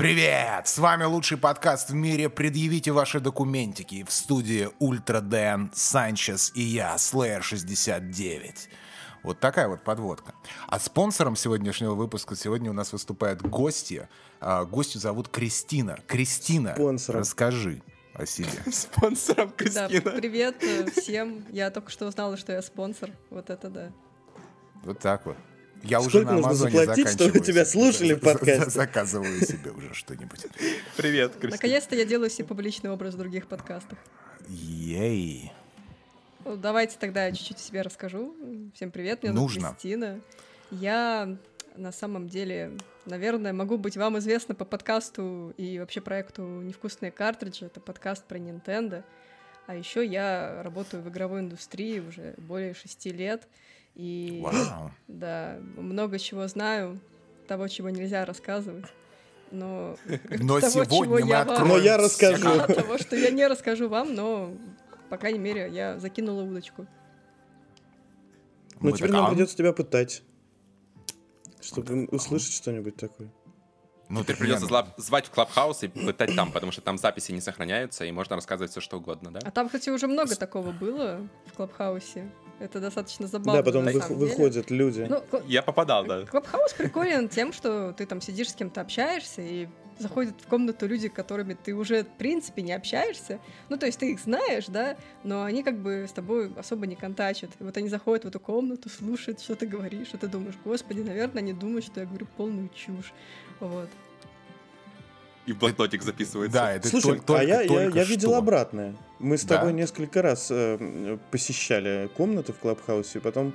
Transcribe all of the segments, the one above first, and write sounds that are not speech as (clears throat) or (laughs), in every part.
Привет! С вами лучший подкаст в мире «Предъявите ваши документики» в студии Ультра Дэн, Санчес и я, Slayer 69. Вот такая вот подводка. А спонсором сегодняшнего выпуска сегодня у нас выступают гости. А, гостью зовут Кристина. Кристина, Спонсором. расскажи о себе. (laughs) Спонсором Да, Кристина. привет э, всем. Я только что узнала, что я спонсор. Вот это да. Вот так вот. Я уже Сколько на нужно Амазоне заплатить, чтобы тебя слушали (laughs) в подкасте? Заказываю себе уже что-нибудь. Привет, Кристина. Наконец-то я делаю себе публичный образ в других подкастах. Ей. Ну, давайте тогда я чуть-чуть о себе расскажу. Всем привет, меня зовут Нужно. Кристина. Я на самом деле, наверное, могу быть вам известна по подкасту и вообще проекту «Невкусные картриджи». Это подкаст про Nintendo. А еще я работаю в игровой индустрии уже более шести лет. И Вау. Да, много чего знаю, того, чего нельзя рассказывать. Но, (laughs) Но того, сегодня чего мы я вам- откроем Но я расскажу. Да, того, что я не расскажу вам, но, по крайней мере, я закинула удочку. Ну, Мы теперь так, нам а? придется тебя пытать. Чтобы услышать что-нибудь такое. Ну, Теперь так придется зла- звать в Клабхаус и пытать там, потому что там записи не сохраняются, и можно рассказывать все, что угодно, да? А там, кстати, уже много такого было в Клабхаусе. Это достаточно забавно. Да, потом деле. выходят люди. Ну, Я попадал, да. Клабхаус приколен тем, что ты там сидишь с кем-то общаешься, и заходят в комнату люди, с которыми ты уже, в принципе, не общаешься. Ну, то есть ты их знаешь, да, но они как бы с тобой особо не контачат. И вот они заходят в эту комнату, слушают, что ты говоришь, и ты думаешь, господи, наверное, они думают, что я говорю полную чушь. Вот. И в блокнотик записывается. Да, это Слушай, толь- только, а я, я, только я видел что. обратное. Мы с Да? тобой несколько раз э, посещали комнаты в Клабхаусе, потом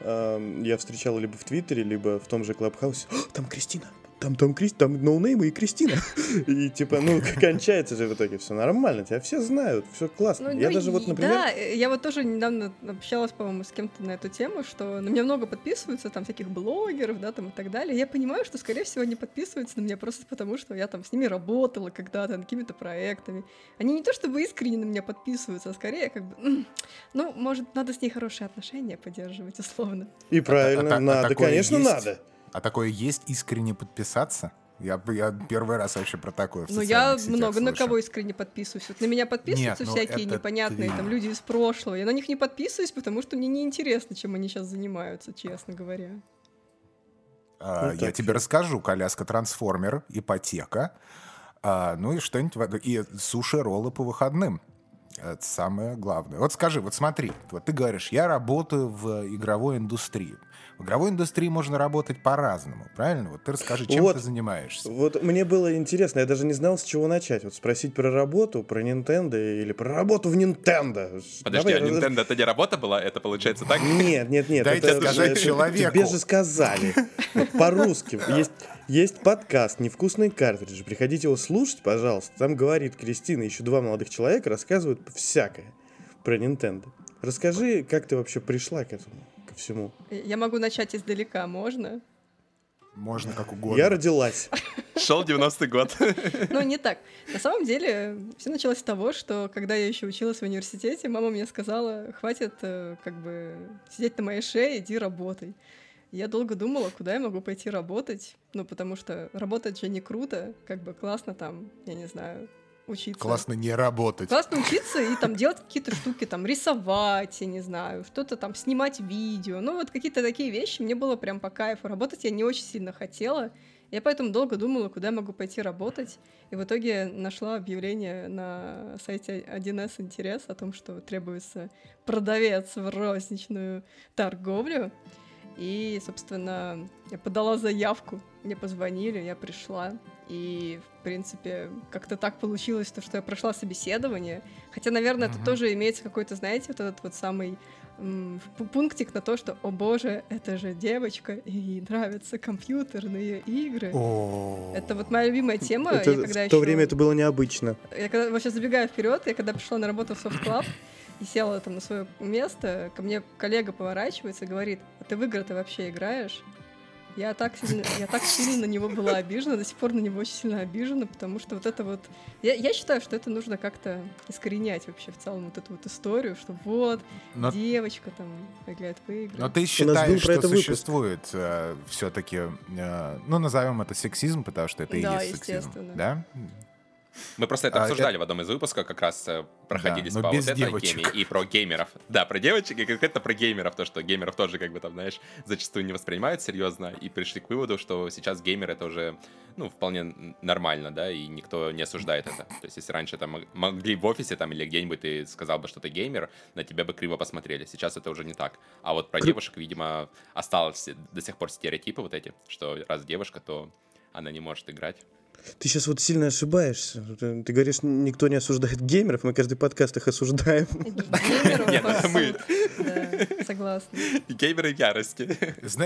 э, я встречал либо в Твиттере, либо в том же Клабхаусе. «О, (gasps) там Кристина! Там, там, Крис, там ноунеймы и Кристина. (laughs) И типа, ну, кончается же в итоге все нормально, тебя все знают, все классно. Ну, я ну, даже вот, например, Да, я вот тоже недавно общалась, по-моему, с кем-то на эту тему, что на меня много подписываются, там, всяких блогеров, да, там, и так далее. Я понимаю, что, скорее всего, они подписываются на меня просто потому, что я там с ними работала когда-то, над какими-то проектами. Они не то чтобы искренне на меня подписываются, а скорее как бы, ну, может, надо с ней хорошие отношения поддерживать, условно. и правильно, а- а надо, такое конечно, есть? надо. А такое есть искренне подписаться? Я, я первый раз вообще про такое в Ну, я много на слышу. кого искренне подписываюсь. Вот на меня подписываются Нет, ну всякие это непонятные ты. там люди из прошлого. Я на них не подписываюсь, потому что мне неинтересно, чем они сейчас занимаются, честно говоря. А, Ну, я тебе расскажу. Коляска трансформер, ипотека. а, ну и что-нибудь... И суши-роллы по выходным. Это самое главное. Вот скажи, вот смотри, вот ты говоришь, я работаю в игровой индустрии. В игровой индустрии можно работать по-разному, правильно? Вот ты расскажи, чем Вот. ты занимаешься. Вот мне было интересно, я даже не знал, с чего начать. Вот спросить про работу, про Nintendo или про работу в Nintendo. Подожди, Давай, а Nintendo это не работа была? Это получается так? Нет, нет, нет. Дайте это- сказать это- человеку. Тебе же сказали. По-русски. (laughs) Есть, есть подкаст «Невкусные картриджи». Приходите его слушать, пожалуйста. Там говорит Кристина, еще два молодых человека рассказывают всякое про Nintendo. Расскажи, как ты вообще пришла к этому, всему. Я могу начать издалека, можно? Можно как угодно. Я родилась. Шел 90-й год. Ну, не так. На самом деле, все началось с того, что когда я еще училась в университете, мама мне сказала, хватит э, как бы сидеть на моей шее, иди работай. Я долго думала, куда я могу пойти работать, ну, потому что работать же не круто, как бы классно там, я не знаю, учиться. Классно не работать. Классно учиться и там делать какие-то штуки, там рисовать, я не знаю, что-то там снимать видео. Ну вот какие-то такие вещи мне было прям по кайфу. Работать я не очень сильно хотела. Я поэтому долго думала, куда я могу пойти работать. И в итоге нашла объявление на сайте 1С Интерес о том, что требуется продавец в розничную торговлю. И, собственно, я подала заявку, мне позвонили, я пришла. И, в принципе, как-то так получилось, то, что я прошла собеседование. Хотя, наверное, это Мгм. тоже имеется какой-то, знаете, вот этот вот самый пунктик на то, что, о боже, это же девочка, и ей нравятся компьютерные игры. О. Это вот моя любимая тема. Это- я когда в то ещё- время это было необычно. я когда вообще забегаю вперед, я когда пришла на работу в Soft Club и села там на свое место, ко мне коллега поворачивается и говорит, а ты в игры-то вообще играешь? Я так сильно, я так сильно на него была обижена, до сих пор на него очень сильно обижена, потому что вот это вот... Я, я считаю, что это нужно как-то искоренять вообще в целом вот эту вот историю, что вот, Но, девочка там играет в игры. но ты считаешь, что существует все-таки, ну, назовем это сексизм, потому что это и Да, есть сексизм. естественно. Да? Мы просто это А, обсуждали в одном из выпусков, как раз э, проходились но по вот этой девочек. теме и про геймеров. Да, про девочек и конкретно про геймеров, то, что геймеров тоже, как бы там, знаешь, зачастую не воспринимают серьезно, и пришли к выводу, что сейчас геймер это уже, ну, вполне нормально, да, и никто не осуждает это. То есть, если раньше там мог- могли в офисе там или где-нибудь ты сказал бы, что ты геймер, на тебя бы криво посмотрели. Сейчас это уже не так. А вот про девушек, видимо, осталось до сих пор стереотипы вот эти, что раз девушка, то она не может играть. Ты сейчас вот сильно ошибаешься. Ты, ты говоришь, никто не осуждает геймеров, мы каждый подкаст их осуждаем. (laughs) Геймеров мы. Да, согласна. Геймеры ярости.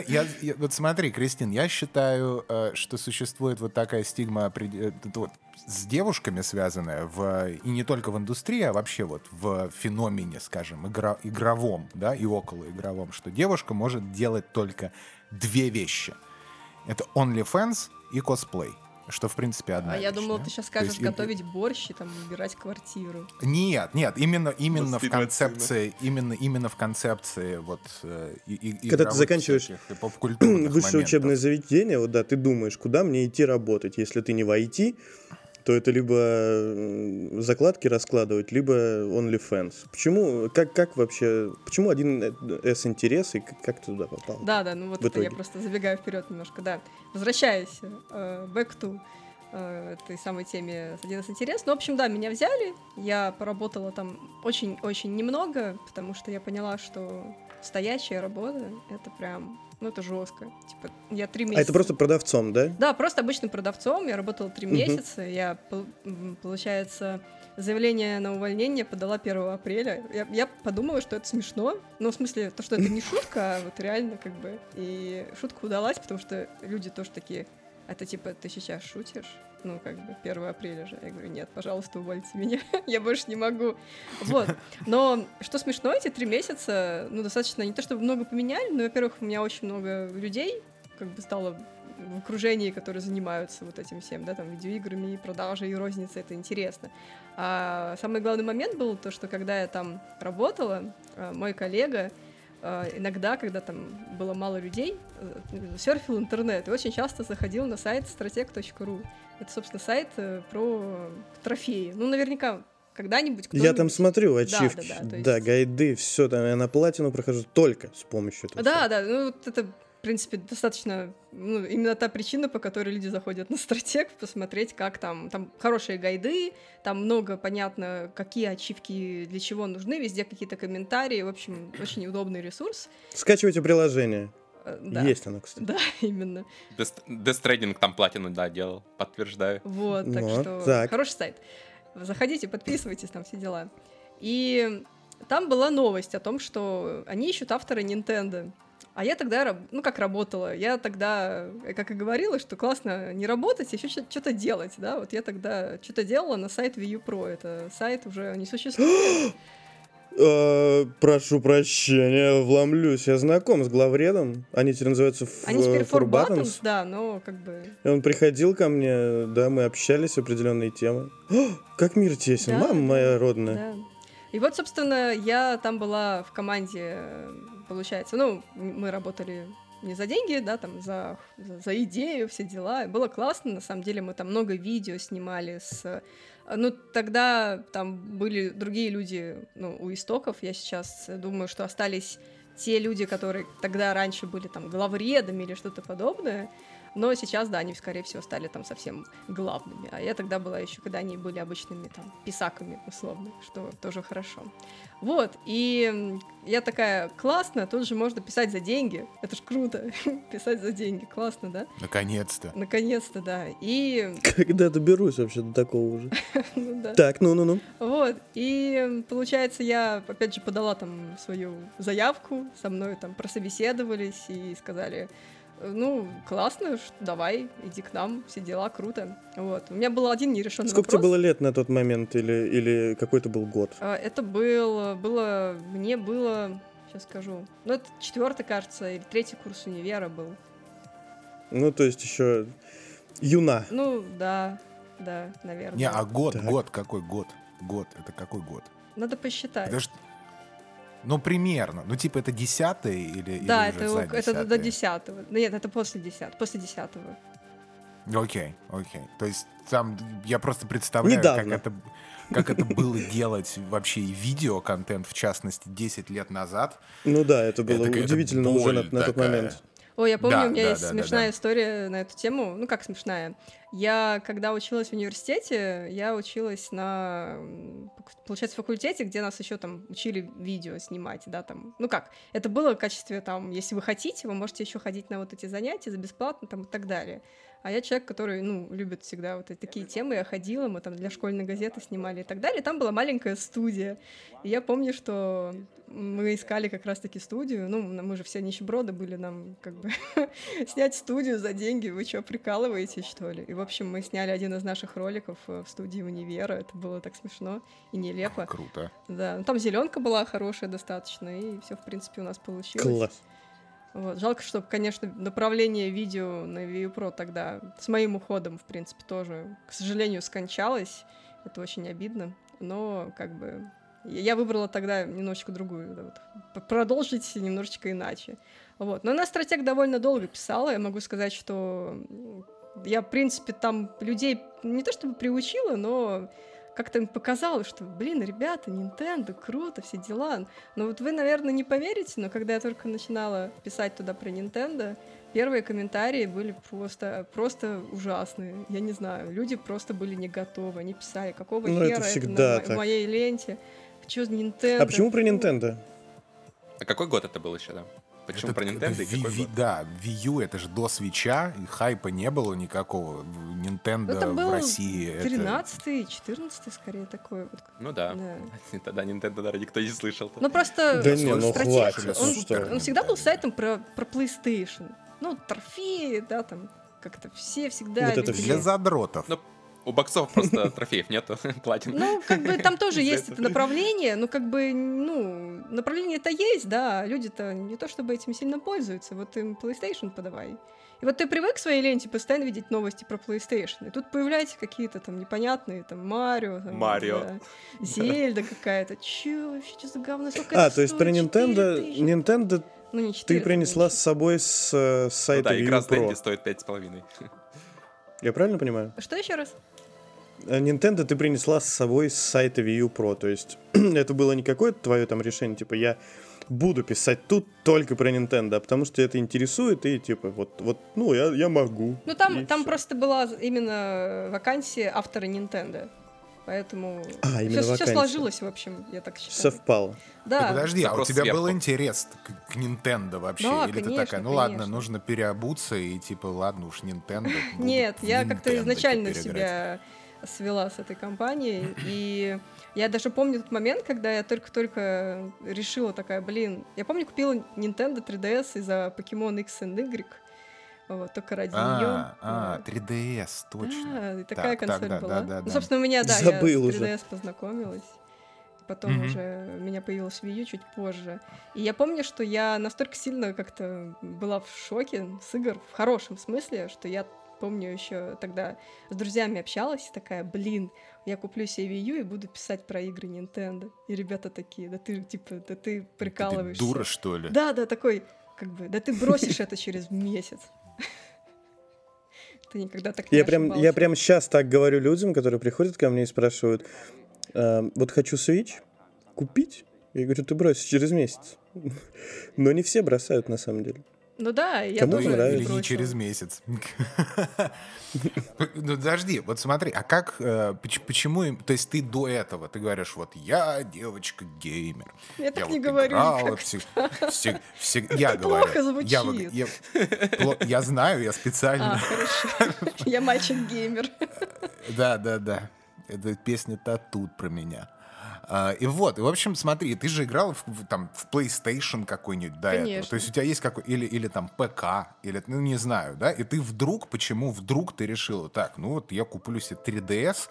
Я, я- вот смотри, Кристин, я считаю, э, что существует вот такая стигма э, вот с девушками связанная в и не только в индустрии, а вообще вот в феномене, скажем, игра- игровом, да, и около игровом, что девушка может делать только две вещи. Это OnlyFans и косплей. Что, в принципе, одна А я вещь, думала, да? ты сейчас скажешь есть и- готовить борщ и там убирать квартиру. Нет, нет, именно, именно в концепции, именно, именно в концепции вот э, и- и- Когда ты заканчиваешь и (clears throat) Высшее моментов. учебное заведение, вот да, ты думаешь, куда мне идти работать. Если ты не в IT, то это либо закладки раскладывать, либо OnlyFans. Почему, как, как вообще, почему один S интерес и как, как ты туда попал? Да, да, ну вот это я просто забегаю вперед немножко, да. Возвращаясь, э, back to э, этой самой теме с 11 интерес. Ну, в общем, да, меня взяли, я поработала там очень-очень немного, потому что я поняла, что стоящая работа — это прям, ну, это жестко. Типа, я три месяца... А это просто продавцом, да? Да, просто обычным продавцом. Я работала три месяца. Я, получается, заявление на увольнение подала 1 апреля. Я, я подумала, что это смешно. Ну, в смысле, то, что это не (laughs) шутка, а вот реально как бы. И шутка удалась, потому что люди тоже такие, это типа, ты сейчас шутишь? Ну, как бы, 1 апреля же. Я говорю, нет, пожалуйста, увольте меня, (laughs) я больше не могу. Вот. Но что смешно, эти три месяца, ну, достаточно, не то чтобы много поменяли, но, во-первых, у меня очень много людей, как бы стало в окружении, которые занимаются вот этим всем, да, там, видеоиграми, продажей, и розницей, это интересно. А самый главный момент был то, что когда я там работала, э, мой коллега э, иногда, когда там было мало людей, э, серфил интернет и очень часто заходил на сайт стратег.ру. Это, собственно, сайт э, про трофеи. Ну, наверняка когда-нибудь Я там смотрю Да, ачивки, да, да, да, есть- гайды, все, там я на платину прохожу только с помощью этого. Да, да, ну вот это, в принципе, достаточно, ну, именно та причина, по которой люди заходят на стратег, посмотреть, как там, там хорошие гайды, там много, понятно, какие ачивки для чего нужны, везде какие-то комментарии, в общем, очень удобный ресурс. Скачивайте приложение. Да. Есть оно, кстати. Да, (laughs) именно. Stranding там платину, да, делал, подтверждаю. Вот, так Вот, что так. хороший сайт. Заходите, подписывайтесь, там все дела. И там была новость о том, что они ищут автора Nintendo. А я тогда, ну как работала, я тогда, как и говорила, что классно не работать, еще что-то делать, да, вот я тогда что-то делала на сайт Wii U Pro, это сайт уже не существует. (gasps) (laughs) Э, Прошу прощения, вломлюсь. Я знаком с главредом. Они теперь называются Они теперь да, но как бы... И он приходил ко мне, да, мы общались определенные темы. О, как мир тесен, Да, мама моя родная. Да. И вот, собственно, я там была в команде, э, получается, ну, мы работали не за деньги, да, там, за, за, идею, все дела. Было классно, на самом деле, мы там много видео снимали с... э, Ну, тогда там были другие люди, ну, у истоков. Я сейчас думаю, что остались те люди, которые тогда раньше были там главредами или что-то подобное. Но сейчас, да, они, скорее всего, стали там совсем главными. А я тогда была еще, когда они были обычными там писаками, условно, что тоже хорошо. Вот, и я такая, классно, тут же можно писать за деньги. Это ж круто, (laughs) писать за деньги, классно, да? Наконец-то. Наконец-то, да. И, Когда доберусь вообще до такого уже. (laughs) ну да. Так, ну-ну-ну. Вот, и получается, я, опять же, подала там свою заявку, со мной там прособеседовались и сказали, «Э, ну, классно, давай, иди к нам, все дела, круто. Вот, у меня был один нерешенный Сколько вопрос. тебе было лет на тот момент или, или какой-то был год? А, Это был, было, мне было, сейчас скажу, ну, это четвертый, кажется, или третий курс универа был. Ну, то есть еще юна. Ну, да, да, наверное. Не, а год, Так. год, какой год? Год, это какой год? Надо посчитать. Это ж- Ну, примерно. Ну, типа, это десятый или, да, или уже это, за о- это до десятого. Нет, это после десятого. После десятого. Окей, окей. То есть там я просто представляю, Недавно. как это, как это было делать вообще и видеоконтент, в частности, 10 лет назад. Ну да, это было Это удивительно уже на, тот момент. Ой, я помню, Да, у меня да, есть да, смешная да. история на эту тему. Ну, как смешная? Я, когда училась в университете, я училась на, получается, факультете, где нас еще там учили видео снимать, да, там. Ну как, это было в качестве там, если вы хотите, вы можете еще ходить на вот эти занятия за бесплатно там и так далее. А я человек, который, ну, любит всегда вот эти такие темы. Я ходила, мы там для школьной газеты снимали и так далее. Там была маленькая студия. И я помню, что мы искали как раз-таки студию. Ну, мы же все нищеброды были, нам как бы (laughs) снять студию за деньги. Вы что, прикалываетесь, что ли? И, в общем, мы сняли один из наших роликов э, в студии универа. Это было так смешно и нелепо. Круто. Да, ну, там зеленка была хорошая достаточно, и все, в принципе, у нас получилось. Класс. Вот. Жалко, что, конечно, направление видео на View Pro тогда с моим уходом, в принципе, тоже, к сожалению, скончалось. Это очень обидно. Но, как бы, я выбрала тогда немножечко другую, да, вот, продолжить немножечко иначе. Вот. Но на стратег довольно долго писала. Я могу сказать, что я, в принципе, там людей не то чтобы приучила, но как-то им показалось, что, блин, ребята, Nintendo, круто, все дела. Но вот вы, наверное, не поверите, но когда я только начинала писать туда про Nintendo, первые комментарии были просто, просто ужасные. Я не знаю, люди просто были не готовы. Они писали, какого Ну, это хера всегда на мо- так. моей ленте. Что за Nintendo? А почему про. Nintendo? А какой год это был еще, да? Почему Это- про Nintendo это и какой Ви- год? Да, Wii U это же до свеча, и хайпа не было никакого. Nintendo Это был в России это... 13-й, 14 скорее такой. вот. Ну да. Да. (laughs) Тогда Nintendo, наверное, никто не слышал. Ну просто Да не, ну хватит, он, он всегда был сайтом про, про PlayStation. Ну, трофеи, да, там как-то все всегда Вот это. Для задротов. Ну, У боксов просто (laughs) трофеев нету, (laughs) платин. Ну, как бы там (laughs) тоже есть это направление, но как бы, ну, направление-то есть, да, люди-то не то чтобы этим сильно пользуются, вот им PlayStation подавай. И вот ты привык к своей ленте постоянно видеть новости про PlayStation, и тут появляются какие-то там непонятные, там, Марио, там, Марио. да, Зельда какая-то, чё вообще, что за говно, сколько А, то есть про? Nintendo, 4000? Nintendo Ну, не ты 400, принесла с собой с, э, с Ну сайта да, игра Pro. стоит 5,5. Я правильно понимаю? Что еще раз? Э, Nintendo ты принесла с собой с сайта Wii U Pro, то есть (clears throat) это было не какое-то твое там решение, типа я буду писать тут только про Nintendo, а потому что это интересует и типа вот, вот ну я, я могу. Ну, там, там просто была именно вакансия автора Nintendo. Поэтому А, именно все, вакансия. сложилось, в общем, я так считаю. Совпало. Да. Так подожди, а у Запрос тебя был сверху. интерес к, к Nintendo вообще? Да, Или ты конечно, такая, ну ладно, конечно. нужно переобуться и типа, ладно уж, Nintendo. буду (laughs) Нет, я как-то изначально теперь играть». себя свела с этой компанией. И я даже помню тот момент, когда я только-только решила такая, блин, я помню, купила Nintendo 3DS из-за Pokemon X and Y. Вот, только ради нее. А, а, 3DS, точно. Да, и такая Так, консоль так, да, была. да, да, ну, собственно, у меня, да, Забыл я уже. с 3DS познакомилась. Потом Мгм. уже у меня появилась Wii U чуть позже. И я помню, что я настолько сильно как-то была в шоке с игр, в хорошем смысле, что я помню еще тогда с друзьями общалась и такая, блин, я куплю себе Wii U и буду писать про игры Nintendo. И ребята такие, да ты, типа, да ты Ты прикалываешься. дура, что ли? Да, да, такой, как бы, да ты бросишь это через месяц. Ты никогда так не Я прям, я прям сейчас так говорю людям, которые приходят ко мне и спрашивают, «Э, вот хочу Switch купить. Я говорю, ты бросишь через месяц. Но не все бросают на самом деле. Ну да, я Кому тоже или- нравится. или не через месяц. (laughs) Ну, подожди, вот смотри, а как, э, поч- почему, то есть ты до этого, ты говоришь, вот я девочка-геймер. Я так не говорю я плохо звучит. Я, знаю, я А, специально. хорошо. Я мальчик-геймер. (laughs) Да, да, да. Это песня-то тут про меня. А, и вот, и в общем, смотри, ты же играл в, в- там в PlayStation какой-нибудь до этого. Конечно. То есть у тебя есть какой или или там ПК, или ну не знаю, да? И ты вдруг, почему вдруг ты решила, так, ну вот я куплю себе 3DS,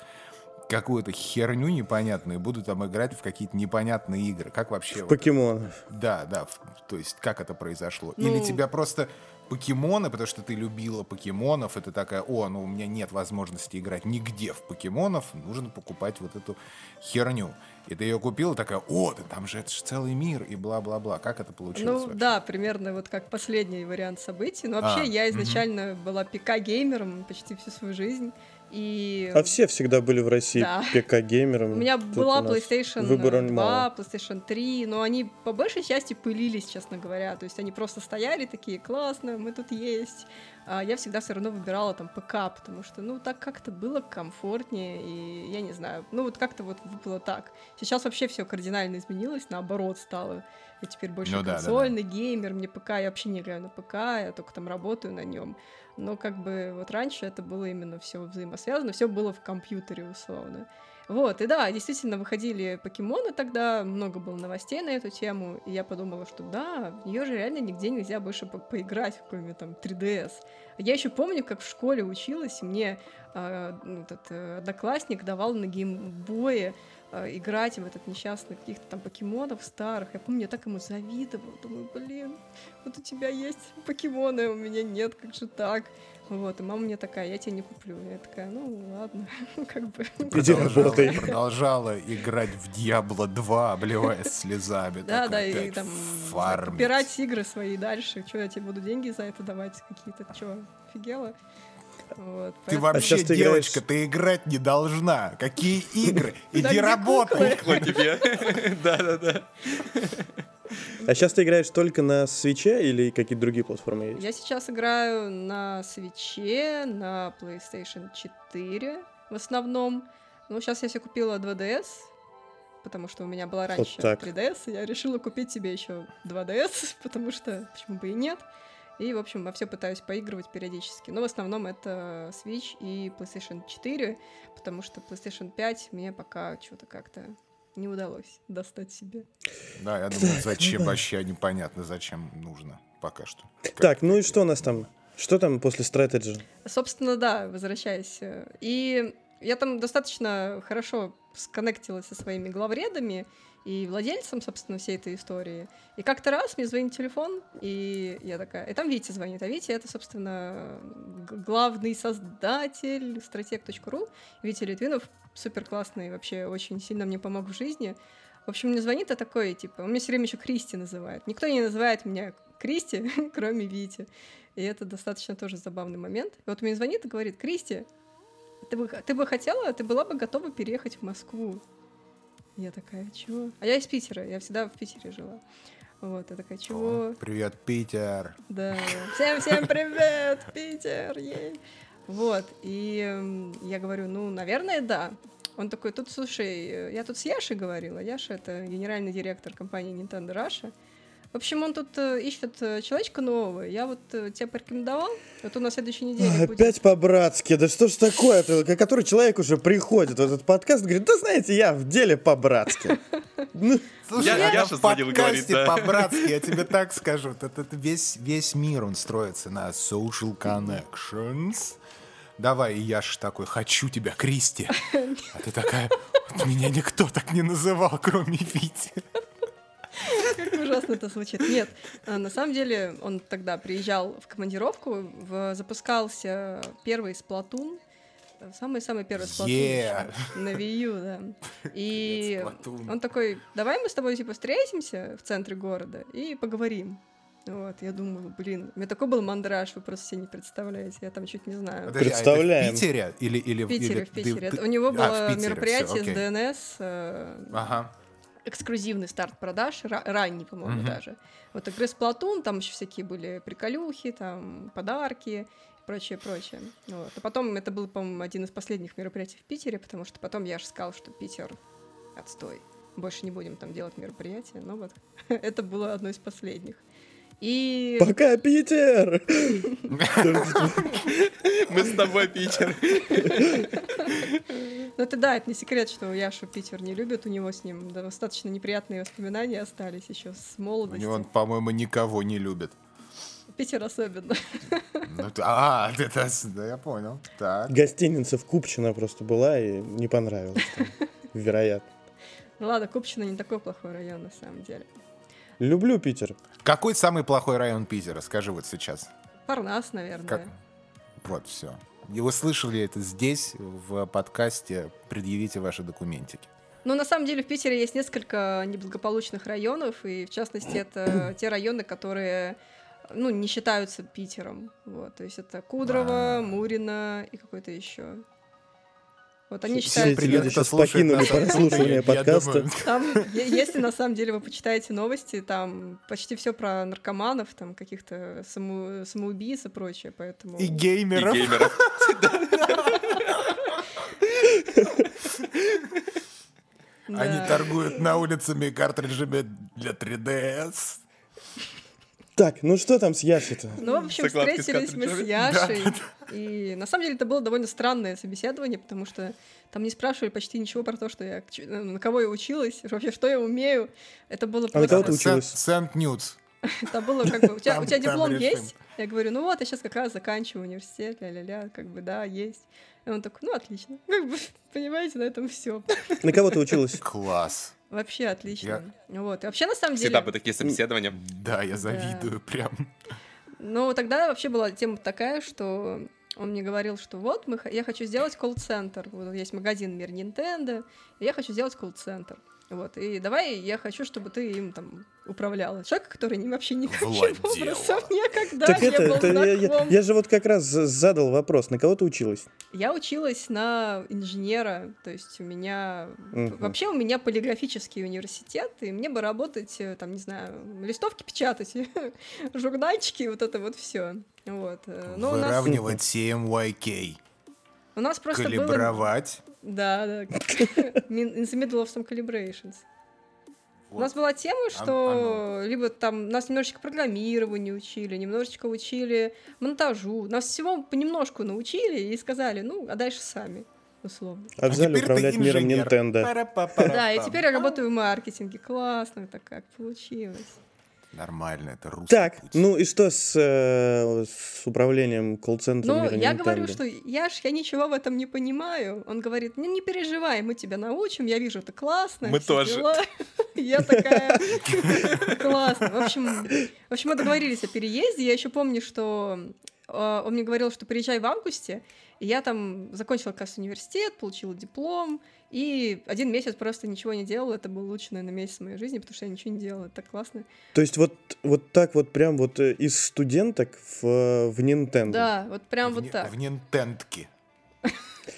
какую-то херню непонятную, и буду там играть в какие-то непонятные игры. Как вообще? вот- Покемонов. да, да. в- То есть как это произошло? Ну- Или тебя просто покемоны, потому что ты любила покемонов, и ты такая, о, ну у меня нет возможности играть нигде в покемонов, нужно покупать вот эту херню. И ты ее купила, такая, о, да там же это же целый мир, и бла-бла-бла. Как это получилось Ну вообще? да, примерно вот как последний вариант событий. Но вообще А, я изначально была ПК-геймером почти всю свою жизнь. И А все всегда были в России Да. ПК-геймером. у меня Тут была у PlayStation выбора 2, мало. PlayStation 3, но они по большей части пылились, честно говоря. То есть они просто стояли такие, классно, мы тут есть. А я всегда все равно выбирала там ПК, потому что, ну, так как-то было комфортнее, и я не знаю, ну, вот как-то вот было так. Сейчас вообще все кардинально изменилось, наоборот стало. Я теперь больше Ну да, да, да. консольный геймер, мне ПК, я вообще не играю на ПК, я только там работаю на нем. Но как бы вот раньше это было именно все взаимосвязано, все было в компьютере условно. Вот, и да, действительно выходили покемоны тогда, много было новостей на эту тему, и я подумала, что да, в нее же реально нигде нельзя больше по- поиграть, кроме там 3DS. Я еще помню, как в школе училась, и мне ну, этот э, одноклассник давал на геймбое играть в этот несчастный каких-то там покемонов старых. Я помню, я так ему завидовала. Думаю, блин, вот у тебя есть покемоны, а у меня нет, как же так? Вот, и мама мне такая, я тебе не куплю. Я такая, ну ладно, (laughs) как бы. Иди Продолжала- работай. Продолжала играть в Diablo 2, обливаясь слезами. Да, да, и там попирать игры свои дальше. Что, я тебе буду деньги за это давать какие-то? Че, офигела? Вот, Ты поэтому- вообще, сейчас ты девочка, играешь- ты играть не должна. Какие игры? (laughs) Иди работай. Куклы тебе. (laughs) Да-да-да. А сейчас ты играешь только на свече или какие-то другие платформы есть? Я сейчас играю на свече, на PlayStation 4 в основном. Ну, сейчас я себе купила 2DS, потому что у меня была раньше так. 3DS, и я решила купить себе еще 2DS, (laughs) потому что почему бы и нет. И, в общем, во все пытаюсь поигрывать периодически. Но в основном это Switch и PlayStation 4, потому что PlayStation 5 мне пока что-то как-то не удалось достать себе. Да, я думаю, зачем вообще непонятно, зачем нужно пока что. Так, ну и что у нас там? Что там после Strategy? Собственно, да, возвращаясь. И я там достаточно хорошо сконнектилась со своими главредами и владельцем, собственно, всей этой истории. И как-то раз мне звонит телефон, и я такая... И там Витя звонит. А Витя — это, собственно, главный создатель стратег.ру. Витя Литвинов супер классный, вообще очень сильно мне помог в жизни. В общем, мне звонит, а такой, типа, он меня все время еще Кристи называет. Никто не называет меня Кристи, (laughs) кроме Вити. И это достаточно тоже забавный момент. И вот мне звонит и говорит, Кристи, ты бы, ты бы хотела, ты была бы готова переехать в Москву. Я такая, чего? А я из Питера, я всегда в Питере жила. Вот, я такая, чего? О, Привет, Питер. Да. Всем-всем привет, Питер! ей. Вот, и я говорю, ну, наверное, да. Он такой, тут, слушай, э, я тут с Яшей говорила. Яша — это генеральный директор компании Nintendo Russia. В общем, он тут э, ищет э, человечка нового. Я вот э, тебе порекомендовал. Вот он на следующей неделе будет. Опять по-братски. Да что ж такое-то? Который человек уже приходит в этот подкаст и говорит, да знаете, я в деле по-братски. (laughs) Ну, Слушай, Я- я, я в подкасте да. по-братски, я тебе (laughs) так скажу. вот Это, весь, весь мир, он строится на social connections. Давай, и Яша такой, хочу тебя, Кристи. (laughs) А ты такая, «Вот меня никто так не называл, кроме Вити. (laughs) Как ужасно это звучит. Нет, а, на самом деле он тогда приезжал в командировку, в- запускался первый Сплатун, э, самый-самый первый Сплатун Yeah. на Wii U, да. И он такой, давай мы с тобой типа встретимся в центре города и поговорим. Вот, я думаю, блин, у меня такой был мандраж, вы просто себе не представляете, я там чуть не знаю. Подожди, а это Представляем. в Питере? Или, или, В Питере, или в Питере. ты- У него А, было Питере, мероприятие всё, с. ДНС, э, Ага. Эксклюзивный старт продаж, ра- ранний, по-моему, Мгм. даже. Вот игры Splatoon, там еще всякие были приколюхи, там подарки и прочее, прочее. Вот. А потом это был, по-моему, один из последних мероприятий в Питере, потому что потом я же сказал, что Питер отстой. Больше не будем там делать мероприятия, но вот (laughs) это было одно из последних. И пока, Питер! Мы с тобой, Питер. ну это да, это не секрет, что Яшу Питер не любит, у него с ним достаточно неприятные воспоминания остались еще с У молодости. него он, по-моему, никого не любит. Питер особенно. Ну, А, (laughs) это, да, я понял. Так. Гостиница в Купчино просто была и не понравилась. Вероятно. Ну ладно, Купчино не такой плохой район на самом деле. Люблю Питер. Какой самый плохой район Питера? Скажи вот сейчас. Парнас, наверное. Как? Вот, все. И вы слышали это здесь, в подкасте «Предъявите ваши документики». Ну, на самом деле, в Питере есть несколько неблагополучных районов, и, в частности, это (coughs) те районы, которые ну, не считаются Питером. Вот, то есть это Кудрово, А. Мурино и какой-то еще. Вот они Все считаются... эти люди сейчас покинули прослушивание подкаста. Там, если на самом деле вы почитаете новости, там почти все про наркоманов, там каких-то саму- самоубийц и прочее, поэтому... И И геймеров. (laughs) геймеров. да. Они торгуют на улицами картриджами для 3DS. Так, ну что там с Яшей-то? Ну, в общем, Закладки встретились мы с? Яшей. И на самом деле это было довольно странное собеседование, потому что там не спрашивали почти ничего про то, что я к- ну, на кого я училась, (laughs) вообще что я умею. Это было А на кого ты просто... училась? Сент Ньюдс. Это (laughs) было как бы, у тебя, Там- у тебя диплом есть? Я говорю, ну вот, я сейчас как раз заканчиваю университет, ля-ля-ля, как бы, да, есть. И он такой, ну, отлично. (laughs) Как бы, понимаете, на этом все. На кого ты училась? Класс. Вообще отлично. Вот. И вообще, на самом деле... Всегда бы такие собеседования. Да, я завидую прям. Ну, тогда вообще была тема такая, что он мне говорил, что вот, мы, я хочу сделать колл-центр. Вот есть магазин Мир Nintendo, и я хочу сделать колл-центр. Вот, и давай я хочу, чтобы ты им там управляла. Человек, который не, вообще никаким Владела. образом никогда Так не это, был это я, я- я же вот как раз задал вопрос, на кого ты училась? Я училась на инженера, то есть у меня... Мгм. Вообще у меня полиграфический университет, и мне бы работать, э, там, не знаю, листовки печатать, (laughs) журнальчики, вот это вот все. Вот. э, Но у нас, Выравнивать CMYK. у нас просто было... Калибровать. Да, да. (laughs) In the middle of some calibrations. У Вот. нас была тема, Ан- что либо там нас немножечко программированию учили, немножечко учили монтажу. Нас всего понемножку научили и сказали, ну, а дальше сами, условно. А взяли теперь ты управлять миром. Nintendo. Да, и теперь я работаю в маркетинге. Классно так как получилось. Нормально, это русский Так, путь. ну и что с, э, с управлением колл-центра Ну, я Nintendo? говорю, что Яш, я ничего в этом не понимаю. Он говорит, не, не переживай, мы тебя научим, я вижу, это классно. Мы тоже. дела». (laughs) Я такая, (laughs) классно. В общем, в общем, мы договорились о переезде. Я еще помню, что э, он мне говорил, что приезжай в августе, и я там закончила как раз университет, получила диплом, и один месяц просто ничего не делала. Это был лучший, наверное, месяц в моей жизни, потому что я ничего не делала. Это так классно. То есть вот, вот так вот прям вот э, из студенток в, э, в Nintendo? Да, вот прям в, вот так. В Нинтендке.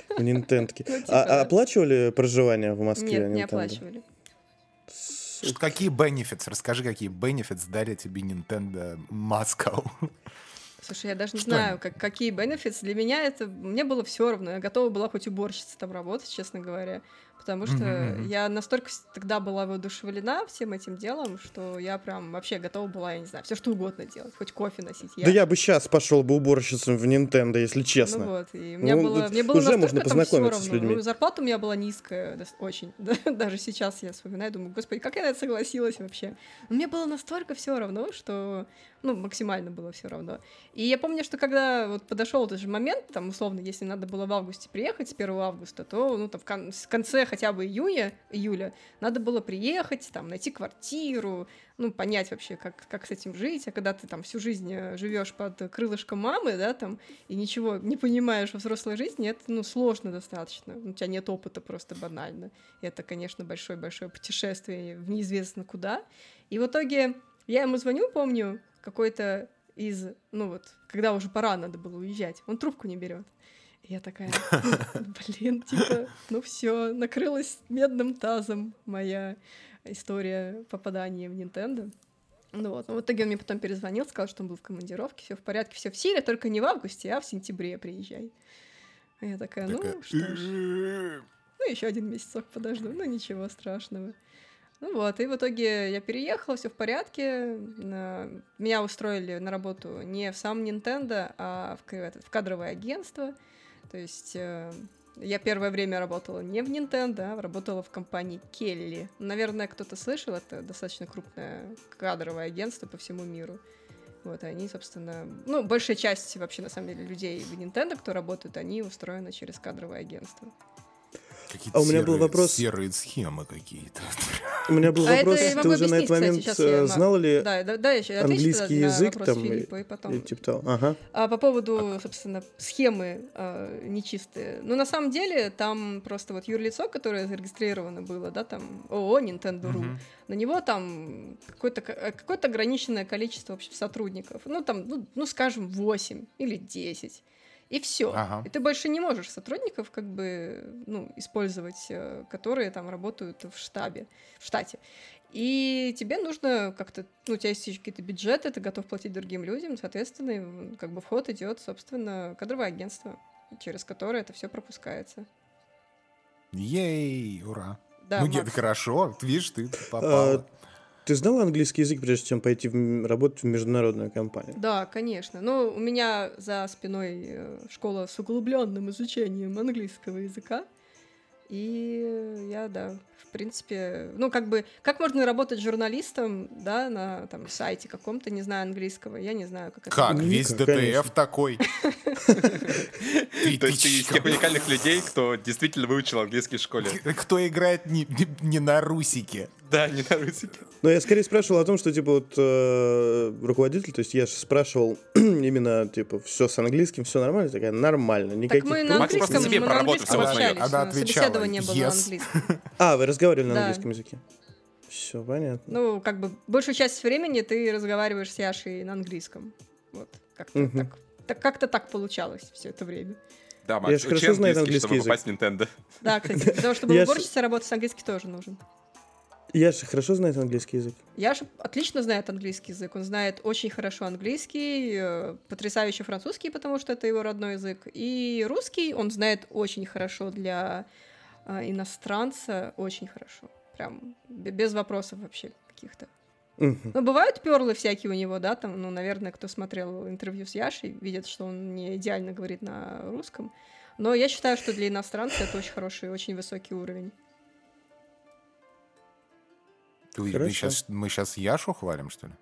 В Nintendo. (laughs) Ну, типа, а, а да. оплачивали проживание в Москве? Нет, не оплачивали. Что- Какие benefits? Расскажи, какие benefits дали тебе Nintendo Moscow. (laughs) Слушай, я даже не Что знаю, как, какие benefits. Для меня это... Мне было все равно. Я готова была хоть уборщицей там работать, честно говоря. Потому что мгм. я настолько тогда была воодушевлена всем этим делом, что я прям вообще готова была, я не знаю, все что угодно делать. Хоть кофе носить. Да я бы сейчас пошел бы уборщицем в Nintendo, если честно. Ну вот, и мне Ну, было, мне было уже можно познакомиться с людьми. Ну, зарплата у меня была низкая, очень. (laughs) Да, даже сейчас я вспоминаю, думаю, господи, как я на это согласилась вообще. Но мне было настолько все равно, что, ну, максимально было все равно. И я помню, что когда вот подошел этот же момент, там, условно, если надо было в августе приехать, с 1 августа, то, ну, там, в кон- в конце хотя бы июня, июля, надо было приехать, там, найти квартиру, ну, понять вообще, как, как с этим жить, а когда ты там всю жизнь живешь под крылышком мамы, да, там, и ничего не понимаешь во взрослой жизни, это, ну, сложно достаточно. У тебя нет опыта просто банально. И это, конечно, большое-большое путешествие в неизвестно куда. И в итоге я ему звоню, помню, какой-то из, ну вот, когда уже пора надо было уезжать, он трубку не берет. И я такая, (laughs) блин, типа, ну все, накрылась медным тазом моя история попадания в Nintendo. Ну вот, ну в итоге он мне потом перезвонил, сказал, что он был в командировке, все в порядке, все в силе, только не в августе, а в сентябре приезжай. А я такая, ну Такая, что ж, ну еще один месяцок подожду, ну ничего страшного. Ну вот, и в итоге я переехала, все в порядке. Меня устроили на работу не в сам Nintendo, а в, в кадровое агентство. То есть э, я первое время работала не в Nintendo, а работала в компании Келли. Наверное, кто-то слышал, это достаточно крупное кадровое агентство по всему миру. Вот, они, собственно, ну, большая часть вообще, на самом деле, людей в Nintendo, кто работают, они устроены через кадровое агентство. Какие-то А у меня был серые- вопрос- Серые схемы какие-то. (laughs) У меня был А это вопрос, ты уже на этот момент кстати, э, я знал ли Да, да, да, я еще отвечу английский на язык вопрос там? Филиппа, и и- потом... и типа того? Ага. А по поводу, собственно, схемы э, нечистые. Ну, на самом деле, там просто вот юрлицо, которое зарегистрировано было, да, там ООО Nintendo.ru, Мгм. на него там какое-то, ко- какое-то ограниченное количество вообще сотрудников. Ну, там, ну, ну, скажем, 8 или 10. И все. Ага. И ты больше не можешь сотрудников как бы ну, использовать, э, которые там работают в штабе, в штате. И тебе нужно как-то, ну, у тебя есть какие-то бюджеты, ты готов платить другим людям, соответственно, как бы в ход идет, собственно, кадровое агентство, через которое это все пропускается. Ей, ура. Да, ну нет, Макс. хорошо, видишь, ты попала. Ты знал английский язык, прежде чем пойти в работать в международную компанию? Да, конечно. Ну, у меня за спиной э, школа с углубленным изучением английского языка. И я, да, в принципе, ну, как бы, как можно работать журналистом, да, на там сайте каком-то, не знаю английского, я не знаю, как это. Как? Весь ДТФ конечно. такой. (laughs) То есть ты из тех уникальных людей, кто действительно выучил английский в школе. Кто играет не на русике? Да, не на русике. Но я скорее спрашивал о том, что, типа, вот э, руководитель, то есть я же спрашивал (clears throat) именно, типа, все с английским, все нормально, такая, нормально, Так никаких... мы на Макс просто английском, себе мы про на работу английском всё узнает. общались, Она отвечала, собеседование было на yes. английском. А, вы разговаривали на английском языке? Все понятно. Ну, как бы, большую часть времени ты разговариваешь с Яшей на английском. Вот, как-то Мгм. так. так как-то так получалось все это время. Да, Я Макс, ж учи хорошо знаю английский, чтобы английский попасть в Nintendo. Да, кстати, для того, чтобы Я уборщицей работать с английский тоже нужен. Яша хорошо знает английский язык? Яша отлично знает английский язык. Он знает очень хорошо английский, э, потрясающе французский, потому что это его родной язык. И русский он знает очень хорошо для э, иностранца, очень хорошо. Прям без вопросов вообще каких-то. Мгм. Ну, бывают перлы всякие у него, да, там, ну, наверное, кто смотрел интервью с Яшей, видит, что он не идеально говорит на русском. Но я считаю, что для иностранца это очень хороший, очень высокий уровень. Ты- мы, сейчас, мы сейчас Яшу хвалим, что ли?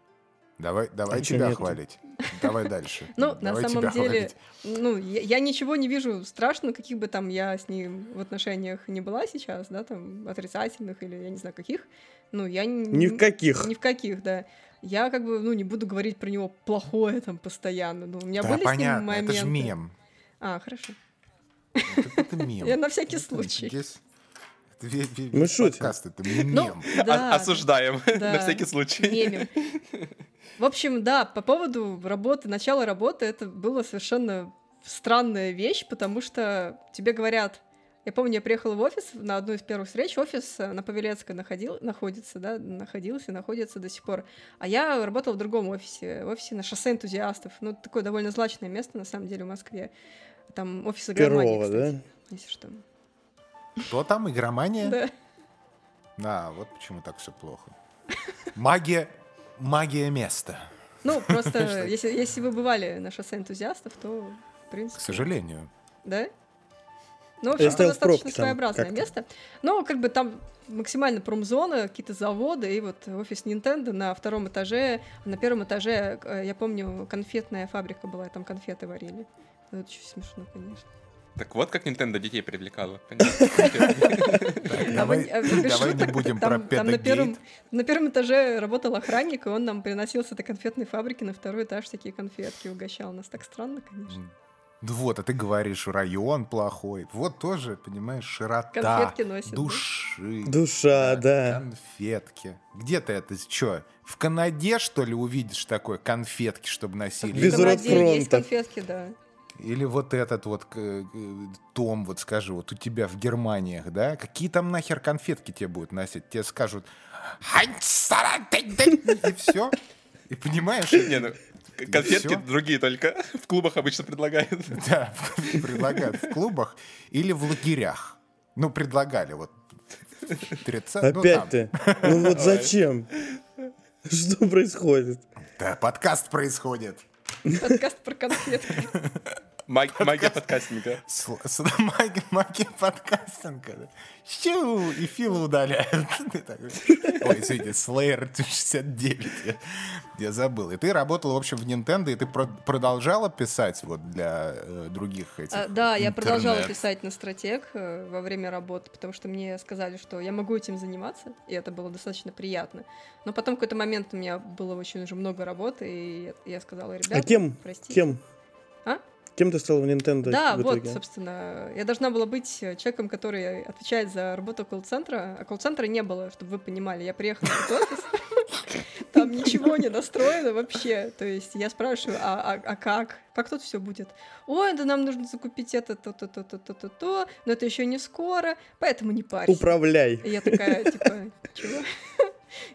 Давай, давай А тебя нет-то? хвалить. Давай дальше. (laughs) Ну, на самом деле, ну, я, ничего не вижу страшного, каких бы там я с ним в отношениях не была сейчас, да, там, отрицательных или я не знаю каких. Ну, я не... Ни в каких. Ни в каких, да. Я как бы, ну, не буду говорить про него плохое там постоянно. Ну, у меня Да, были с ним понятно, моменты. это же мем. А, хорошо. Это, это (laughs) мем. Я на всякий случай. здесь- это ве- ве- Мы шутим. подкаст это мем. Ну, да, О- Осуждаем, (laughs) да. на всякий случай. мемим. В общем, да, по поводу работы, начала работы, это было совершенно странная вещь, потому что тебе говорят, я помню, я приехала в офис на одну из первых встреч, офис э, на Павелецкой находил, находится, да, находился, находится до сих пор. А я работала в другом офисе, в офисе на шоссе энтузиастов. Ну, такое довольно злачное место, на самом деле, в Москве. Там офис игромании, Перова, кстати, да? если что. Кто там? Игромания? Да. Да, вот почему так все плохо. Магия, магия места. Ну, просто, (laughs) если, если вы бывали на шоссе энтузиастов, то, в принципе... К сожалению. Да? Ну, в Я общем, это достаточно своеобразное место. Но как бы там максимально промзона, какие-то заводы, и вот офис Nintendo на втором этаже. На первом этаже, э, я помню, конфетная фабрика была, и там конфеты варили. Ну, Это очень смешно, конечно. Так вот как Nintendo детей привлекала. (laughs) А давай, а давай не будем про там на первом, педагейт. на первом этаже работал охранник, и он нам приносил с этой конфетной фабрики на второй этаж такие конфетки, угощал нас. Так странно, конечно. Ну Вот, а ты говоришь, район плохой. Вот тоже, понимаешь, широта Конфетки носит, да? души. Душа, да. Конфетки. Где ты это? Что, в Канаде, что ли, увидишь такое конфетки, чтобы носили? Без В Канаде есть конфетки, да. Или вот этот вот э, Том, вот скажи, вот у тебя в Германиях, да? Какие там нахер конфетки тебе будут носить? Тебе скажут и все. И понимаешь? Не, ну, конфетки другие только в клубах обычно предлагают. Да, предлагают в клубах или в лагерях. Ну, предлагали вот. 30, ну, Опять ты. Ну вот зачем? Что происходит? Да, подкаст происходит. Подкаст про конфетки. Маг- Магия подкастинга. Сл- с- Магия, магия подкастинга. Щу, и Фила удаляют. (laughs) Ой, извините, Slayer 69. Я, я забыл. И ты работала, в общем, в Nintendo, и ты про- продолжала писать вот для э, других этих А, да, я продолжала интернет. писать на стратег э, во время работы, потому что мне сказали, что я могу этим заниматься, и это было достаточно приятно. Но потом в какой-то момент у меня было очень уже много работы, и я, я сказала, ребята, А кем? простите. Кем? А? Кем ты стала в Nintendo Да, в вот, итоге? собственно, я должна была быть э, человеком, который отвечает за работу колл-центра, а колл-центра не было, чтобы вы понимали. Я приехала в этот офис, там ничего не настроено вообще. То есть я спрашиваю, а, а- а как? Как тут все будет? Ой, да нам нужно закупить это, то, то, то, то, то, то, то, но это еще не скоро, поэтому не парься. Управляй. И я такая, типа, чего?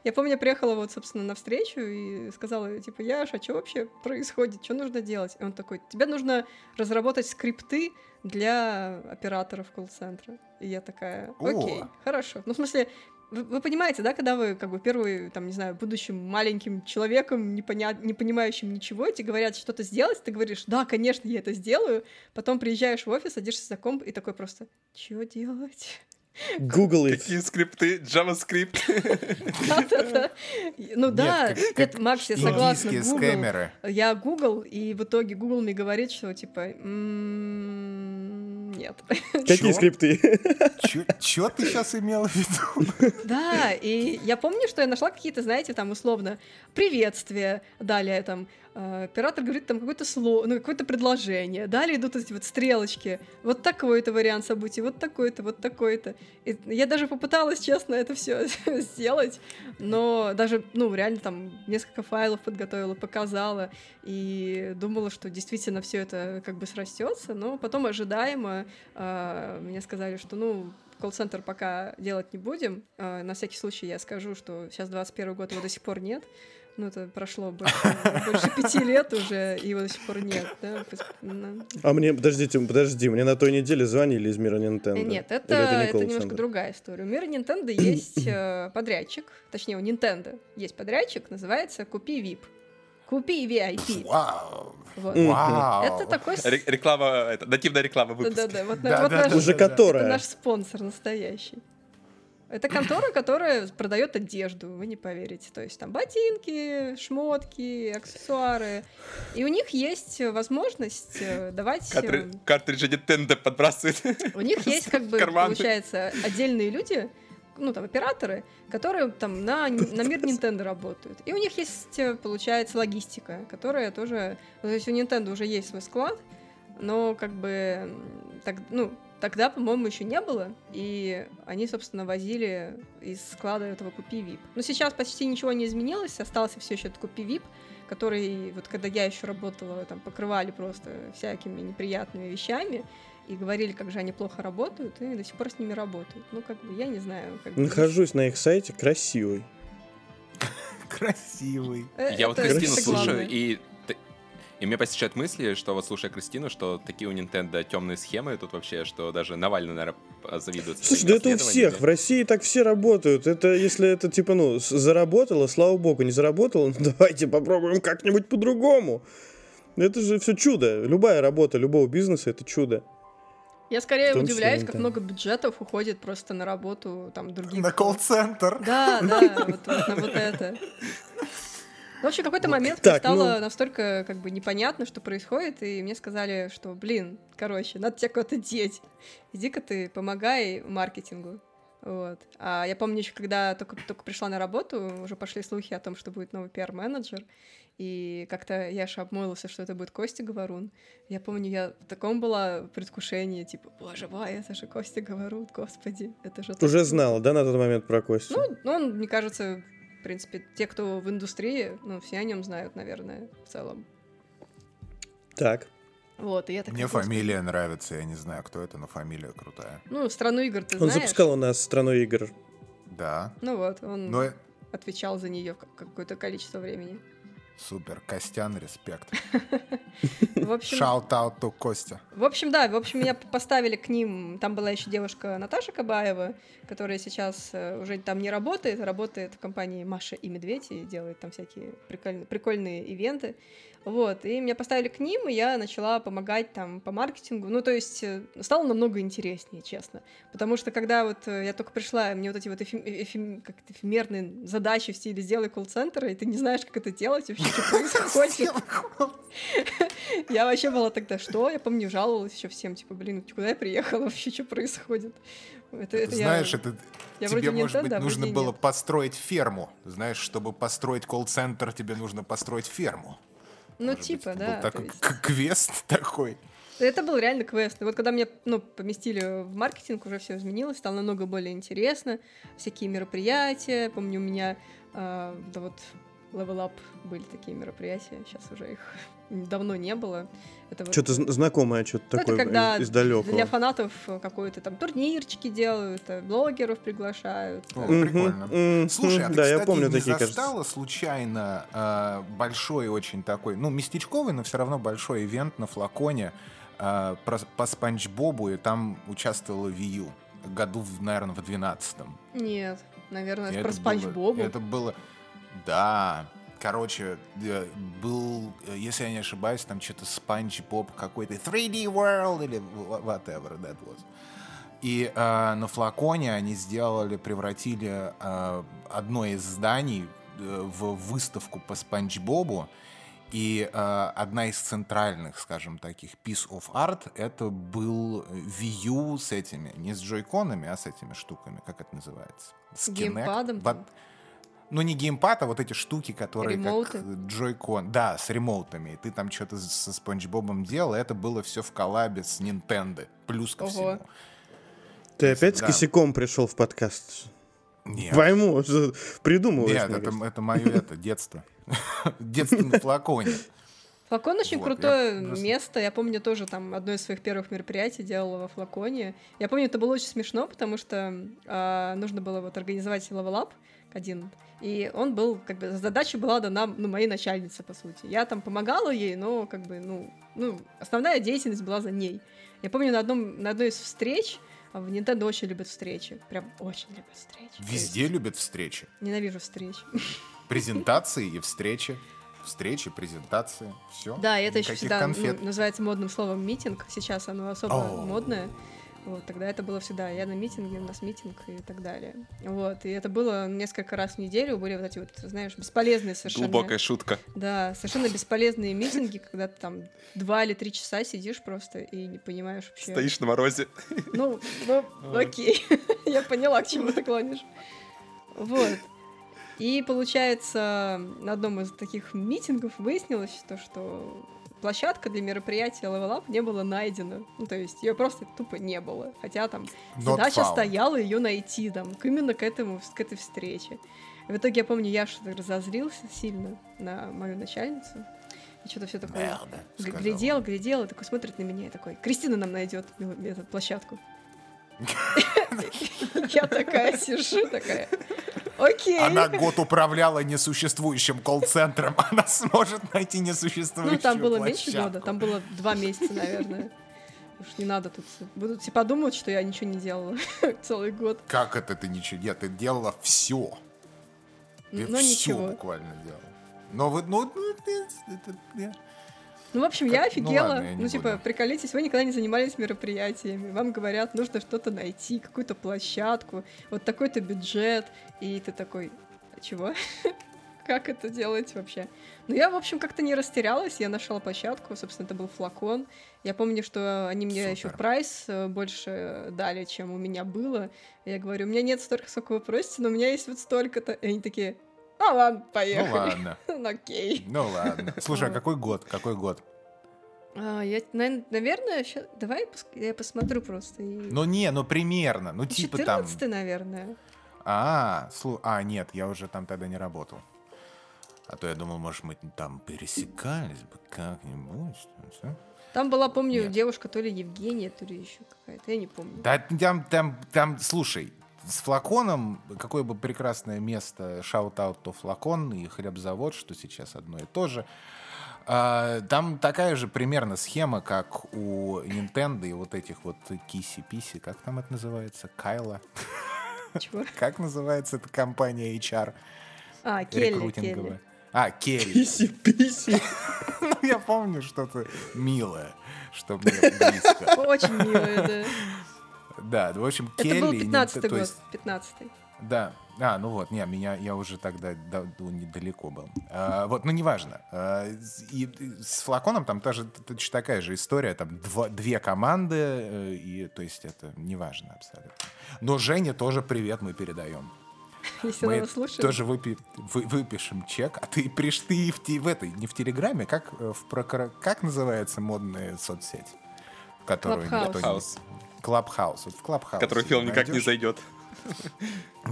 Я помню, я приехала вот, собственно, на встречу и сказала, типа, Яш, а что вообще происходит? Что нужно делать? И он такой, тебе нужно разработать скрипты для операторов колл-центра. И я такая, окей, О. хорошо. Ну, в смысле, вы, вы понимаете, да, когда вы, как бы, первый, там, не знаю, будущим маленьким человеком, не, поня- не понимающим ничего, тебе говорят что-то сделать, ты говоришь, да, конечно, я это сделаю, потом приезжаешь в офис, садишься за комп и такой просто, что делать? Google it. Какие скрипты? JavaScript. Да-да-да. Ну да, как- нет, как Макс, я согласна, Индийские Google. скэмеры. Я Google, и в итоге Google мне говорит, что типа «М, нет. Какие скрипты? Чё, ты сейчас имела в виду? Да, и я помню, что я нашла какие-то, знаете, там условно приветствия, далее там оператор говорит там какое-то слово, ну какое-то предложение, далее идут эти вот стрелочки, вот такой-то вариант событий, вот такой-то, вот такой-то. И я даже попыталась, честно, это все (laughs) сделать, но даже, ну, реально там несколько файлов подготовила, показала, и думала, что действительно все это как бы срастется, но потом ожидаемо э, мне сказали, что, ну, колл-центр пока делать не будем. Э, На всякий случай я скажу, что сейчас 21 год, его до сих пор нет. Ну, это прошло больше, больше пяти лет уже, и его до сих пор нет. Да? ну. А мне, подождите, подожди, мне на той неделе звонили из мира Nintendo. Э, Нет, Или это, не это немножко другая история. У мира Nintendo есть э, подрядчик, точнее, у Nintendo есть подрядчик, называется «Купи VIP». Купи VIP. Вау. Вот. Вау. Это такой... Реклама, это, нативная реклама выпуска. Да-да-да, вот, Да, вот да, наш- да, Уже которая. Это наш спонсор настоящий. Это контора, которая продает одежду, вы не поверите. То есть там ботинки, шмотки, аксессуары. И у них есть возможность э, давать... э, Картри- Картриджи Nintendo подбрасывает. У них (laughs) есть как бы, карманы. получается, отдельные люди, ну там операторы, которые там на, на мир Nintendo работают. И у них есть, э, получается, логистика, которая тоже... То есть у Nintendo уже есть свой склад, но как бы так, ну, тогда, по-моему, еще не было, и они, собственно, возили из склада этого Купи VIP. Но сейчас почти ничего не изменилось, остался все еще этот Купи VIP, который, вот когда я еще работала, там покрывали просто всякими неприятными вещами, и говорили, как же они плохо работают, и до сих пор с ними работают. Ну, как бы, я не знаю. Как бы, Нахожусь на их сайте, красивый. Красивый. э, Я вот Кристину слушаю, и и мне посещают мысли, что вот слушая Кристину, что такие у Nintendo темные схемы тут вообще, что даже Навальный, наверное, завидует. Слушай, да это у всех. В России так все работают. Это если это типа, ну, заработало, слава богу, не заработало, (laughs) ну давайте попробуем как-нибудь по-другому. Это же все чудо. Любая работа любого бизнеса это чудо. Я скорее числе удивляюсь, как Nintendo. много бюджетов уходит просто на работу там других. На колл-центр. Да, (laughs) да, вот, вот на вот это. Ну, в общем, в какой-то момент мне Так, стало ну- настолько как бы непонятно, что происходит, и мне сказали, что, блин, короче, надо тебя куда-то деть. Иди-ка ты, помогай маркетингу. Вот. А я помню еще, когда только, только пришла на работу, уже пошли слухи о том, что будет новый пиар-менеджер, и как-то Яша обмолвился, что это будет Костя Говорун. Я помню, я в таком была предвкушении, типа, боже мой, это же Костя Говорун, господи, это же... Уже круто». знала, да, на тот момент про Костю? Ну, он, мне кажется, принципе, те, кто в индустрии, ну, все о нем знают, наверное, в целом. Так. Вот, и я такая... Мне фамилия нравится, я не знаю, кто это, но фамилия крутая. Ну, страну игр ты Он знаешь. запускал у нас страну игр. Да. Ну вот, он Но отвечал за нее какое-то количество времени. Супер, Костян, респект. В общем, Shout out to Костя. В общем, да, в общем, меня поставили к ним. Там была еще девушка Наташа Кабаева, которая сейчас э, уже там не работает, работает в компании Маша и Медведь и делает там всякие прикольные, прикольные ивенты. Вот, и меня поставили к ним, и я начала помогать там по маркетингу. Ну, то есть э, стало намного интереснее, честно. Потому что когда вот э, я только пришла, мне вот эти вот эфем, эфем, как эфемерные задачи в стиле «сделай колл-центр», и ты не знаешь, как это делать, вообще, что происходит. (laughs) Я вообще была тогда, что? Я помню, жаловалась еще всем, типа, блин, куда я приехала, (laughs) вообще, что происходит? Это, это Знаешь, я, это я тебе, может Nintendo, быть, нужно было нет. построить ферму. Знаешь, чтобы построить колл-центр, тебе нужно построить ферму. Ну, Может типа, быть, да. Был такой есть... квест (laughs) такой. Это был реально квест. И вот когда меня ну, поместили в маркетинг, уже все изменилось, стало намного более интересно. Всякие мероприятия. Помню, у меня э, да вот Level Up были такие мероприятия, сейчас уже их (laughs) давно не было. Это что-то вот... знакомое, что-то ну, такое это когда издалека. Для фанатов какой-то там турнирчики делают, э, блогеров приглашают. О, прикольно. Mm-hmm. Слушай, а ты, да, кстати, я помню не такие, застала кажется. случайно э, большой очень такой, ну, местечковый, но все равно большой ивент на флаконе э, про, по Спанч Бобу, и там участвовала U году, наверное, в 12-м. Нет, наверное, И про это Спанч Бобу. Это было... Да, короче, э, был, э, если я не ошибаюсь, там что-то Спанч Боб какой-то 3D World или wha- whatever that was. И э, на флаконе они сделали, превратили э, одно из зданий э, в выставку по Спанч Бобу. И э, одна из центральных, скажем, таких piece of art, это был Wii U с этими, не с джойконами, а с этими штуками, как это называется? С Kinect. Геймпадом там? Ну, не геймпад, а вот эти штуки, которые Ремоуты? как джойкон. Да, с ремоутами. И ты там что-то со Спанч Бобом делал, это было все в коллабе с Nintendo. Плюс ко Ого. всему. Ты опять с Да. косяком пришел в подкаст? Нет. Пойму, придумываешь. Нет, это, это мое это, детство. (laughs) Детство на флаконе. Флакон очень Вот, крутое я просто- место. Я помню тоже там одно из своих первых мероприятий делала во флаконе. Я помню, это было очень смешно, потому что а, нужно было вот организовать level up один. И он был, как бы, задача была дана, ну, моей начальнице, по сути. Я там помогала ей, но, как бы, ну, ну, основная деятельность была за ней. Я помню, на, одном, на одной из встреч, а в Nintendo очень любят встречи. Прям очень любят встречи. Везде есть любят встречи. Ненавижу встречи. Презентации и встречи. Встречи, презентации. Все. Да, это еще всегда ну, называется модным словом митинг. Сейчас оно особо модное. Вот, тогда это было всегда я на митинге, у нас митинг и так далее. Вот, и это было несколько раз в неделю, были вот эти вот, знаешь, бесполезные совершенно. Глубокая шутка. Да, совершенно бесполезные митинги, когда ты там два или три часа сидишь просто и не понимаешь вообще. Стоишь на морозе. Ну, ну, окей, (laughs) я поняла, к чему ты клонишь. Вот. И получается, на одном из таких митингов выяснилось, то, что площадка для мероприятия Level Up не была найдена. Ну, то есть ее просто тупо не было. Хотя там Not задача found. стояла ее найти там, к- именно к этому, к этой встрече. В итоге я помню, я что-то разозлился сильно на мою начальницу. И что-то все такое Мерда, глядел, глядел, и такой смотрит на меня и такой, Кристина нам найдет эту площадку. (laughs) (laughs) Я такая сижу, такая, окей. Она год управляла несуществующим колл-центром. Она сможет найти несуществующую Ну, там было меньше площадку. года, там было два месяца, наверное. Уж не надо тут. Будут все подумать, что я ничего не делала (laughs) целый год. Как это ты ничего? Нет, ты делала все. Ты Но все ничего. буквально делала. Но вы, ну, ну, ты- это- я- Ну, в общем, Как- я ну офигела. ладно, я Ну, типа, буду. приколитесь, вы никогда не занимались мероприятиями. Вам говорят, нужно что-то найти, какую-то площадку, вот такой-то бюджет. И ты такой, «А чего? (laughs) Как это делать вообще? Ну, я, в общем, как-то не растерялась. Я нашла площадку, собственно, это был флакон. Я помню, что они мне еще прайс э, больше дали, чем у меня было. Я говорю, у меня нет столько, сколько вы просите, но у меня есть вот столько-то. И они такие, а ладно, Ну поехали. ладно. (laughs) Ну, окей. Ну ладно. Слушай, а какой год? Какой год? А, я, наверное, наверное, ща- давай я посмотрю просто. И... Ну не, ну примерно. Ну типа там... 14 наверное. А, слу... а, нет, я уже там тогда не работал. А то я думал, может, мы там пересекались бы как-нибудь. всё. Там была, помню, Нет. девушка то ли Евгения, то ли еще какая-то, я не помню. Да там, там, там, слушай, с флаконом, какое бы прекрасное место, шаут-аут то флакон и хлебзавод, что сейчас одно и то же. А, там такая же примерно схема, как у Nintendo и вот этих вот киси-писи, как там это называется? Кайла. (laughs) Чего? (laughs) Как называется эта компания HR? А, Келли, рекрутинговая? Келли. А, Келли. Писи-писи. (laughs) Ну, я помню что-то милое, что мне (laughs) близко. Очень милая, да. Да, в общем, Келли... Это был и 15 Nintendo- то год, есть 15 Да. А, ну вот, не, меня, я уже тогда да- ну, недалеко был. А, вот, ну неважно. А, и, и с флаконом там тоже точно такая же история. Там два- две команды, э, и то есть это неважно абсолютно. Но Жене тоже привет мы передаем. (laughs) Если мы тоже выпи- вы- выпишем чек. А ты приш ты в, те- в этой, не в Телеграме, как э, в прокора- как называется модная соцсеть? Которую Clubhouse. никто не- Clubhouse. Clubhouse. Вот в Clubhouse. Который Фил никак не найдешь. зайдет.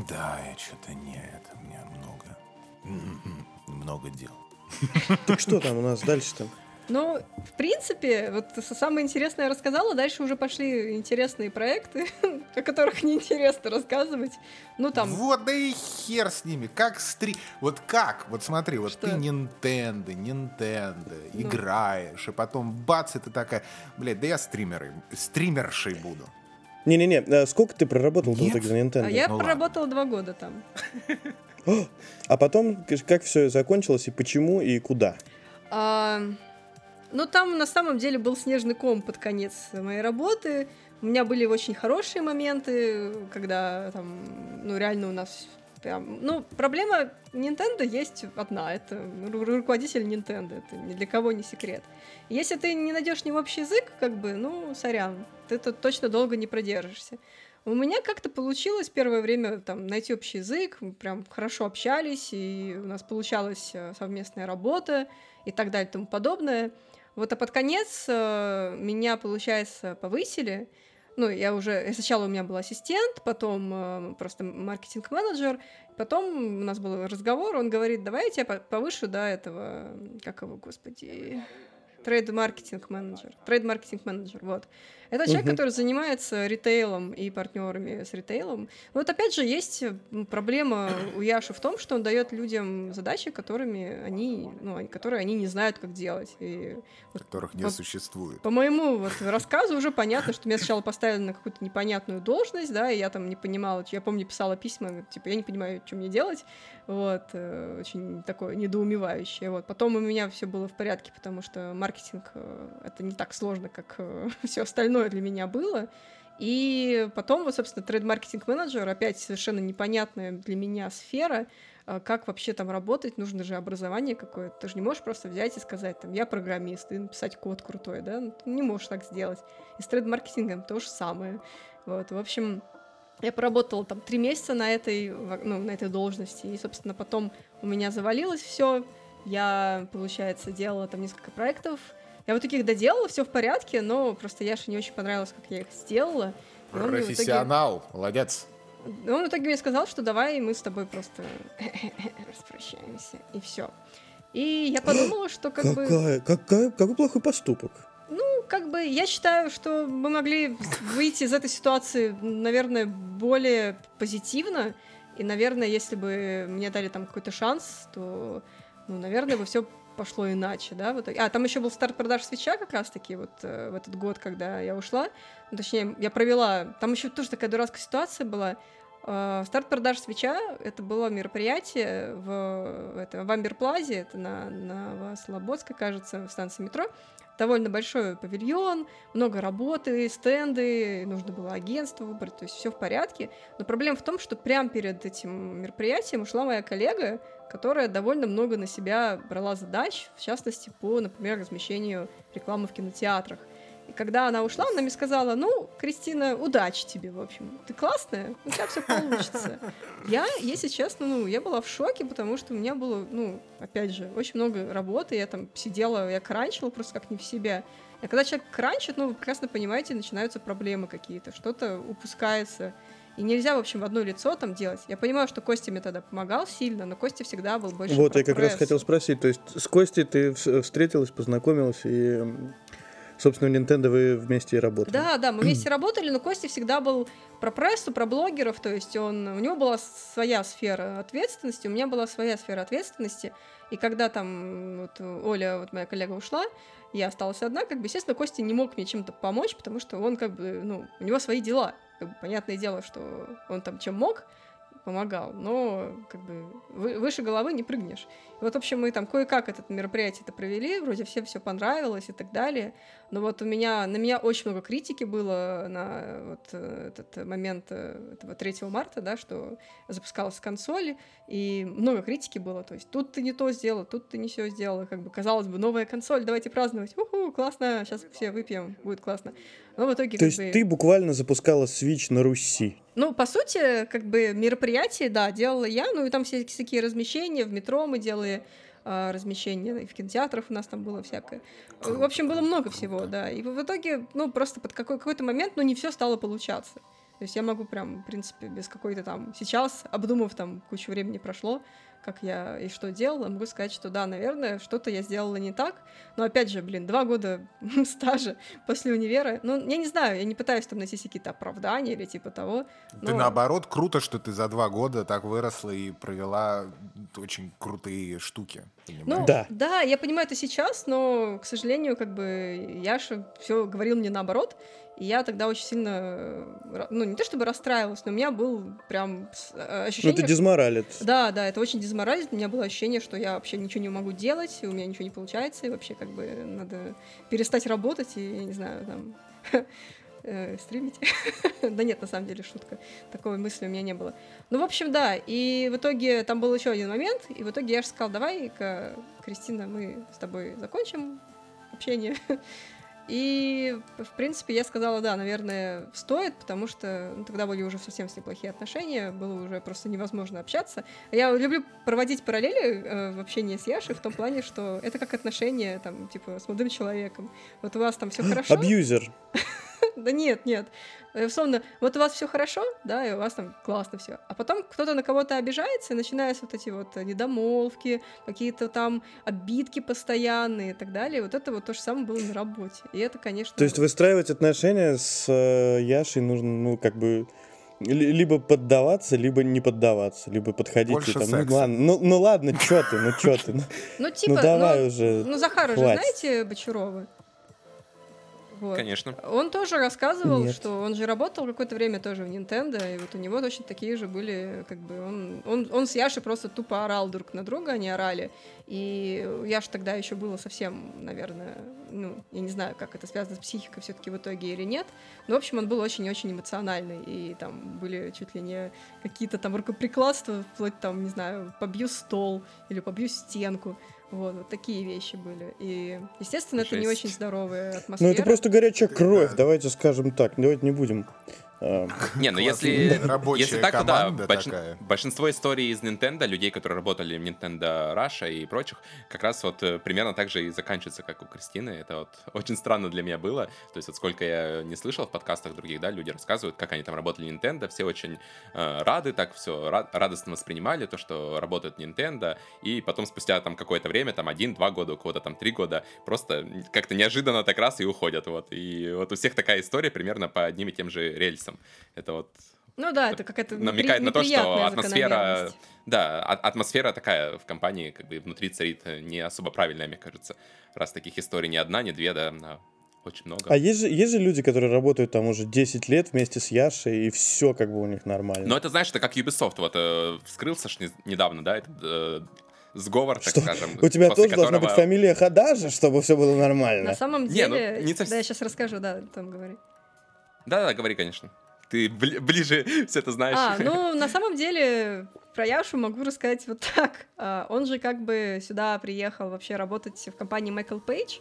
Да, я что-то не это, у меня много, м-м, много дел. Так что там у нас дальше-то? Ну, в принципе, вот самое интересное я рассказала, дальше уже пошли интересные проекты, (laughs) о которых неинтересно рассказывать. Ну, там, Вот, да и хер с ними. Как стри... Вот как? Вот смотри, вот Что? ты Nintendo, Nintendo, Ну. играешь, и потом бац, и ты такая, блядь, да я стримерой, стримершей буду. Не-не-не, а сколько ты проработал Нет. итоге за Nintendo? а я ну ладно. проработала два года там. А потом, как все закончилось, и почему, и куда? А, ну, там на самом деле был снежный ком под конец моей работы. У меня были очень хорошие моменты, когда там, ну, реально у нас прям... Ну, проблема Nintendo есть одна. Это ру- руководитель Nintendo. Это ни для кого не секрет. Если ты не найдешь ним общий язык, как бы, ну, сорян, ты тут точно долго не продержишься. У меня как-то получилось первое время там найти общий язык, мы прям хорошо общались, и у нас получалась э, совместная работа и так далее и тому подобное. Вот, а под конец э, меня, получается, повысили. Ну, я уже... я Сначала у меня был ассистент, потом э, просто маркетинг-менеджер. Потом у нас был разговор, он говорит, давай я тебя по- повышу до этого... Как его, господи... Трейд-маркетинг менеджер. Трейд-маркетинг менеджер, вот. Это человек, Мгм. который занимается ритейлом и партнерами с ритейлом. Вот опять же, есть проблема у Яши в том, что он дает людям задачи, которыми они, ну, которые они не знают, как делать. И которых не Вот. существует. по моему вот рассказу уже понятно, что меня сначала поставили на какую-то непонятную должность, да, и я там не понимала, я помню, писала письма, типа, я не понимаю, что мне делать, вот, э, очень такое недоумевающее, вот. Потом у меня все было в порядке, потому что маркетинг э, это не так сложно, как (laughs) все остальное для меня было, и потом, вот, собственно, трейд-маркетинг-менеджер, опять совершенно непонятная для меня сфера, а, как вообще там работать, нужно же образование какое-то. Ты же не можешь просто взять и сказать, там, я программист, и написать код крутой, да? Ну, Ты не можешь так сделать. И с трейд-маркетингом то же самое. Вот, в общем, я поработала там три месяца на этой, ну, на этой должности, и, собственно, потом у меня завалилось все. Я, получается, делала там несколько проектов. Я вот таких доделала, все в порядке, но просто Яше не очень понравилось, как я их сделала. В итоге- Профессионал, молодец. ну, он в итоге мне сказал, что давай мы с тобой просто (laughs) распрощаемся, и все. И я подумала, что как бы, Какая, какая, какой плохой поступок. ну, как бы, я считаю, что мы могли выйти из этой ситуации, наверное, более позитивно. И, наверное, если бы мне дали там какой-то шанс, то, ну, наверное, бы все пошло иначе, да, вот. А, там еще был старт продаж свеча как раз-таки вот э, в этот год, когда я ушла. Ну, точнее, я провела... Там еще тоже такая дурацкая ситуация была. Э, Старт продаж свеча это было мероприятие в, это, в Амберплазе, это на, на Слободской, кажется, в станции метро. Довольно большой павильон, много работы, стенды, нужно было агентство выбрать, то есть все в порядке. Но проблема в том, что прямо перед этим мероприятием ушла моя коллега, которая довольно много на себя брала задач, в частности, по, например, размещению рекламы в кинотеатрах. И когда она ушла, она мне сказала, ну, Кристина, удачи тебе, в общем. Ты классная, у тебя все получится. Я, если честно, ну, я была в шоке, потому что у меня было, ну, опять же, очень много работы. Я там сидела, я кранчила просто как не в себя. А когда человек кранчит, ну, вы прекрасно понимаете, начинаются проблемы какие-то, что-то упускается. И нельзя, в общем, в одно лицо там делать. Я понимаю, что Костя мне тогда помогал сильно, но Костя всегда был больше вот, я как раз хотел спросить, то есть с Костей ты вс- встретилась, познакомилась и собственно, в Nintendo вы вместе и работали. Да, да, мы (clears throat) вместе работали, но Костя всегда был про прессу, про блогеров, то есть он, у него была своя сфера ответственности, у меня была своя сфера ответственности, и когда там вот Оля, вот моя коллега ушла, я осталась одна, как бы, естественно, Костя не мог мне чем-то помочь, потому что он как бы, ну, у него свои дела. Как бы, понятное дело, что он там чем мог, помогал, но как бы выше головы не прыгнешь. Вот, в общем, мы там кое-как это мероприятие-то провели, вроде всем все понравилось и так далее. Но вот у меня, на меня очень много критики было на вот э, этот момент э, этого 3 марта, да, что запускалась консоль, и много критики было, то есть тут ты не то сделал, тут ты не все сделал, как бы казалось бы, новая консоль, давайте праздновать, уху, классно, сейчас все выпьем, будет классно. Но в итоге... То есть бы... ты буквально запускала Switch на Руси? Ну, по сути, как бы мероприятие, да, делала я, ну и там все всякие размещения, в метро мы делали размещения, и в кинотеатрах у нас там было всякое. В общем, было много всего, да. И в итоге, ну, просто под какой- какой-то момент, ну, не все стало получаться. То есть я могу прям, в принципе, без какой-то там... Сейчас, обдумав, там, кучу времени прошло, как я и что делала, могу сказать, что да, наверное, что-то я сделала не так. Но опять же, блин, два года (laughs) стажа после универа. Ну, я не знаю, я не пытаюсь там найти какие-то оправдания или типа того. Но... Ты наоборот, круто, что ты за два года так выросла и провела очень крутые штуки. Ну, да. да, я понимаю это сейчас, но, к сожалению, как бы Яша все говорил мне наоборот. И я тогда очень сильно, э, ну, не то чтобы расстраивалась, но у меня был прям э, ощущение... Ну, это дезморалит. Да, да, это очень дезморалит. У меня было ощущение, что я вообще ничего не могу делать, у меня ничего не получается, и вообще как бы надо перестать работать, и, я не знаю, там, (laughs) э, стримить. (laughs) да нет, на самом деле, шутка. Такой мысли у меня не было. Ну, в общем, да. И в итоге там был еще один момент, и в итоге я же сказала, давай-ка, Кристина, мы с тобой закончим общение. (laughs) И, в принципе, я сказала, да, наверное, стоит, потому что ну, тогда были уже совсем с неплохие отношения, было уже просто невозможно общаться. Я люблю проводить параллели э, в общении с Яшей в том плане, что это как отношения, там, типа, с молодым человеком. Вот у вас там все хорошо. Абьюзер. Да нет, нет. Э, условно, вот у вас все хорошо, да, и у вас там классно все. А потом кто-то на кого-то обижается, и начинаются вот эти вот недомолвки, какие-то там обидки постоянные и так далее. Вот это вот то же самое было на работе. И это, конечно... То есть выстраивать отношения с э, Яшей нужно, ну, как бы либо поддаваться, либо не поддаваться, либо подходить Больше и там, секса. ну ладно, ну, ну ладно, чё ты, ну чё ты, ну, ну типа, ну давай ну, уже, ну Захар уже хватит. знаете Бочарова? Вот. Конечно. Он тоже рассказывал, Нет. что он же работал какое-то время тоже в Nintendo, и вот у него точно такие же были, как бы, он, он, он с Яшей просто тупо орал друг на друга, они орали, и Яша тогда еще было совсем, наверное, ну, я не знаю, как это связано с психикой все-таки в итоге или нет, но, в общем, он был очень-очень эмоциональный, и там были чуть ли не какие-то там рукоприкладства, вплоть там, не знаю, побью стол или побью стенку, вот, вот такие вещи были. И, естественно, это не Жесть. очень здоровая атмосфера. ну это просто горячая кровь, давайте скажем так, давайте не будем. А, Не, ну если, если так, то да, больш- большинство историй из Nintendo, людей, которые работали в Nintendo Russia и прочих, как раз вот э, примерно так же и заканчивается, как у Кристины. Это вот (laughs) очень странно для меня было. То есть вот сколько я не слышал в подкастах других, да, люди рассказывают, как они там работали в Nintendo, все очень э, рады, так все радостно воспринимали то, что работает Nintendo, и потом спустя там какое-то время, там один-два года, у кого-то там три года, просто как-то неожиданно так раз и уходят, вот. И вот у всех такая история примерно по одним и тем же рельсам. Это вот Ну да, это какая-то намекает на то, что атмосфера, да, а- атмосфера такая в компании, как бы внутри царит э, не особо правильная, мне кажется. Раз таких историй не одна, не две, да, а очень много. А есть же, есть же люди, которые работают там уже 10 лет вместе с Яшей, и все как бы у них нормально. Но это, знаешь, это как Ubisoft, вот э, вскрылся ж не- недавно, да, этот э, сговор, так Что? скажем. У тебя тоже должна быть которого- фамилия Хадажа, чтобы все было нормально. На самом Не, ну, деле, не совс- да, я сейчас расскажу, да, там говори. Да-да, говори, конечно. Ты бли- ближе (laughs) все это знаешь. А, ну, (laughs) на самом деле, про Яшу могу рассказать вот так. А, Он же как бы сюда приехал вообще работать в компании Майкл Пейдж.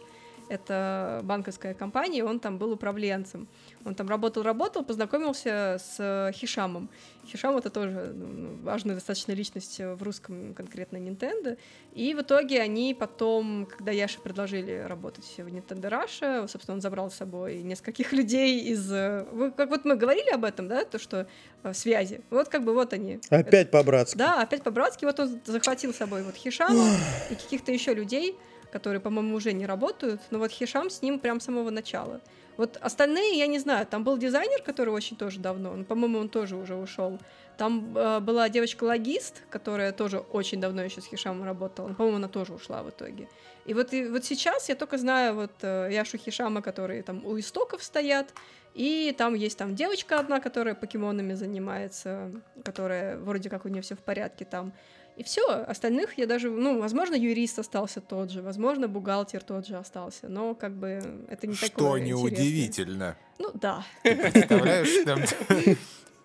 Это банковская компания, он там был управленцем. Он там работал-работал, познакомился с Хишамом. Хишам это тоже ну, важная достаточно личность в русском конкретно Nintendo. И в итоге они потом, когда Яше предложили работать в Nintendo Russia, собственно, он забрал с собой нескольких (laughs) людей из... Вы, как вот мы говорили об этом, да, то, что э, связи. Вот как бы вот они. Опять по-братски. Да, опять по-братски. Вот он захватил с собой вот Хишама и каких-то еще людей. Которые, по-моему, уже не работают, но вот Хишам с ним прям с самого начала. Вот остальные, я не знаю, там был дизайнер, который очень тоже давно, но, по-моему, он тоже уже ушел. Там э, была девочка-логист, которая тоже очень давно еще с Хишамом работала. Но, по-моему, она тоже ушла в итоге. И вот, и вот сейчас я только знаю вот э, Яшу Хишама, которые там у истоков стоят, и там есть там девочка одна, которая покемонами занимается, которая вроде как у нее все в порядке там. И все, остальных я даже, ну, возможно, юрист остался тот же, возможно, бухгалтер тот же остался, но как бы это не Что такое неудивительно. Ну да. Представляешь, там (laughs)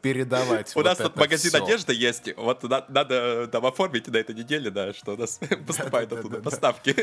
передавать У нас тут магазин одежды есть, вот на- надо там оформить на этой неделе, да, что у нас (laughs) поступают оттуда поставки.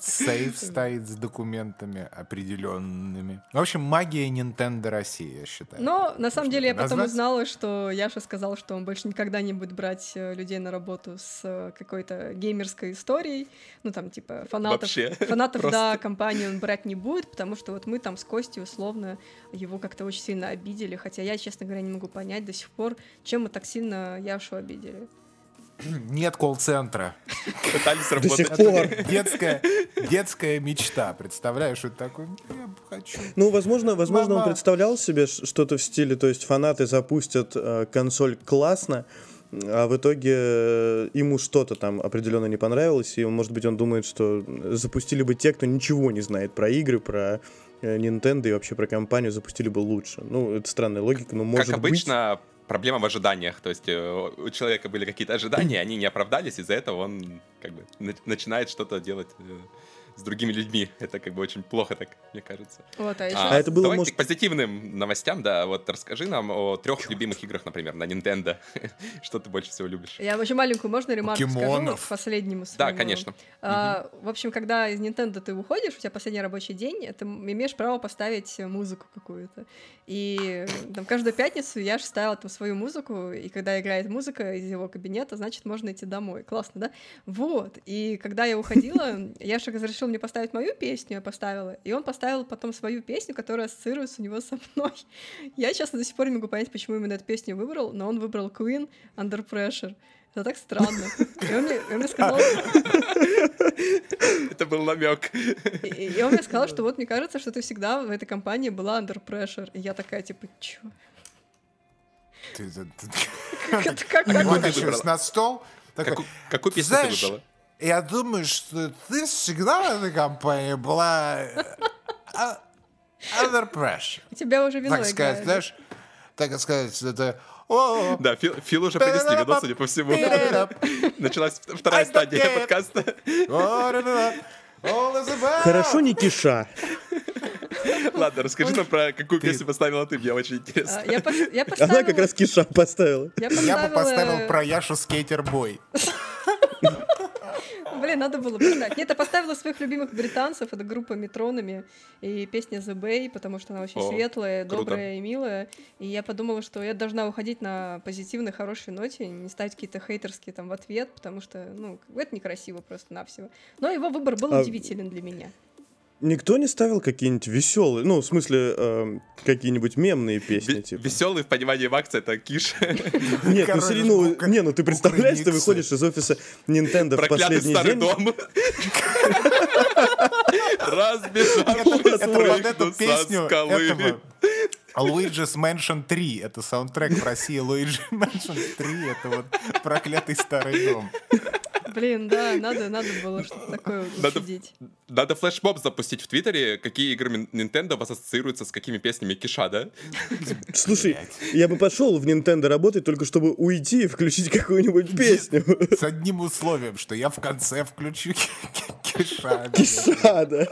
Сейф стоит с документами определенными. В общем, магия Nintendo России, я считаю. Но на самом деле я потом узнала, что Яша сказал, что он больше никогда не будет брать э, людей на работу с э, какой-то геймерской историей. Ну там типа фанатов, Вообще. (laughs) фанатов да, компании он брать не будет, потому что вот мы там с Костей условно его как-то очень сильно обидели. Хотя я, честно говоря, не могу понять до сих пор, чем мы так сильно Яшу обидели. Нет колл-центра. Пытались До сих работать. пор. Детская, детская мечта. Представляешь, что это такое? Я хочу. Ну, возможно, возможно, он Мама. представлял себе что-то в стиле, то есть фанаты запустят э, консоль классно, а в итоге э, ему что-то там определенно не понравилось, и, может быть, он думает, что запустили бы те, кто ничего не знает про игры, про Nintendo и вообще про компанию, запустили бы лучше. Ну, это странная логика, но может Как обычно, проблема в ожиданиях. То есть э, у человека были какие-то ожидания, они не оправдались, из-за этого он как бы на- начинает что-то делать э, с другими людьми. Это как бы очень плохо так, мне кажется. Вот, а еще... А это было, давайте может- к позитивным новостям, да. Вот расскажи нам о трех любимых играх, например, на Nintendo. (laughs) Что ты больше всего любишь? Я очень маленькую, можно ремарку скажу Покемонов. к последнему Да, своему? конечно. А, в общем, когда из Nintendo ты уходишь, у тебя последний рабочий день, ты имеешь право поставить музыку какую-то. И там каждую пятницу я же ставила там свою музыку, и когда играет музыка из его кабинета, значит, можно идти домой. Классно, да? Вот. И когда я уходила, (laughs) Яша разрешил мне поставить мою песню, я поставила, и он поставил потом свою песню, которая ассоциируется у него со мной. (laughs) Я, честно, до сих пор не могу понять, почему именно эту песню выбрал, но он выбрал Queen Under Pressure. Это так странно. И он мне, и он мне сказал, (laughs) Это был намек. и, и он мне сказал, что вот мне кажется, что ты всегда в этой компании была under pressure. И я такая, типа, чё? Ты- ты- ты- Как это, как, как ты на стол. такой, Какую- Какую песню ты Знаешь, выбрала? Я думаю, что ты всегда в этой компании была э, а- under pressure. У тебя уже вино Так сказать, играет. знаешь, так сказать, это... Да, Фил, Фил уже принесли вино, судя по всему. Началась вторая стадия подкаста. Хорошо, не киша. Ладно, расскажи нам про какую песню поставила ты, мне очень А, интересно. Я, пос- я поставила... Она как раз киша поставила. Я Я бы поставил про Яшу Скейтер-бой. (laughs) Блин, надо было поставить. Нет, я поставила своих любимых британцев. Это группа Метронами и песня The Bay, потому что она очень О, светлая, круто. добрая и милая. И я подумала, что я должна уходить на позитивной, хорошей ноте, не ставить какие-то хейтерские там в ответ, потому что, ну, это некрасиво просто-навсего. Но его выбор был А- удивителен для меня. Никто не ставил какие-нибудь веселые, ну, в смысле, эм, какие-нибудь мемные песни, типа. Веселый в понимании Макса это киш. (laughs) Нет, ну, все равно, бука- не, ну ты представляешь, ты выходишь из офиса Nintendo в последний старый день. дом. (laughs) Разбежавшись прыгну со песню скалы. этого Luigi's Mansion 3. Это саундтрек в России Luigi Mansion 3. Это вот проклятый старый дом. Блин, да, надо, надо было что-то такое Надо- учудить. Надо флешмоб запустить в Твиттере, какие игры Nintendo вас ассоциируются с какими песнями Киша, да? Слушай, я бы пошел в Nintendo работать только чтобы уйти и включить какую-нибудь песню. С одним условием, что я в конце включу ки- ки- киша. Киша, да.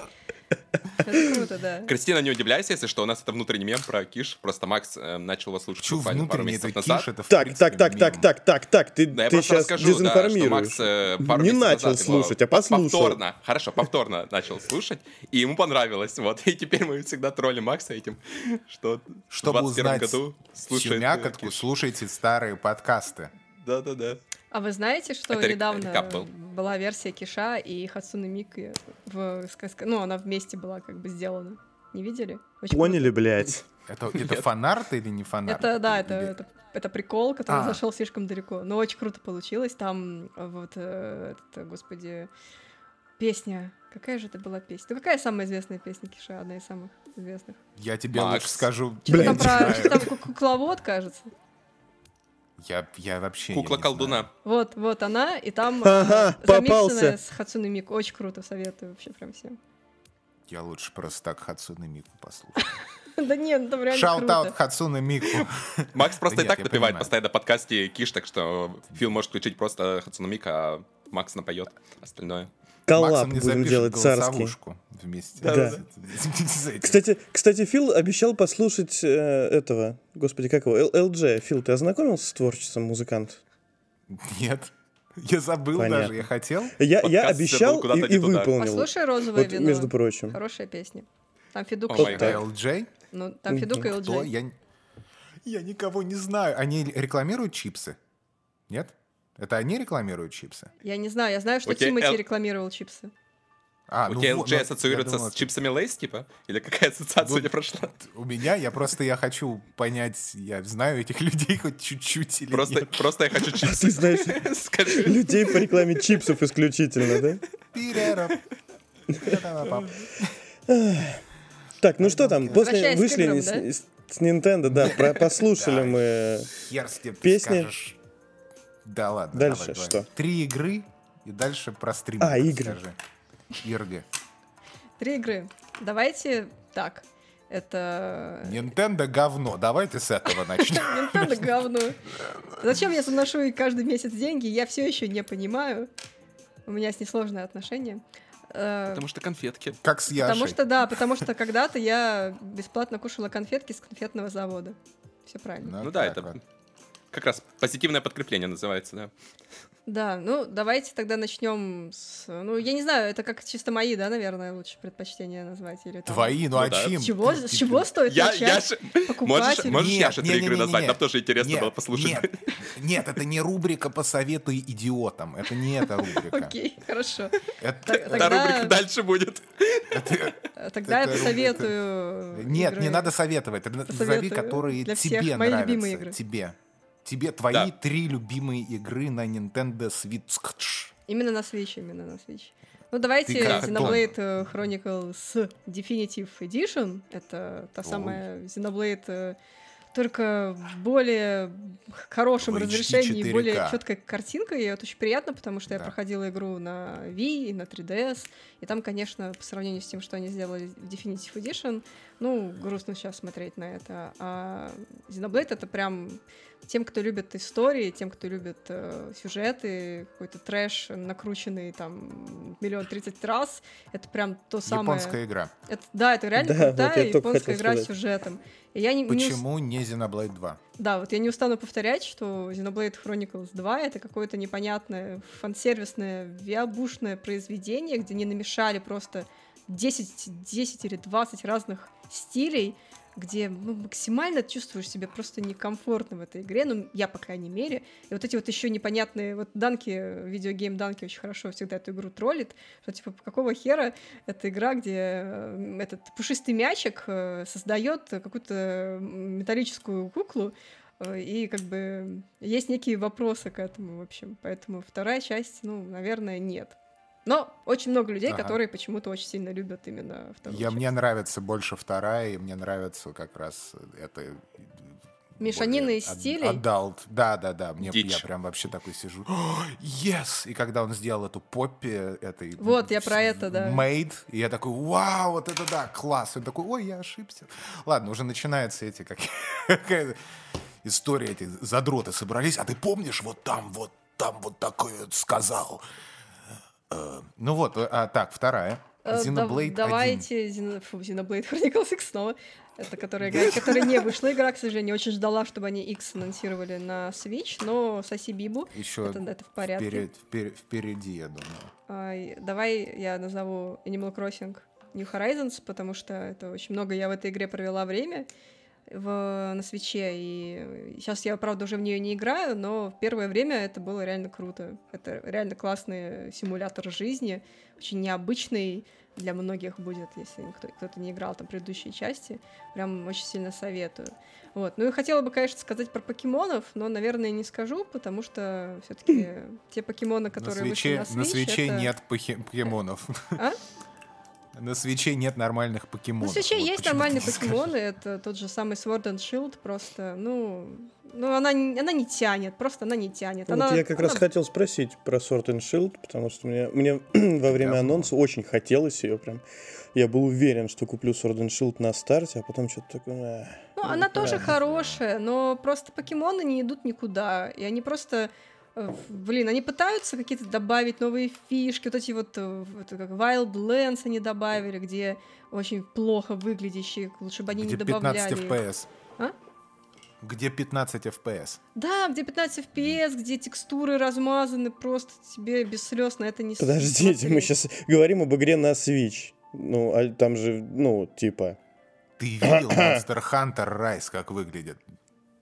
Это круто, да. Кристина, не удивляйся, если что, у нас это внутренний мем про Киш. Просто Макс э, начал его слушать Чу буквально пару месяцев это назад. киш, это Так, принципе так, так, так, так, так, так, ты, Да, я ты просто сейчас расскажу, да, что дезинформируешь. Макс э, пару Не начал назад его слушать, а п- послушал. Повторно, хорошо, повторно начал слушать, и ему понравилось. Вот, и теперь мы всегда троллим Макса этим, что Чтобы в 21 узнать году слушает всю э, слушайте старые подкасты. Да-да-да. А вы знаете, что Это недавно был. была версия Киша и Хацуны Мики в сказка... Ну, она вместе была как бы сделана. Не видели? Очень Поняли, блядь. Это, это фанарт или не круто. фанарт? Это, да, это, Или- это, это прикол, который А. зашел слишком далеко. Но очень круто получилось. Там вот, э, этот, э, господи, Песня. Какая же это была песня? Ну какая самая известная песня Киша? Одна из самых известных. Я тебе Макс. лучше скажу. Что-то там про... что-то там ку- кукловод, кажется. Я, я вообще Кукла-колдуна. Вот, вот она, и там Ага, э, попался. с Хацуны Мику. Очень круто, советую вообще прям всем. Я лучше просто так Хацуны Мику послушаю. (laughs) Да нет, ну там реально Shout-out круто. Хацуны Мику. (laughs) Макс просто и так напевает постоянно подкасте Киш, так что Фил может включить просто Хацуне Мику, а Макс напоет остальное. Коллаб будем делать царский. вместе. Да. (laughs) Кстати, кстати, Фил обещал послушать э, этого, господи, как его, Л- LG. Фил, ты ознакомился с творчеством музыканта? Нет. Я забыл Понятно. даже, я хотел. Я, я обещал и, и выполнил. Послушай «Розовое Вот, вино». между прочим. Хорошая песня. Там Федук. О. LJ? Ну, там Федук и Кто? LJ. Я, я никого не знаю. Они рекламируют чипсы? Нет? Это они рекламируют чипсы? Я не знаю, я знаю, что тебя Тимати Л- рекламировал чипсы. А, У ну тебя LG ну, ассоциируется думал, с чипсами Лейс, типа? Или какая ассоциация Ну, у тебя прошла? У меня, я просто, я хочу понять, я знаю этих (laughs) людей хоть чуть-чуть или Просто, нет. просто я хочу Ты чипсы. знаешь, (laughs) Скажи. людей по рекламе чипсов исключительно, да? Так, ну что там, после вышли с, Nintendo, да, (laughs) послушали мы. Ты Песни. Да ладно. Дальше давай, давай. что? Три игры и дальше про стрим. А, игры. Скажи. Ирги. Три игры. Давайте так. Это... Nintendo говно. Давайте с этого начнем. (laughs) Nintendo говно. Зачем я заношу ей каждый месяц деньги, я все еще не понимаю. У меня с ней сложные отношения. Э, Потому что конфетки. Как с Яшей. Потому что, да, потому что когда-то я бесплатно кушала конфетки с конфетного завода. Все правильно. Ну да, так это вот. Как раз позитивное подкрепление называется, да. Да, ну давайте тогда начнем с... Ну, я не знаю, это как чисто мои, да, наверное, лучше предпочтения назвать? Или там- Твои, ну Ну а да. чем? С чего, Ты- с ты- чего стоит Я, начать? Яша, можешь, Покупатель. можешь Нет, Яше три игры не-не-не-не-не. назвать? Нам тоже интересно Нет, было послушать. Нет, нет, это не рубрика «Посоветуй идиотам». Это не эта рубрика. Окей, хорошо. Тогда- рубрика дальше будет. Тогда я посоветую... Нет, не надо советовать. Назови, которые тебе нравятся. любимые игры. Тебе. Тебе твои Да. три любимые игры на Nintendo Switch. Именно на Switch, именно на Switch. Ну, давайте Xenoblade э, Chronicles Definitive Edition. Это та Ой. самая Xenoblade э, только в более хорошем HD разрешении, 4K. более четкой картинкой. И это очень приятно, потому что я Да. проходила игру на Wii и на 3DS. И там, конечно, по сравнению с тем, что они сделали в Definitive Edition, ну, грустно сейчас смотреть на это. А Xenoblade — это прям тем, кто любит истории, тем, кто любит э, сюжеты, какой-то трэш, накрученный там миллион тридцать раз, это прям то самое... Японская игра. Это, да, это реально Да, вот крутая я только японская игра с сказать. сюжетом. Я не, не ус- Почему не Xenoblade 2? Да, вот я не устану повторять, что Xenoblade Chronicles 2 — это какое-то непонятное фан-сервисное, виабушное произведение, где не намешали просто 10, 10 или 20 разных стилей, где ну, максимально чувствуешь себя просто некомфортно в этой игре, ну, я, по крайней мере. И вот эти вот еще непонятные... Вот Данки, видеогейм Данки очень хорошо всегда эту игру троллит, что, типа, какого хера эта игра, где э, этот пушистый мячик э, создает какую-то металлическую куклу, э, и как бы есть некие вопросы к этому, в общем. Поэтому вторая часть, ну, наверное, нет. Но очень много людей, Ага. которые почему-то очень сильно любят именно вторую Я, часть. мне нравится больше вторая, и мне нравится как раз это... Мешанина более из стилей? Адалт. Да, да, да. Мне, Дичь. я прям вообще такой сижу. Yes! И когда он сделал эту поппи этой... Вот, я про это, да. Made, и я такой, вау, вот это да, класс. И он такой, ой, я ошибся. Ладно, уже начинаются эти как (laughs) история, эти задроты собрались. А ты помнишь, вот там, вот там вот такое сказал. Э, Ну вот, а так, вторая. Э, да- Xenoblade 1. Давайте Xenoblade Chronicles X снова. Это которая, игра, которая не вышла игра, к сожалению. Очень ждала, чтобы они X анонсировали на Switch, но соси Бибу. Еще Это, это в порядке. вперед- впер- впереди, я думаю. Ай, давай я назову Animal Crossing New Horizons, потому что это очень много я в этой игре провела время. В, на свече, и сейчас я, правда, уже в нее не играю, но в первое время это было реально круто. Это реально классный симулятор жизни, очень необычный для многих будет, если кто- кто-то не играл там предыдущие части. Прям очень сильно советую. Вот. Ну и хотела бы, конечно, сказать про покемонов, но, наверное, не скажу, потому что все-таки (clears throat) те покемоны, На которые вышли свече, на Switch, на свече это- нет покемонов. А? (laughs) На свече нет нормальных На покемонов. свече Вот есть нормальные покемоны, это тот же самый Sword and Shield, просто, ну, ну она, не- она не тянет, просто она не тянет. Вот Она, я как она- раз хотел спросить про Sword and Shield, потому что мне, мне (clears throat) во время Говно. анонса очень хотелось ее прям. Я был уверен, что куплю Sword and Shield на старте, а потом что-то такое... «Эх, Ну, ну, она тоже правда». хорошая, но просто покемоны не идут никуда. И они просто, блин, они пытаются какие-то добавить новые фишки, вот эти вот, э, вот как Wildlands они добавили, где очень плохо выглядящие, лучше бы они Где не 15 добавляли. FPS. А? Где 15 FPS. Да, где 15 FPS, где текстуры размазаны, просто тебе без слез на это не Подождите, мы смотреть. сейчас говорим об игре на Switch. Ну, а там же, ну, типа, Ты видел (coughs) Monster Hunter Rise, как выглядит?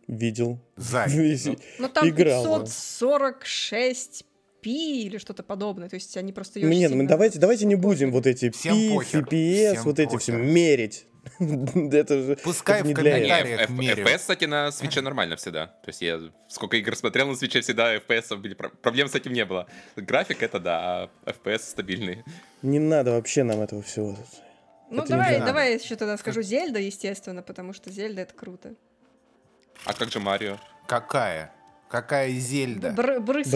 Видел. Зай. Весь- (laughs) Ну там играл, да. 546 пи или что-то подобное, то есть они просто ее Ну, Нет, мы давайте, давайте не будем вот эти Всем пи, похер, всем вот эти все мерить. (laughs) Это же Пускай это не в для комментариях. FPS, кстати, на свече нормально всегда. То есть я сколько игр смотрел на свече, всегда FPS были. Про- Проблем с этим не было. График это да, а FPS стабильный. Не надо вообще нам этого всего. Ну Это давай, давай я еще тогда скажу Зельда, естественно, потому что Зельда это круто. А как же Марио? Какая? Какая Зельда? Бр- Брызг.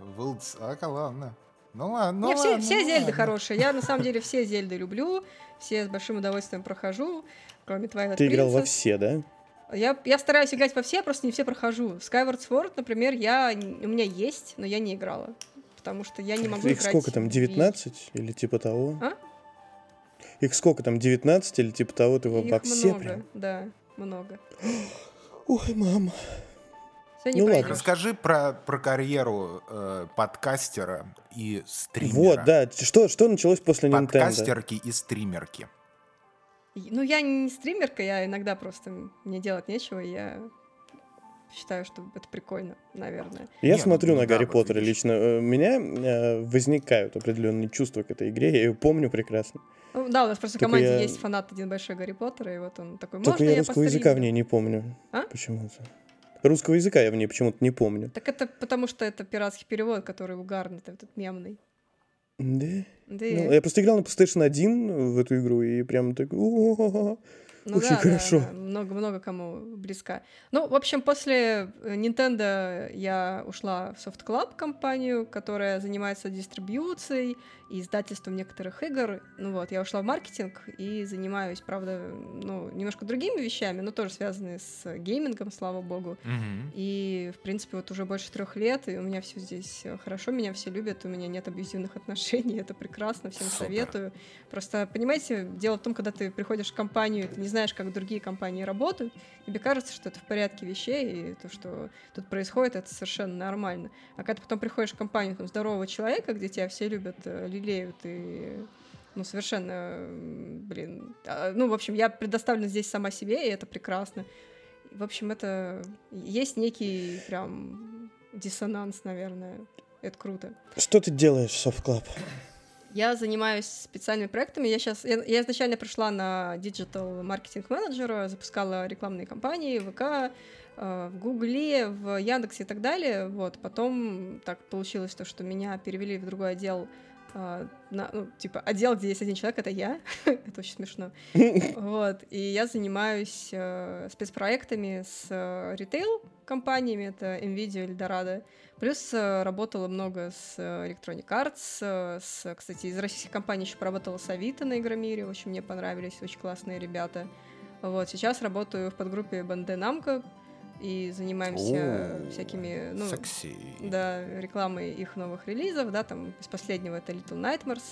Wilds- А, ладно. Ну ладно, ну Не, все, ладно, все ну Зельды ладно. хорошие. Я на самом деле все Зельды люблю, все с большим удовольствием прохожу, кроме Twilight Ты играл во все, да? Я, я стараюсь играть во все, просто не все прохожу. Skyward Sword, например, я, у меня есть, но я не играла. Потому что я не могу Их играть сколько там, в- 19 или типа того? А? Их сколько там, 19 или типа того? Ты во Их во все много, прям? да, много. Ой, мама. Всё не Ну ладно. Расскажи про, про карьеру э, подкастера и стримера. Вот, да. Что, что началось после Nintendo? Подкастерки и стримерки. Ну, я не стримерка, я иногда просто мне делать нечего, я считаю, что это прикольно, наверное. Я Не, смотрю ну на да, Гарри вот Поттера видишь. лично. э, У меня э, возникают определенные чувства к этой игре. Я ее помню прекрасно. Ну, да, у нас просто в Только команде я- есть фанат один большой Гарри Поттера, и вот он такой, Только можно я я русского языка в постримлю?» ней не помню. А? Почему-то. Русского языка я в ней почему-то не помню. Так это потому, что это пиратский перевод, который угарный, этот мемный. Да? Да, Ну, я просто играл на PlayStation 1 в эту игру и прям так... Ну очень да, хорошо. да, много-много кому близка. Ну, в общем, после э, Nintendo я ушла в Soft Club компанию, которая занимается дистрибьюцией и издательством некоторых игр. Ну вот, я ушла в маркетинг и занимаюсь, правда, ну, немножко другими вещами, но тоже связанные с геймингом, слава богу. Мгм. И, в принципе, вот уже больше трех лет, и у меня все здесь э, хорошо, меня все любят, у меня нет абьюзивных отношений, (laughs) это прекрасно, всем Супер. советую. Просто, понимаете, дело в том, когда ты приходишь в компанию, ты не знаешь, как другие компании работают, тебе кажется, что это в порядке вещей, и то, что тут происходит, это совершенно нормально. А когда ты потом приходишь в компанию там, здорового человека, где тебя все любят, э, лелеют и ну, совершенно, блин, а, ну, в общем, я предоставлена здесь сама себе, и это прекрасно. В общем, это есть некий прям диссонанс, наверное. Это круто. Что ты делаешь в Soft Club? Я занимаюсь специальными проектами. Я сейчас, я, я изначально пришла на digital маркетинг менеджера, запускала рекламные кампании в ВК, э, в Гугле, в Яндексе и так далее. Вот потом так получилось то, что меня перевели в другой отдел. Э, на- ну, типа отдел, где есть один человек, это я. (laughs) это очень смешно. (laughs) Вот. И я занимаюсь э, спецпроектами с э, ритейл-компаниями, это NVIDIA, Eldorado. Плюс э, работала много с э, Electronic Arts, э, с, кстати, из российских компаний еще поработала с Авито на Игромире, очень мне понравились, очень классные ребята. Вот, сейчас работаю в подгруппе Bandai Namco и занимаемся О, всякими, ну, Секси. да, рекламой их новых релизов, да, там из последнего это Little Nightmares,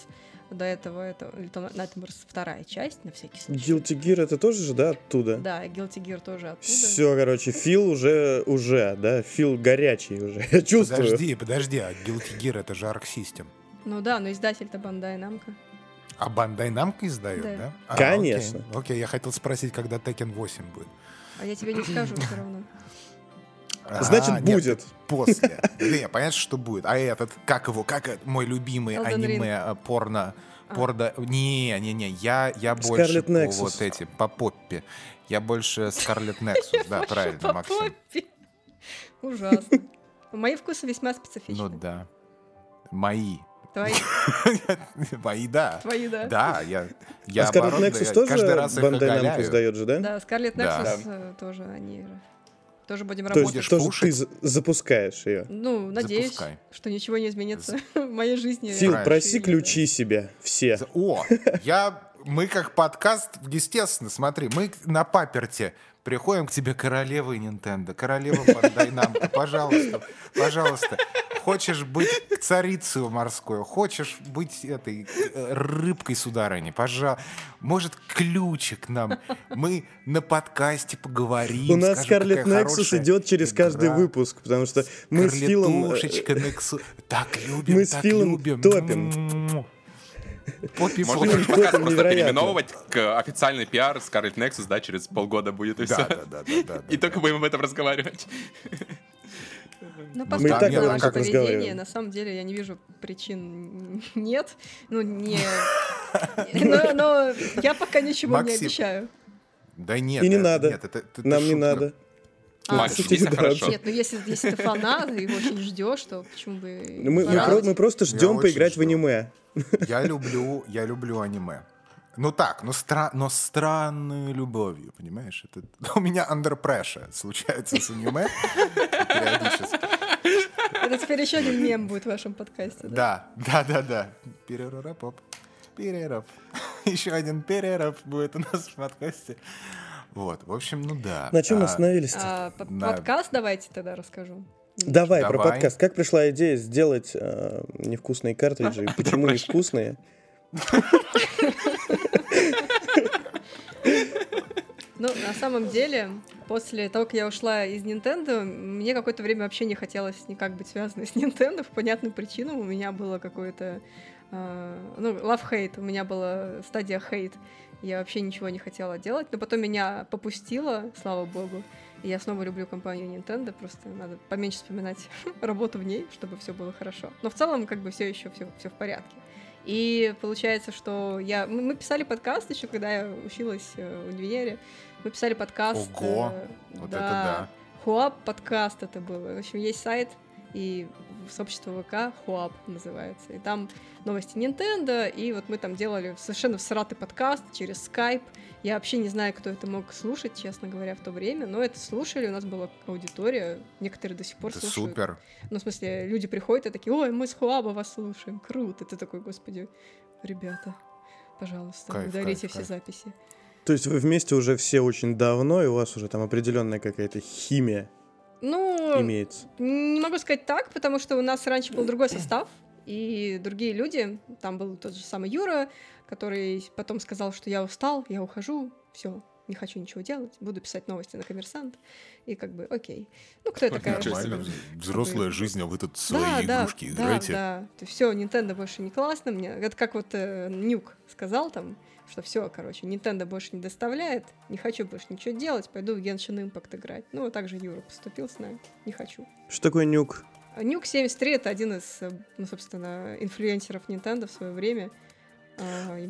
до этого это Little Nightmares вторая часть, на всякий случай. Guilty Gear это тоже же, да, оттуда? Да, Guilty Gear тоже оттуда. Все, короче, Фил уже, уже, да, Фил горячий уже, (laughs) я чувствую. Подожди, подожди, а Guilty Gear это же Arc System. Ну да, но издатель-то Bandai Namco. А Бандай Намка издает, Да. да? А, Конечно. Окей. окей, я хотел спросить, когда Tekken 8 будет. А я тебе не скажу все равно. А, Значит, нет, будет. После. Не, понятно, что будет. А этот, как его, как мой любимый аниме, а, порно, А. порно... Не, не, не, я, я больше по вот этим, по Поппе. Я больше Скарлет Nexus, (laughs) да, правильно, Максим. Ужасно. Мои вкусы весьма Ну специфичны. да. Мои. Твои, (laughs) Мои, да. твои, да. Да, я, я а Scarlet да, Nexus тоже каждый раз оголяю. издает же, да? Да, Scarlet Да. Nexus э, тоже они же. Тоже будем То работать. есть Будешь тоже ты запускаешь ее. Ну, надеюсь, Запускай. что ничего не изменится (laughs) в моей жизни. Фил, Правильно. проси ключи себе. Все. О, я, мы как подкаст, естественно, смотри, мы на паперте приходим к тебе королевой Nintendo, королева Бандай Намко, пожалуйста, пожалуйста. Хочешь быть царицей морской, хочешь быть этой э, рыбкой сударыни, пожалуйста. Может, ключик нам. Мы на подкасте поговорим. У нас Nexus хорошая идет через каждый игра. выпуск, потому что мы с Филом... э, Nexus. Так любим, Мы с так Филом любим. топим. Поппи, Можно подкаст (laughs) просто невероятно. переименовывать к официальный пиар Scarlet Nexus, да, через полгода будет и Да, все. да, да, да, да, И да. только будем об этом разговаривать. Ну, Мы поскольку наше как поведение, на самом деле я не вижу причин нет. Ну, не... (laughs) Но, но я пока ничего не Максим, обещаю. Да нет. И не это- надо. нет, это- это Нам не шутка. надо. А, Макс, здесь да. хорошо. Нет, ну если, если ты фанат и очень ждешь, то почему бы... Мы, мы Я- про- мы просто я ждем очень поиграть в жду. аниме. Я люблю, я люблю аниме. Ну так, но, стра- но странную любовью, понимаешь? Это... (laughs) У меня under pressure случается с аниме периодически. Это теперь еще один мем будет в вашем подкасте. Да? Да, да, да, да. Перерапоп. Перерап. (laughs) Еще один перерап будет у нас в подкасте. Вот, в общем, ну да. На чем мы А, остановились-то? А, подкаст давайте тогда расскажу. Давай, про Давай. подкаст. Как пришла идея сделать э, невкусные картриджи? (laughs) Почему невкусные? Ну, на самом деле, после того, как я ушла из Nintendo, мне какое-то время вообще не хотелось никак быть связанной с Nintendo. По понятным причинам у меня было какое-то... э, ну, love-hate, у меня была стадия hate. Я вообще ничего не хотела делать, но потом меня попустило, слава богу. Я снова люблю компанию Nintendo, просто надо поменьше вспоминать (laughs) работу в ней, чтобы все было хорошо. Но в целом, как бы все еще все, в порядке. И получается, что я... Мы, писали подкаст еще, когда я училась э, в универе. Мы писали подкаст. Ого! э, Вот это да. Хуап подкаст это было. В общем, есть сайт и сообщество ВК Хуап называется. И там новости Nintendo, и вот мы там делали совершенно всратый подкаст через скайп. Я вообще не знаю, кто это мог слушать, честно говоря, в то время, но это слушали, у нас была аудитория, некоторые до сих пор Это слушают. супер. Ну, в смысле, люди приходят и такие, ой, мы с Хуаба вас слушаем, круто. Ты такой, господи, ребята, пожалуйста, Кайф, удалите кайф, все кайф. записи. То есть вы вместе уже все очень давно, и у вас уже там определенная какая-то химия Ну, имеется. Не могу сказать так, потому что у нас раньше был другой состав, и другие люди. Там был тот же самый Юра, который потом сказал, что я устал, я ухожу, все, не хочу ничего делать, буду писать новости на коммерсант. И как бы, окей. Ну, кто я такая? Нормально. Взрослая жизнь, а вы тут свои да, да, игрушки да, играете. Да, все, Nintendo больше не классно мне. Это как вот э, Нюк сказал там, что все, короче, Nintendo больше не доставляет, не хочу больше ничего делать, пойду в Genshin Impact играть. Ну, вот так же Юра поступил с нами, не хочу. Что такое нюк? Нюк 73 это один из, э, ну, собственно, инфлюенсеров Nintendo в свое время.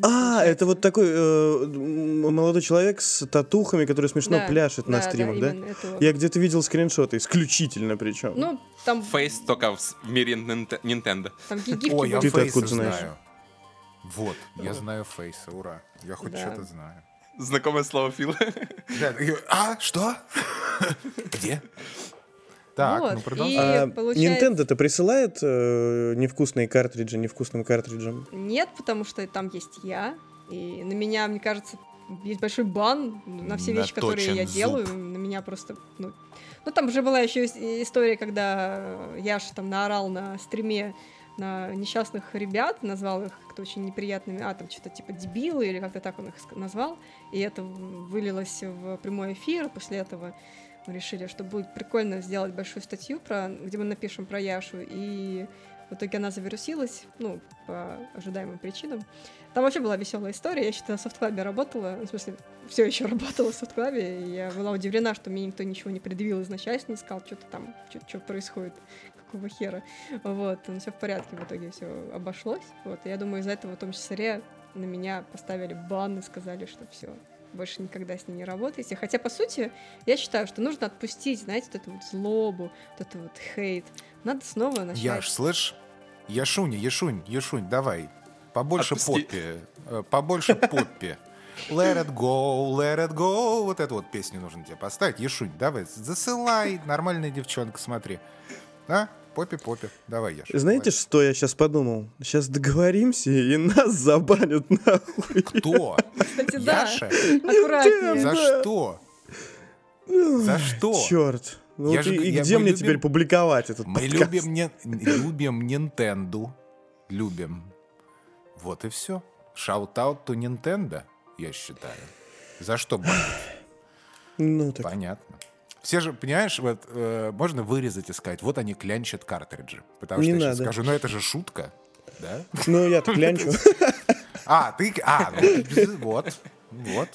А, это вот такой э, молодой человек с татухами, который смешно Да, пляшет на стримах, да? Я где-то видел скриншоты, исключительно причем. Ну, там, Фейс только в мире Nintendo. там Ой, я откуда знаешь? знаю. Вот, я знаю Фейса, ура. Я хоть Да. что-то знаю. Знакомое слово Фил. Да, и- А, что? (laughs) Где? Так, Вот, ну и- продолжай. А получается- Nintendo-то присылает э, невкусные картриджи невкусным картриджам? Нет, потому что там есть я, и на меня, мне кажется, есть большой бан на все вещи, которые я Наточен делаю. зуб. На меня просто, ну, ну там же была еще история, когда Яша там наорал на стриме на несчастных ребят, назвал их как-то очень неприятными, а там что-то типа дебилы или как-то так он их назвал, и это вылилось в прямой эфир. После этого мы решили, что будет прикольно сделать большую статью, про, где мы напишем про Яшу, и В итоге она завирусилась, ну, по ожидаемым причинам. Там вообще была веселая история. Я что-то на софтклабе работала, в смысле, все еще работала в софтклабе, и я была удивлена, что мне никто ничего не предъявил из начальства, не сказал, что-то там, что происходит, какого хера. Вот, но все в порядке, в итоге все обошлось. Вот, и я думаю, из-за этого в том числе на меня поставили бан и сказали, что все, больше никогда с ней не работаете. Хотя, по сути, я считаю, что нужно отпустить, знаете, вот эту вот злобу, вот эту вот хейт. Надо снова начать. Яш, слышь? Яшунь, Яшунь, Яшунь, давай. Побольше Отпусти. поппи. э, Побольше поппи. Let it go, let it go. Вот эту вот песню нужно тебе поставить. Яшунь, давай, засылай. Нормальная девчонка, смотри. А? Поппи-поппи. Давай, Яш. Знаете, что я сейчас подумал? Сейчас договоримся, и нас забанят нахуй. Кто? Кстати, да, Яша? аккуратнее. За Да. что? За что? Черт. Ну Я вот же- и, я- где мне любим- теперь публиковать этот Мы подкаст? любим, не, любим Nintendo. Любим. Вот и все. Shout-out to Nintendo, я считаю. За что банить? Ну так. Понятно. Все же, понимаешь, вот э, можно вырезать и сказать, вот они клянчат картриджи. Потому Не что я сейчас надо. скажу, ну это же шутка. Да? Ну я-то (laughs) клянчу. А, ты... А, ну, вот. Вот.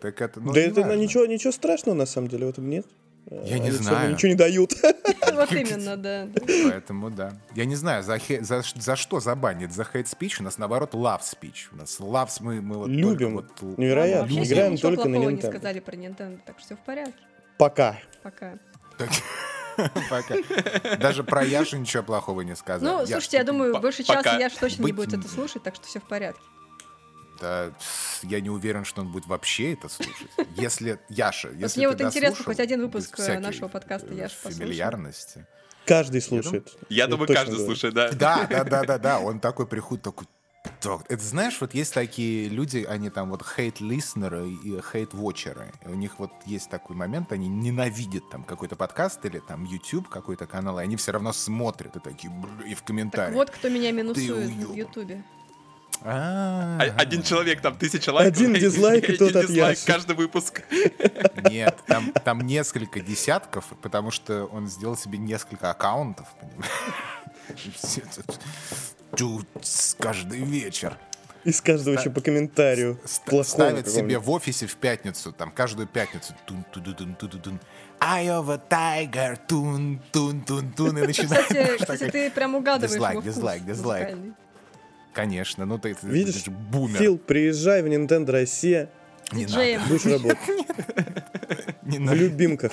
Так это, ну, Да не это важно. ничего, ничего страшного на самом деле в этом нет. Я не всё равно знаю. Ничего не дают. (laughs) Вот (laughs) именно, да. Поэтому да. Я не знаю, за, за, за что забанить? За хейт спич? У нас наоборот love speech. У нас love мы, мы вот Любим. только вот... Невероятно. Играем только на плохого не Nintendo. сказали про Nintendo, так что все в порядке. Пока. Пока. (laughs) Пока. Даже про Яшу ничего плохого не сказал. Ну, слушайте, я думаю, больше часа Яш точно не будет это слушать, так что все в порядке. да, я не уверен, что он будет вообще это слушать. Если Яша, если мне ты вот интересно, хоть один выпуск, нашего подкаста э, Яша послушал? Фамильярности. Каждый слушает. Я думаю, точно каждый говорю. слушает, да. Да, да, да, да, да. Он такой приходит, такой. «Так». Это знаешь, вот есть такие люди, они там вот хейт-листнеры и хейт-вотчеры. У них вот есть такой момент, они ненавидят там какой-то подкаст или там YouTube какой-то канал, и они все равно смотрят и такие и в Так комментариях. вот, кто меня минусует в. Ютубе. А, А- Один человек, там тысяча лайков. Один дизлайк, и тот от Яши. каждый выпуск. Нет, там, там несколько десятков, потому что он сделал себе несколько аккаунтов. понимаешь? (laughs) И с- каждый вечер. Из каждого еще по комментарию. Ст- плохому ставит себе в офисе в пятницу, там, каждую пятницу. тун ту ду дун ту ду дун Eye of a tiger, тун тун тун тун и (laughs) начинает. Кстати, (laughs) кстати, ты прям угадываешь Дизлайк, его вкус дизлайк, дизлайк. музыкальный. Конечно, ну ты, Видишь, ты же бумер. Фил, приезжай в Nintendo Россия, не Диджеем будешь работать. (laughs) надо, В надо. любимках.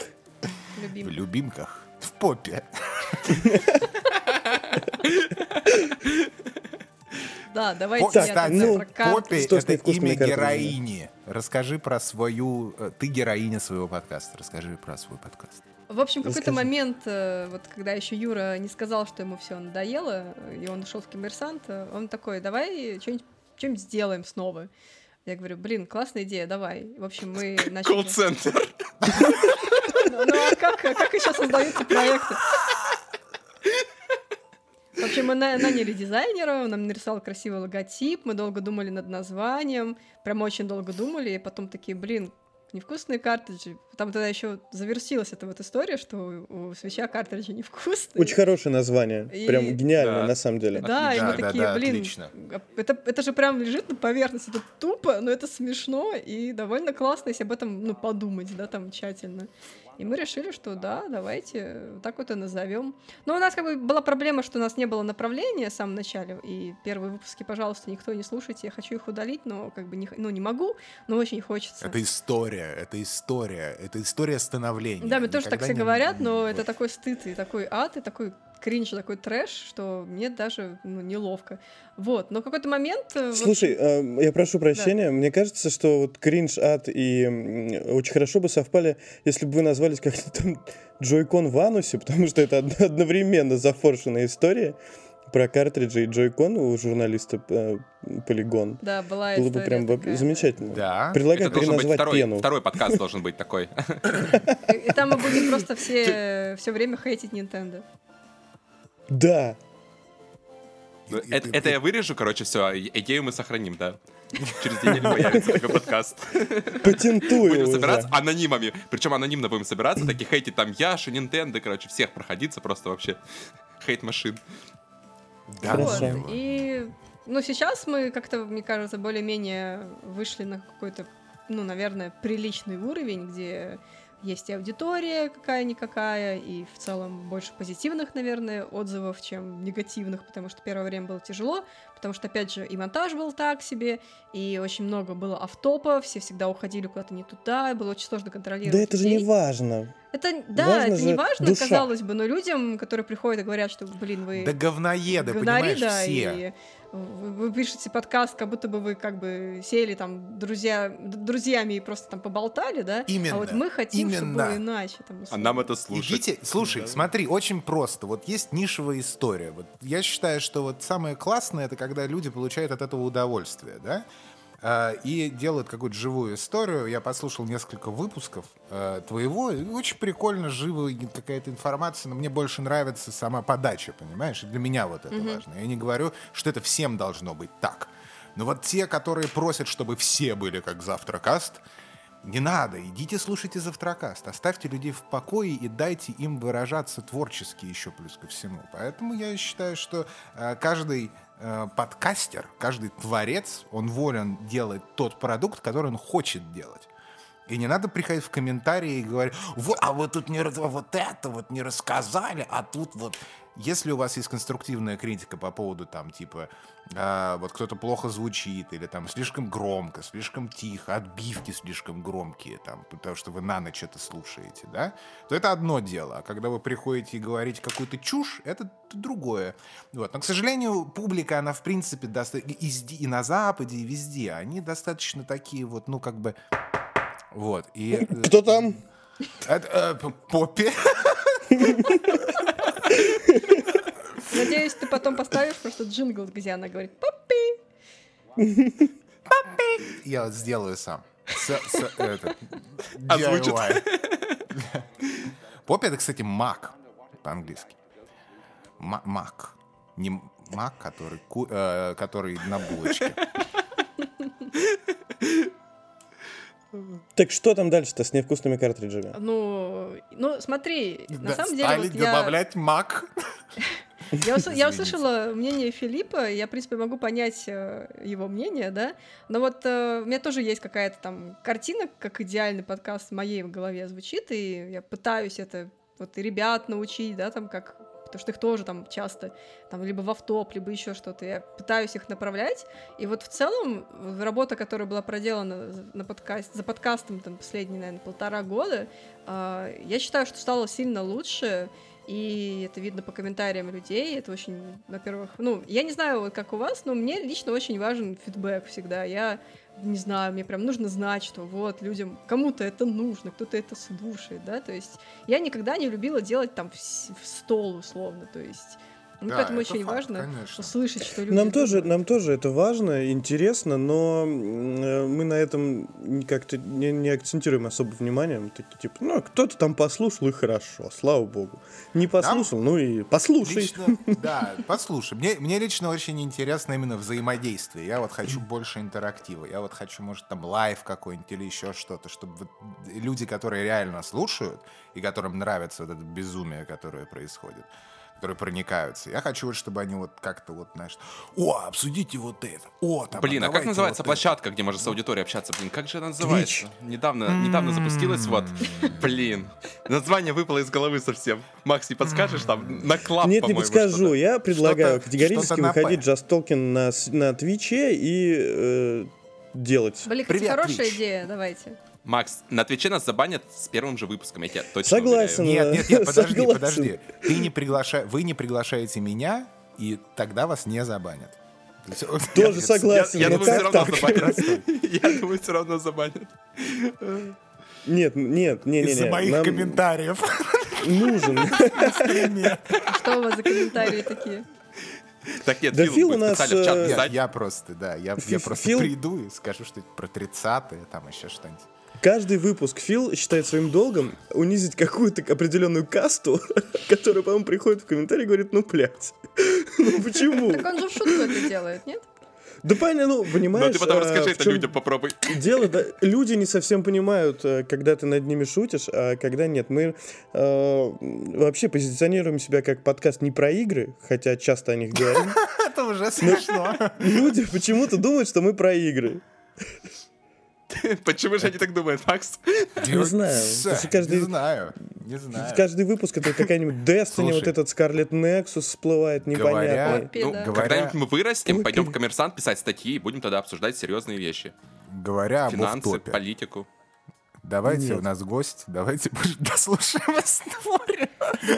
В любим. любимках. В попе. Да, давайте я Кстати, ну. Поппи Что это имя героини. Расскажи про свою... э, Ты героиня своего подкаста. Расскажи про свой подкаст. В общем, в какой-то момент, э, вот когда еще Юра не сказал, что ему все надоело, и он ушел в коммерсант, он такой, давай что-нибудь что-нибудь сделаем снова. Я говорю, блин, классная идея, давай. В общем, мы начали... Колл-центр. Ну ну, а как, а как еще создаются проекты? В общем, мы на- наняли дизайнера, он нам нарисовал красивый логотип, мы долго думали над названием, прям очень долго думали, и потом такие, блин, невкусные картриджи. Там тогда еще завершилась эта вот история, что у свеча картриджи невкусные. Очень хорошее название. И- Прям гениальное, Да. на самом деле. Да, и Да, мы да, такие, да, блин, отлично. а это, это же прям лежит на поверхности, это тупо, но это смешно и довольно классно, если об этом, ну, подумать, да, там, тщательно. И мы решили, что да, давайте так вот и назовем. Но у нас как бы была проблема, что у нас не было направления в самом начале, и первые выпуски, пожалуйста, никто не слушайте, я хочу их удалить, но как бы не, ну, не могу, но очень хочется. Это история, это история, это история становления. Да, мне тоже так все не- говорят, но вот. это такой стыд и такой ад, и такой кринж, и такой трэш, что мне даже ну, неловко. Вот, но в какой-то момент... э, вот- Слушай, э, я прошу прощения, мне кажется, что вот кринж, ад и очень хорошо бы совпали, если бы вы назвались как-то там Джойкон в анусе, (laughs) потому что это од- одновременно зафоршенная история про картриджи и Джойкон у журналиста э, Полигон. Да, была Было бы прям такая. замечательно. Да. Предлагаю Это должен быть переназвать второй, пену. второй подкаст должен быть такой. (laughs) И, там мы будем просто все, (laughs) все время хейтить Nintendo. Да, И- Это я вырежу, короче, все. Идею мы сохраним, да. (laughs) Через неделю появится такой подкаст. патентую Будем уже. собираться анонимами. Причем анонимно будем собираться, такие хейтить там Яши, Nintendo, короче, всех проходиться просто вообще. Хейт машин. Да, Хорошо. мило. И, ну, сейчас мы как-то, мне кажется, более-менее вышли на какой-то, ну, наверное, приличный уровень, где есть и аудитория какая-никакая, и в целом больше позитивных, наверное, отзывов, чем негативных, потому что первое время было тяжело, потому что, опять же, и монтаж был так себе, и очень много было автопа, все всегда уходили куда-то не туда, и было очень сложно контролировать Да это же не важно. Это, да, Важно это не важно, душа. казалось бы, но людям, которые приходят и говорят, что, блин, вы Да говноеды, говнари, понимаешь, да, все. и вы, пишете подкаст, как будто бы вы как бы сели там друзья, друзьями и просто там поболтали, да? Именно, А вот мы хотим, чтобы именно. было иначе. Там, А нам это слушать. Идите, слушай, Да. смотри, очень просто. Вот есть нишевая история. Вот я считаю, что вот самое классное это когда люди получают от этого удовольствие, да? А, И делают какую-то живую историю. Я послушал несколько выпусков э, твоего. и Очень прикольно, живо и какая-то информация. Но мне больше нравится сама подача, понимаешь? И для меня вот это важно. Я не говорю, что это всем должно быть так. Но вот те, которые просят, чтобы все были как завтракаст, не надо, идите слушайте завтракаст, оставьте людей в покое и дайте им выражаться творчески еще плюс ко всему. Поэтому я считаю, что э, каждый э, подкастер, каждый творец, он волен делать тот продукт, который он хочет делать. И не надо приходить в комментарии и говорить, вот, а вы тут не, вот это вот не рассказали, а тут вот... Если у вас есть конструктивная критика по поводу там типа а, вот кто-то плохо звучит или там слишком громко, слишком тихо, отбивки слишком громкие, там, потому что вы на ночь это слушаете, да, то это одно дело. А когда вы приходите и говорите какую-то чушь, это другое. Вот. Но, к сожалению, публика, она в принципе доста- и, и- на Западе, и везде, они достаточно такие вот, ну, как бы... Вот. И, э, Кто там? э, п- Поппи. (laughs) Надеюсь, ты потом поставишь просто джингл, где она говорит «Папи». Я вот сделаю сам. С- с- это, Озвучит. DIY. Поппи это, кстати, мак по-английски. Ма- Мак. Не мак, который, ку- э, который на булочке. Так что там дальше-то с невкусными картриджами? Ну, ну, смотри, на Да, самом деле, стали вот я, добавлять мак. (laughs) я, ус- я услышала мнение Филиппа, я, в принципе, могу понять э, его мнение, да, но вот э, у меня тоже есть какая-то там картина, как идеальный подкаст в моей голове звучит, и я пытаюсь это вот и ребят научить, да, там как потому что их тоже там часто там либо в автоп, либо еще что-то. Я пытаюсь их направлять. И вот в целом работа, которая была проделана на подкаст, за подкастом там последние, наверное, полтора года, а, я считаю, что стало сильно лучше. И это видно по комментариям людей. Это очень, во-первых, ну, я не знаю, как у вас, но мне лично очень важен фидбэк всегда. Я не знаю, мне прям нужно знать, что вот людям, кому-то это нужно, кто-то это слушает, да, то есть я никогда не любила делать там в, стол условно, то есть ну, Да, поэтому это очень факт, важно конечно. услышать, что люди Нам тоже, нам тоже это важно, интересно, но мы на этом как-то не, не акцентируем особо внимание. Мы такие, типа, ну, кто-то там послушал, и хорошо, слава богу. Не послушал, ну и послушай. Лично, да, послушай. Мне, мне лично очень интересно именно взаимодействие. Я вот хочу больше интерактива. Я вот хочу, может, там live какой-нибудь или еще что-то, чтобы вот люди, которые реально слушают и которым нравится вот это безумие, которое происходит, которые проникаются. Я хочу вот, чтобы они вот как-то вот, знаешь, о, обсудите вот это, о, там, Блин, а как называется вот это». площадка, где можно с аудиторией общаться? Блин, как же она называется? Недавно, недавно запустилась вот. Блин, название выпало из головы совсем. Макс, не подскажешь там? На клап, Нет, не подскажу. что-то. Я предлагаю Что-то- категорически что-то выходить. Just Talking на, на Твиче и э, делать. Блин, кстати, Привет, хорошая Twitch. идея, давайте. Макс, на Твиче нас забанят с первым же выпуском, я тебе точно Согласен. уверяю. Нет, нет, нет, подожди, Согласен. подожди. Ты не приглаша... Вы не приглашаете меня, и тогда вас не забанят. Тоже Я- согласен. Я Ну думаю, все равно так? забанят. (laughs) Я думаю, все равно забанят. Нет, нет, не, не, Из-за не. моих Нам комментариев. нужен. Что у вас за комментарии такие? Так нет, Да Фил Фил у нас, в чат э, Я, писать. я просто, да, я, я просто Фил- приду и скажу что-нибудь про 30-е, там еще что-нибудь. Каждый выпуск Фил считает своим долгом унизить какую-то определенную касту, (laughs) которая, по-моему, приходит в комментарии и говорит, ну, блядь, (laughs) ну почему? Так он же в шутку это делает, нет? Да понятно, ну, Ну понимаешь... ты потом а, расскажи это людям, попробуй. Дело, да, люди не совсем понимают, э, когда ты над ними шутишь, а когда нет. Мы э, вообще позиционируем себя как подкаст не про игры, хотя часто о них говорим. (laughs) Это уже смешно. Люди почему-то думают, что мы про игры. (laughs) Почему же они так думают, Макс? Не знаю. Не знаю. Не знаю. Каждый выпуск это какая-нибудь Destiny, вот этот Scarlet Nexus всплывает говоря- когда-нибудь мы вырастем, Ой, пойдем в коммерсант писать статьи и будем тогда обсуждать серьезные вещи. Говоря об Финансы, политику. Давайте, Нет. у нас гость, давайте (laughs) дослушаем историю.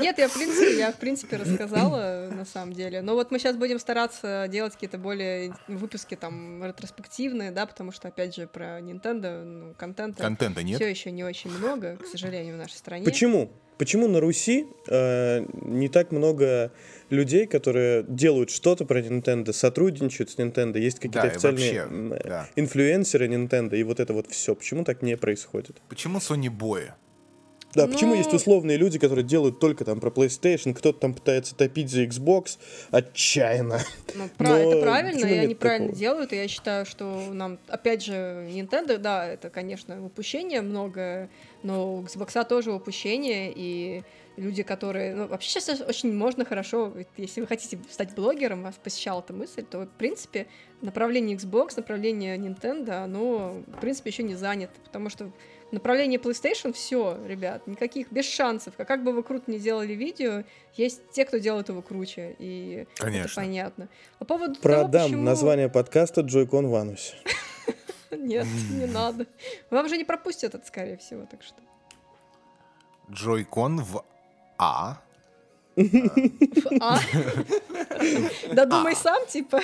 Нет, я в принципе, я в принципе рассказала на самом деле. Но вот мы сейчас будем стараться делать какие-то более выпуски там ретроспективные, да, потому что опять же про Nintendo ну, контента Контента нет? все еще не очень много, к сожалению, в нашей стране. Почему? Почему на Руси э, не так много людей, которые делают что-то про Nintendo, сотрудничают с Nintendo, есть какие-то Да, официальные вообще, э, да. инфлюенсеры Nintendo и вот это вот все. Почему так не происходит? Почему Sony Boy? Да, почему Ну- есть условные люди, которые делают только там про PlayStation, кто-то там пытается топить за Xbox отчаянно. Ну, (laughs) Но это правильно, почему и они правильно такого? делают, и я считаю, что нам, опять же, Nintendo, да, это, конечно, упущение многое, но у Xbox тоже упущение, и люди, которые... Ну, вообще сейчас очень можно хорошо, если вы хотите стать блогером, вас посещала эта мысль, то, в принципе, направление Xbox, направление Nintendo, оно, в принципе, еще не занято, потому что в направлении PlayStation все, ребят, никаких, без шансов. А как бы вы круто не делали видео, есть те, кто делает его круче, и это Конечно. понятно. По поводу того, Продам почему... название подкаста Joy-Con в анусе. (laughs) Нет, не (laughs) надо. Вам же не пропустят это, скорее всего, так что... Joy-Con в А. А? (laughs) Да думай сам, типа.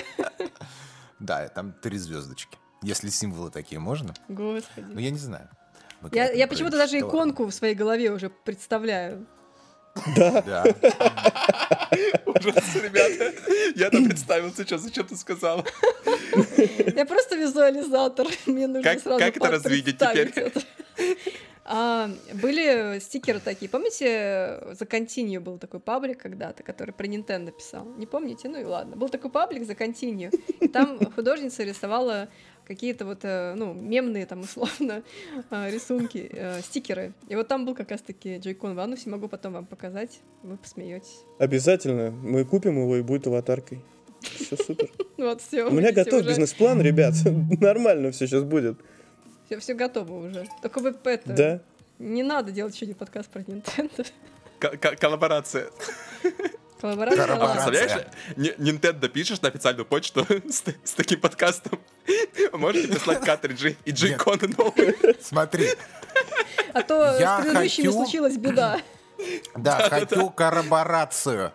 Да, там три звездочки. Если символы такие можно? Ну, Господи. я не знаю. Я, я почему-то даже иконку в своей голове уже представляю. Да. Ужас, ребята. Я там представился, что зачем ты сказала. Я просто визуализатор. Мне нужно Как- сразу как это развидеть теперь? это. А, были стикеры такие. Помните, за Continue был такой паблик когда-то, который про Nintendo писал? Не помните? Ну и ладно. Был такой паблик за Continue. И там художница рисовала какие-то вот, э, ну, мемные там условно (laughs) э, рисунки, э, стикеры. И вот там был как раз-таки Joy-Con в анусе, могу потом вам показать, вы посмеетесь. Обязательно. Мы купим его и будет аватаркой. Все супер. (laughs) Вот все. У меня готов бизнес-план, ребят. (laughs) Нормально все сейчас будет. Все, все готово уже. Только вы это... Да? Не надо делать еще один подкаст про Nintendo. К- к- Коллаборация. Коллаборация. Представляешь, Nintendo пишешь на официальную почту (laughs) с, с таким подкастом. (laughs) Можете прислать картриджи и джейконы новые. Смотри, А то Я с предыдущими хочу- случилась беда. да, хочу коллаборацию.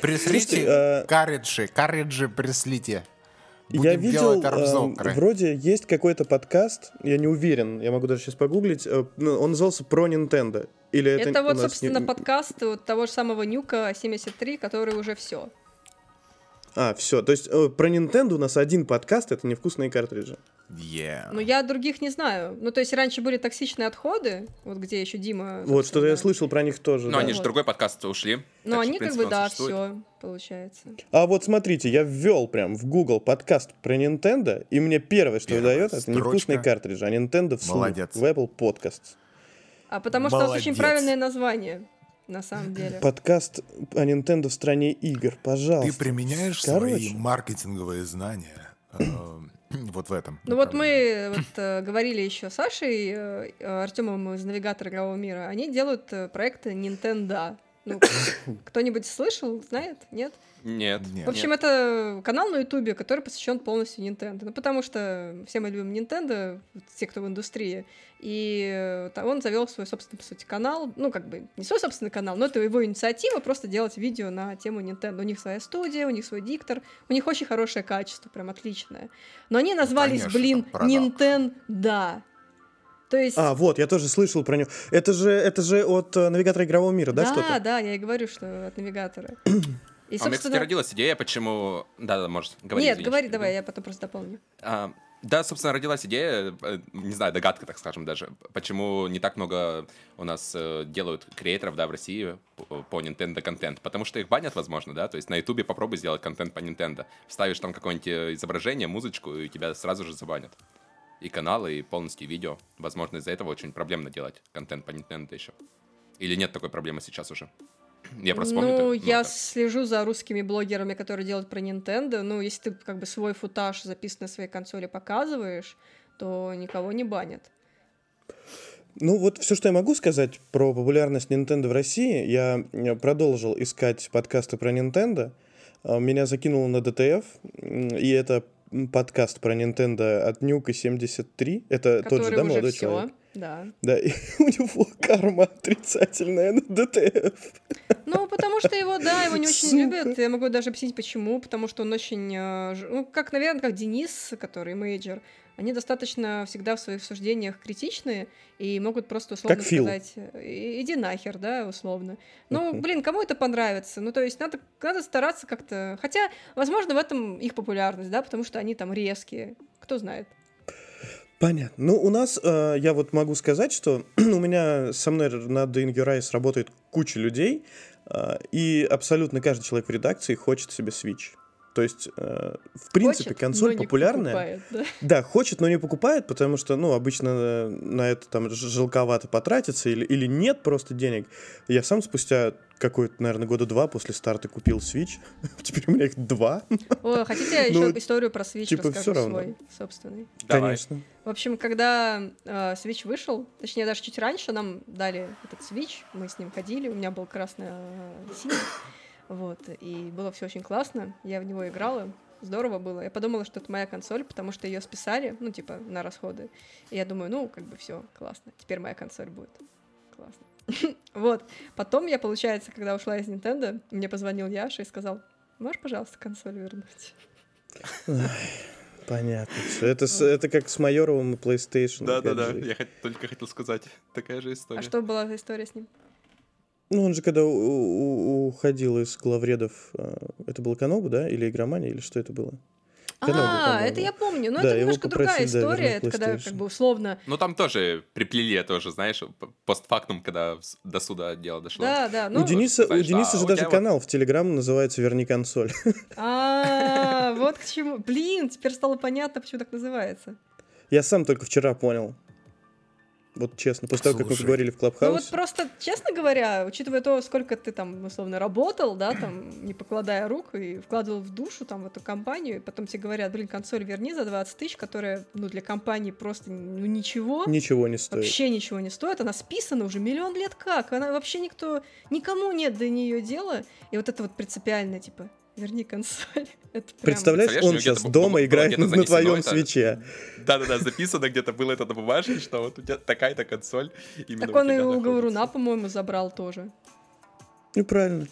Прислите Слушайте, э, карриджи, карриджи прислите. Будем я видел, э, вроде есть какой-то подкаст, я не уверен, я могу даже сейчас погуглить, э, ну, он назывался «Про Nintendo». Или это, Это вот, собственно, не- подкаст вот того же самого Нюка 73, который уже все. А, все, то есть э, про Nintendo у нас один подкаст, это невкусные картриджи. Yeah. Но я других не знаю. Ну, то есть раньше были токсичные отходы, вот где еще Дима... Вот, что-то я слышал про них тоже. Но да. они же Вот. другой подкаст ушли. Ну, что, они в как бы, да, существует. все, получается. А вот смотрите, я ввел прям в Google подкаст про Nintendo, и мне первое, что выдает, это невкусные картриджи, а Nintendo вслух Молодец. в Apple Podcasts. А потому что у нас Молодец. очень правильное название, на самом деле. Подкаст о Nintendo в стране игр, пожалуйста. Ты применяешь Короче. свои маркетинговые знания э, (clears throat) вот в этом. Ну вот мы вот, э, говорили еще с Сашей, э, э, Артемом из Навигатора игрового мира, они делают э, проекты Nintendo. Ну, (coughs) кто-нибудь слышал, знает? Нет? Нет. Нет. В общем, это канал на Ютубе, который посвящен полностью Nintendo. Ну, потому что все мы любим Nintendo, те, кто в индустрии. И э, он завел свой собственный, по сути, канал. Ну, как бы, не свой собственный канал, но это его инициатива просто делать видео на тему Nintendo. У них своя студия, у них свой диктор, у них очень хорошее качество, прям отличное. Но они назвались, конечно, блин. Nintendo. То есть... А, вот, я тоже слышал про него. Это же, это же от э, навигатора игрового мира, да, да, что-то? да, я и говорю, что от навигатора. (clears throat) И, А у меня, кстати, родилась идея, почему... Да-да, может, говори. Нет, извини, говори, давай, перебил. я потом просто дополню. А, да, собственно, родилась идея, э, не знаю, догадка, так скажем, даже, почему не так много у нас э, делают креаторов, да, в России по, Nintendo контент, потому что их банят, возможно, да, то есть на Ютубе попробуй сделать контент по Nintendo, вставишь там какое-нибудь изображение, музычку, и тебя сразу же забанят. И каналы, и полностью видео. Возможно, из-за этого очень проблемно делать контент по Nintendo еще. Или нет такой проблемы сейчас уже? Я просто помню... Ну, я слежу за русскими блогерами, которые делают про Nintendo. Ну, если ты как бы свой футаж записанный на своей консоли показываешь, то никого не банят. Ну вот все, что я могу сказать про популярность Nintendo в России, я э, продолжил искать подкасты про Nintendo. А, Меня закинуло на DTF, м, и это подкаст про Nintendo от Нюка 73. Это тот же, Который да, молодой все. человек? Да. Да, и (laughs) у него карма отрицательная на DTF. Ну, потому что его, да, его не очень Сука. любят. Я могу даже объяснить, почему. Потому что он очень... э, Ну, как, наверное, как Денис, который мейджор. Они достаточно всегда в своих суждениях критичные и могут просто условно Как сказать «И- иди нахер, да, условно. Ну, блин, кому это понравится? Ну, то есть надо, надо стараться как-то... Хотя, возможно, в этом их популярность, да, потому что они там резкие. Кто знает. Понятно. Ну, у нас, э, я вот могу сказать, что (clears throat) у меня со мной над In Your Eyes работает куча людей, э, и абсолютно каждый человек в редакции хочет себе Switch. То есть, э, в принципе, Хочет, консоль но не популярная. покупает, да. Да, хочет, но не покупает, потому что, ну, обычно э, на это там жалковато потратиться или, или нет просто денег. Я сам спустя какой-то, наверное, года два после старта купил Switch. (laughs) Теперь у меня их два. О, хотите я (laughs) Ну, еще историю про Switch типа, расскажу свой, собственный? Давай. Конечно. В общем, когда э, Switch вышел, точнее, даже чуть раньше нам дали этот Switch, мы с ним ходили, у меня был красно-синий, вот, и было все очень классно, я в него играла, здорово было. Я подумала, что это моя консоль, потому что ее списали, ну, типа, на расходы. И я думаю, ну, как бы все, классно, теперь моя консоль будет. Классно. (laughs) Вот. Потом я, получается, когда ушла из Nintendo, мне позвонил Яша и сказал, можешь, пожалуйста, консоль вернуть? Понятно. Это, с- это как с Майоровым и PlayStation. Да-да-да, я хот- только хотел сказать. Такая же история. А что была за история с ним? Ну, он же когда у- у- уходил из главредов, э, это было Канобу, да? Или Игромания, или что это было? Канобу, А, по-моему. это я помню. Но Да, это немножко другая попросили, да, история. вернуть Это когда, как бы, условно... Ну, там тоже приплели тоже, знаешь, постфактум, когда до суда дело дошло. Да, да. Ну, у Дениса, у знаешь, Дениса а же у даже вот- канал в Телеграм называется «Верни консоль». (laughs) А, вот к чему. Блин, теперь стало понятно, почему так называется. Я сам только вчера понял. Вот честно, после того, как мы Слушай. поговорили в Ну вот Клабхаусе. просто, честно говоря, учитывая то, сколько ты там, условно, работал, да, там, не покладая рук и вкладывал в душу там в эту компанию, и потом тебе говорят, блин, консоль верни за 20 тысяч, которая, ну, для компании просто, ну, ничего. Ничего не стоит. Вообще ничего не стоит, она списана уже миллион лет как, она вообще никто, никому нет до нее дела, и вот это вот принципиально, типа, верни консоль, (laughs) это прям... Представляешь, он сейчас дома было играет на занесено твоем это. свече. Да-да-да, записано где-то было это на бумажке, что вот у тебя такая-то консоль. именно Так он и у Говоруна, находится. по-моему, забрал тоже. Ну, правильно.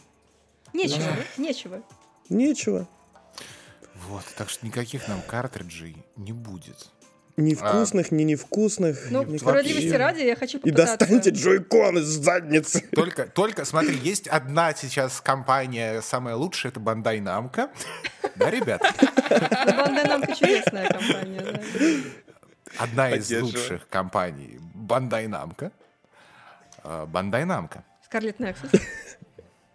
Нечего, нечего. Нечего. Вот, так что никаких нам картриджей не будет. Ни вкусных, ни невкусных. Ну, никаких. справедливости ради, я хочу И попытаться... достаньте джойкон из задницы. Только, только, смотри, есть одна сейчас компания, самая лучшая, это Бандай Намка. Да, ребят? Ну, Бандай Намко чудесная компания. Одна из лучших компаний Бандай Намка. Бандай Намка. Скарлет Nexus.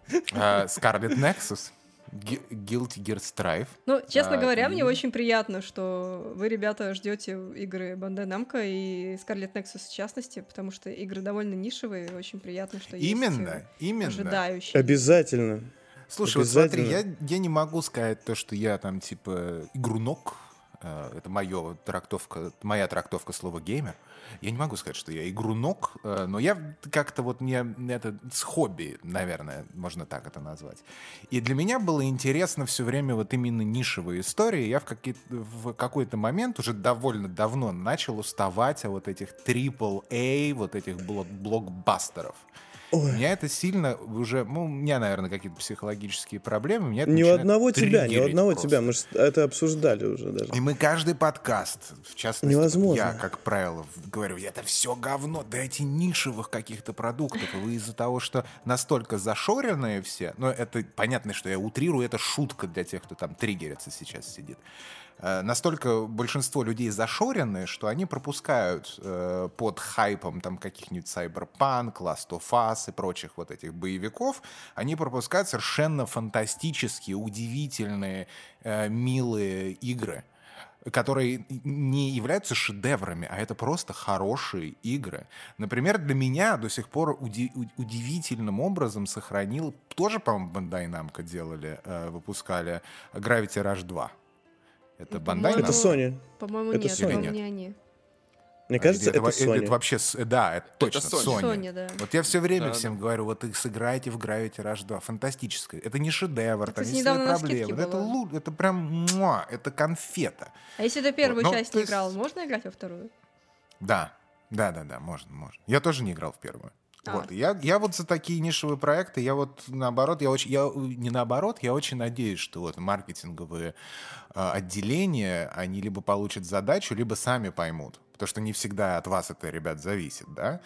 Scarlet Nexus. Gu- Guilty Gear Strive. Ну, честно А, говоря, и- мне очень приятно, что вы, ребята, ждете игры Бандай Намко и Scarlet Nexus в частности, потому что игры довольно нишевые, и очень приятно, что есть Именно, э, именно. ожидающие. Обязательно. Слушай, вот смотри, я, я не могу сказать то, что я там типа игрунок. э, Это моё трактовка, моя трактовка слова геймер. Я не могу сказать, что я игрунок, э, но я как-то вот не это с хобби, наверное, можно так это назвать. И для меня было интересно все время вот именно нишевые истории. Я в, в какой-то момент уже довольно давно начал уставать от вот этих AAA, вот этих блок- блокбастеров. Ой. Меня это сильно уже, ну, у меня, наверное, какие-то психологические проблемы. Меня Ни у одного тебя, ни у одного просто. тебя. Мы же это обсуждали уже даже. И мы каждый подкаст, в частности, Невозможно. я, как правило, говорю, это все говно, дайте нишевых каких-то продуктов. И вы из-за того, что настолько зашоренные все, ну, это понятно, что я утрирую, это шутка для тех, кто там триггерится сейчас сидит. Э, Настолько большинство людей зашоренные, что они пропускают э, под хайпом там каких-нибудь Cyberpunk, Last of Us и прочих вот этих боевиков, они пропускают совершенно фантастические, удивительные, э, милые игры которые не являются шедеврами, а это просто хорошие игры. Например, для меня до сих пор уди- удивительным образом сохранил, тоже, по-моему, Bandai Namco делали, э, выпускали Gravity Rush 2. Это по-моему, Это? Sony. По-моему, Это нет, Sony. Или не они. Мне кажется, это во- Sony. это вообще, да, это точно Sony. Sony. Sony, да. Вот я все время Да, всем говорю, вот их сыграйте в Gravity Rush 2. Фантастическое. Это не шедевр, там кстати, есть свои проблемы. Это, лу- это прям, муа, это конфета. А если ты первую Ну, часть не есть- играл, можно играть во вторую? Да, да, да, да, можно, можно. Я тоже не играл в первую. А. Вот, я, я вот за такие нишевые проекты, я вот наоборот, я очень, я не наоборот, я очень надеюсь, что вот маркетинговые э, отделения, они либо получат задачу, либо сами поймут, потому что не всегда от вас это, ребят, зависит, да,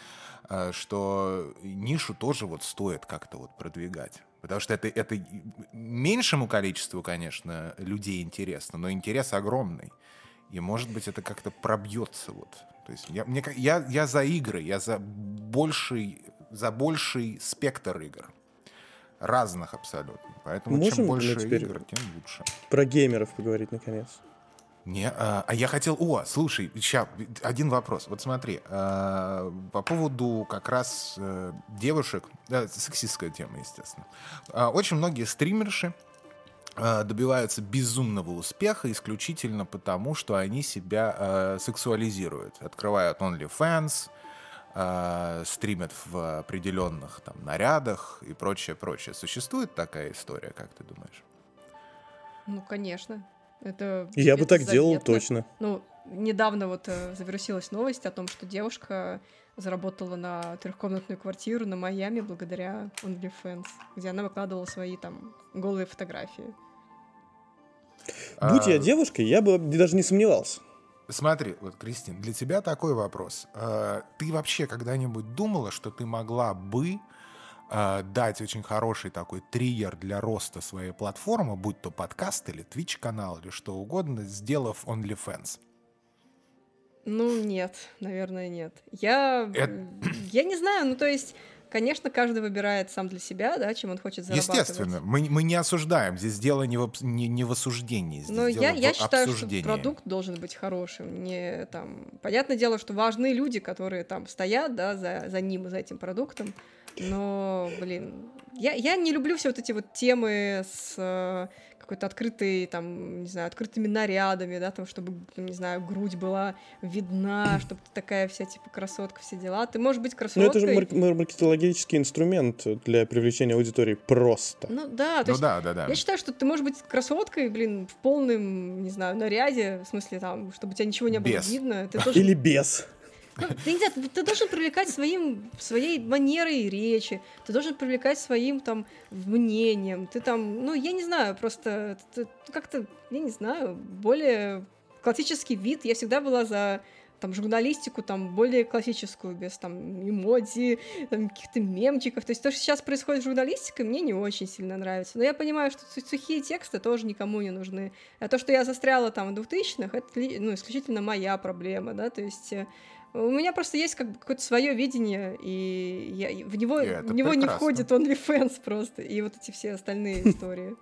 э, что нишу тоже вот стоит как-то вот продвигать. Потому что это, это меньшему количеству, конечно, людей интересно, но интерес огромный. И, может быть, это как-то пробьется вот. То есть я, мне, я, я за игры, я за больший, за больший спектр игр. Разных абсолютно. Поэтому Можем чем больше игр, тем лучше. Про геймеров поговорить наконец. Не, а, а я хотел... О, слушай, сейчас, один вопрос. Вот смотри, а, по поводу как раз э, девушек, да, сексистская тема, естественно. А, очень многие стримерши добиваются безумного успеха исключительно потому, что они себя а, сексуализируют. Открывают OnlyFans, а, стримят в определенных там нарядах и прочее, прочее. Существует такая история, как ты думаешь? Ну, конечно. Это Я бы это так делал заметно. точно. Ну, недавно вот э, завирусилась новость о том, что девушка заработала на трехкомнатную квартиру на Майами благодаря OnlyFans, где она выкладывала свои там голые фотографии. Будь А, я девушкой, я бы даже не сомневался. Смотри, вот, Кристин, для тебя такой вопрос. Э, Ты вообще когда-нибудь думала, что ты могла бы э, дать очень хороший такой триггер для роста своей платформы, будь то подкаст или Twitch-канал или что угодно, сделав OnlyFans? Ну, нет, наверное, нет. Я, Это- я не знаю, ну, то есть, конечно, каждый выбирает сам для себя, да, чем он хочет зарабатывать. Естественно, мы, мы не осуждаем. Здесь дело не в, не, не в осуждении. Здесь Но дело я, я считаю, что обсуждении. продукт должен быть хорошим. Не, там... Понятное дело, что важны люди, которые там стоят да, за, за ним, за этим продуктом. Но, блин, я, я не люблю все вот эти вот темы с э, какой-то открытой, там, не знаю, открытыми нарядами, да, там, чтобы, не знаю, грудь была видна, чтобы ты такая вся, типа, красотка, все дела. Ты можешь быть Ну, красоткой. это же марк- мар- маркетологический инструмент для привлечения аудитории просто. Ну да, то Ну есть да, да, да. Я считаю, что ты можешь быть красоткой, блин, в полном, не знаю, наряде, в смысле там, чтобы у тебя ничего не было Без. видно. Ты (laughs) должен, Или без. Ну, ты, не знаю, ты, ты должен привлекать своим, своей манерой речи, ты должен привлекать своим там мнением, ты там, ну, я не знаю, просто как-то, я не знаю, более классический вид. Я всегда была за там журналистику там более классическую, без там эмодзи, там, каких-то мемчиков. То есть то, что сейчас происходит с журналистикой, мне не очень сильно нравится. Но я понимаю, что су- сухие тексты тоже никому не нужны. А то, что я застряла там в 2000-х, это ну, исключительно моя проблема, да, то есть э, у меня просто есть как бы какое-то свое видение, и я, в него, в него не входит OnlyFans просто, и вот эти все остальные (laughs) истории.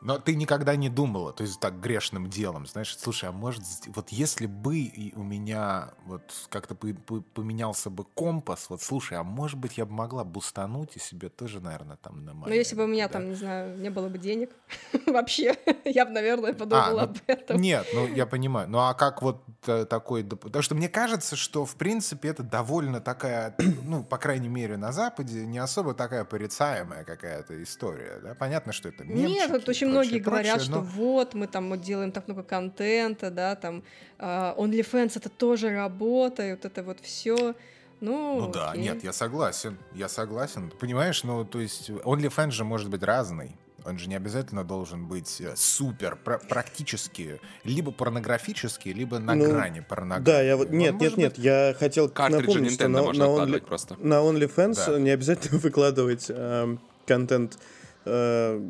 Но ты никогда не думала, то есть так грешным делом, знаешь, слушай, а может, вот если бы у меня вот как-то по- по- поменялся бы компас, вот слушай, а может быть я бы могла бустануть и себе тоже, наверное, там на Но если бы у меня да? там, не знаю, не было бы денег (laughs) вообще, (laughs) я бы, наверное, подумала ну, об этом. Нет, ну я понимаю. Ну а как вот э, такой... Потому что мне кажется, что в принципе это довольно такая, ну, по крайней мере, на Западе, не особо такая порицаемая какая-то история. Да? Понятно, что это Нет, мемчики вот и очень прочее, многие говорят, прочее, что но- вот мы там вот делаем так много контента, да, там а, OnlyFans это тоже работа, и вот это вот все. Ну, Ну да, окей. нет, я согласен, я согласен. Понимаешь, ну, то есть OnlyFans же может быть разный. Он же не обязательно должен быть э, супер, пра- практически, либо порнографический, либо на Ну, грани порнографии. Да, я вот... Он Нет, может нет, нет, быть- я хотел Картриджи напомнить, что на, можно на, Only- просто. на OnlyFans Да. не обязательно (laughs) выкладывать эм, контент, э,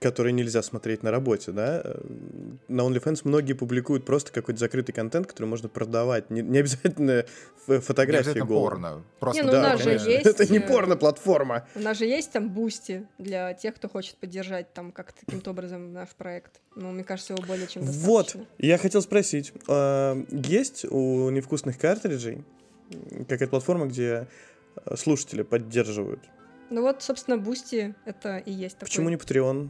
который нельзя смотреть на работе, да? Э, На OnlyFans многие публикуют просто какой-то закрытый контент, который можно продавать. Не, не обязательно Не фотографии обязательно голые. порно. Просто Не, ну Да, у нас же есть, Это не э, порно-платформа. У нас же есть там Boosty для тех, кто хочет поддержать там как-то каким-то образом наш проект. Ну, мне кажется, его более чем Вот, достаточно. я хотел спросить, э, есть у невкусных картриджей какая-то платформа, где слушатели поддерживают? Ну вот, собственно, Boosty это и есть такой. Почему не Patreon?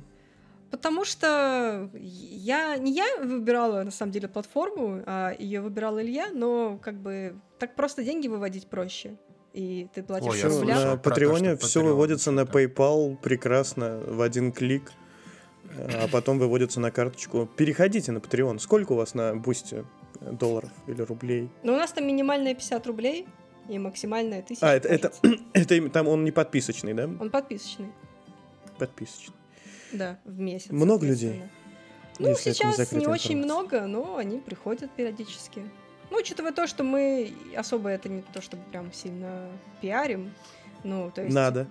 Потому что я не я выбирала на самом деле платформу, а ее выбирал Илья, но как бы так просто деньги выводить проще. И ты платишь Ой, в я Всё, рублях. слышал на то, Патреоне все Patreon выводится на что-то. PayPal прекрасно в один клик, а потом выводится на карточку. Переходите на Patreon. Сколько у вас на бусте э, долларов или рублей? Но у нас там минимальная 50 рублей и максимальная 1000. А, это, это, кажется. (clears throat) это им- там он не подписочный, да? Он подписочный, Подписочный. Да, в месяц. Много людей? Ну, Если не сейчас не, закрытая очень много, но они приходят периодически. Ну, учитывая то, что мы особо это не то, чтобы прям сильно пиарим. Ну, то есть... Вот Надо.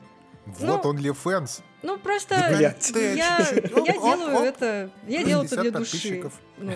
Ну, OnlyFans. Ну, просто Да, блядь. я, Чуть-чуть. я (laughs) делаю оп. это, я делаю это 50 для души. Ну,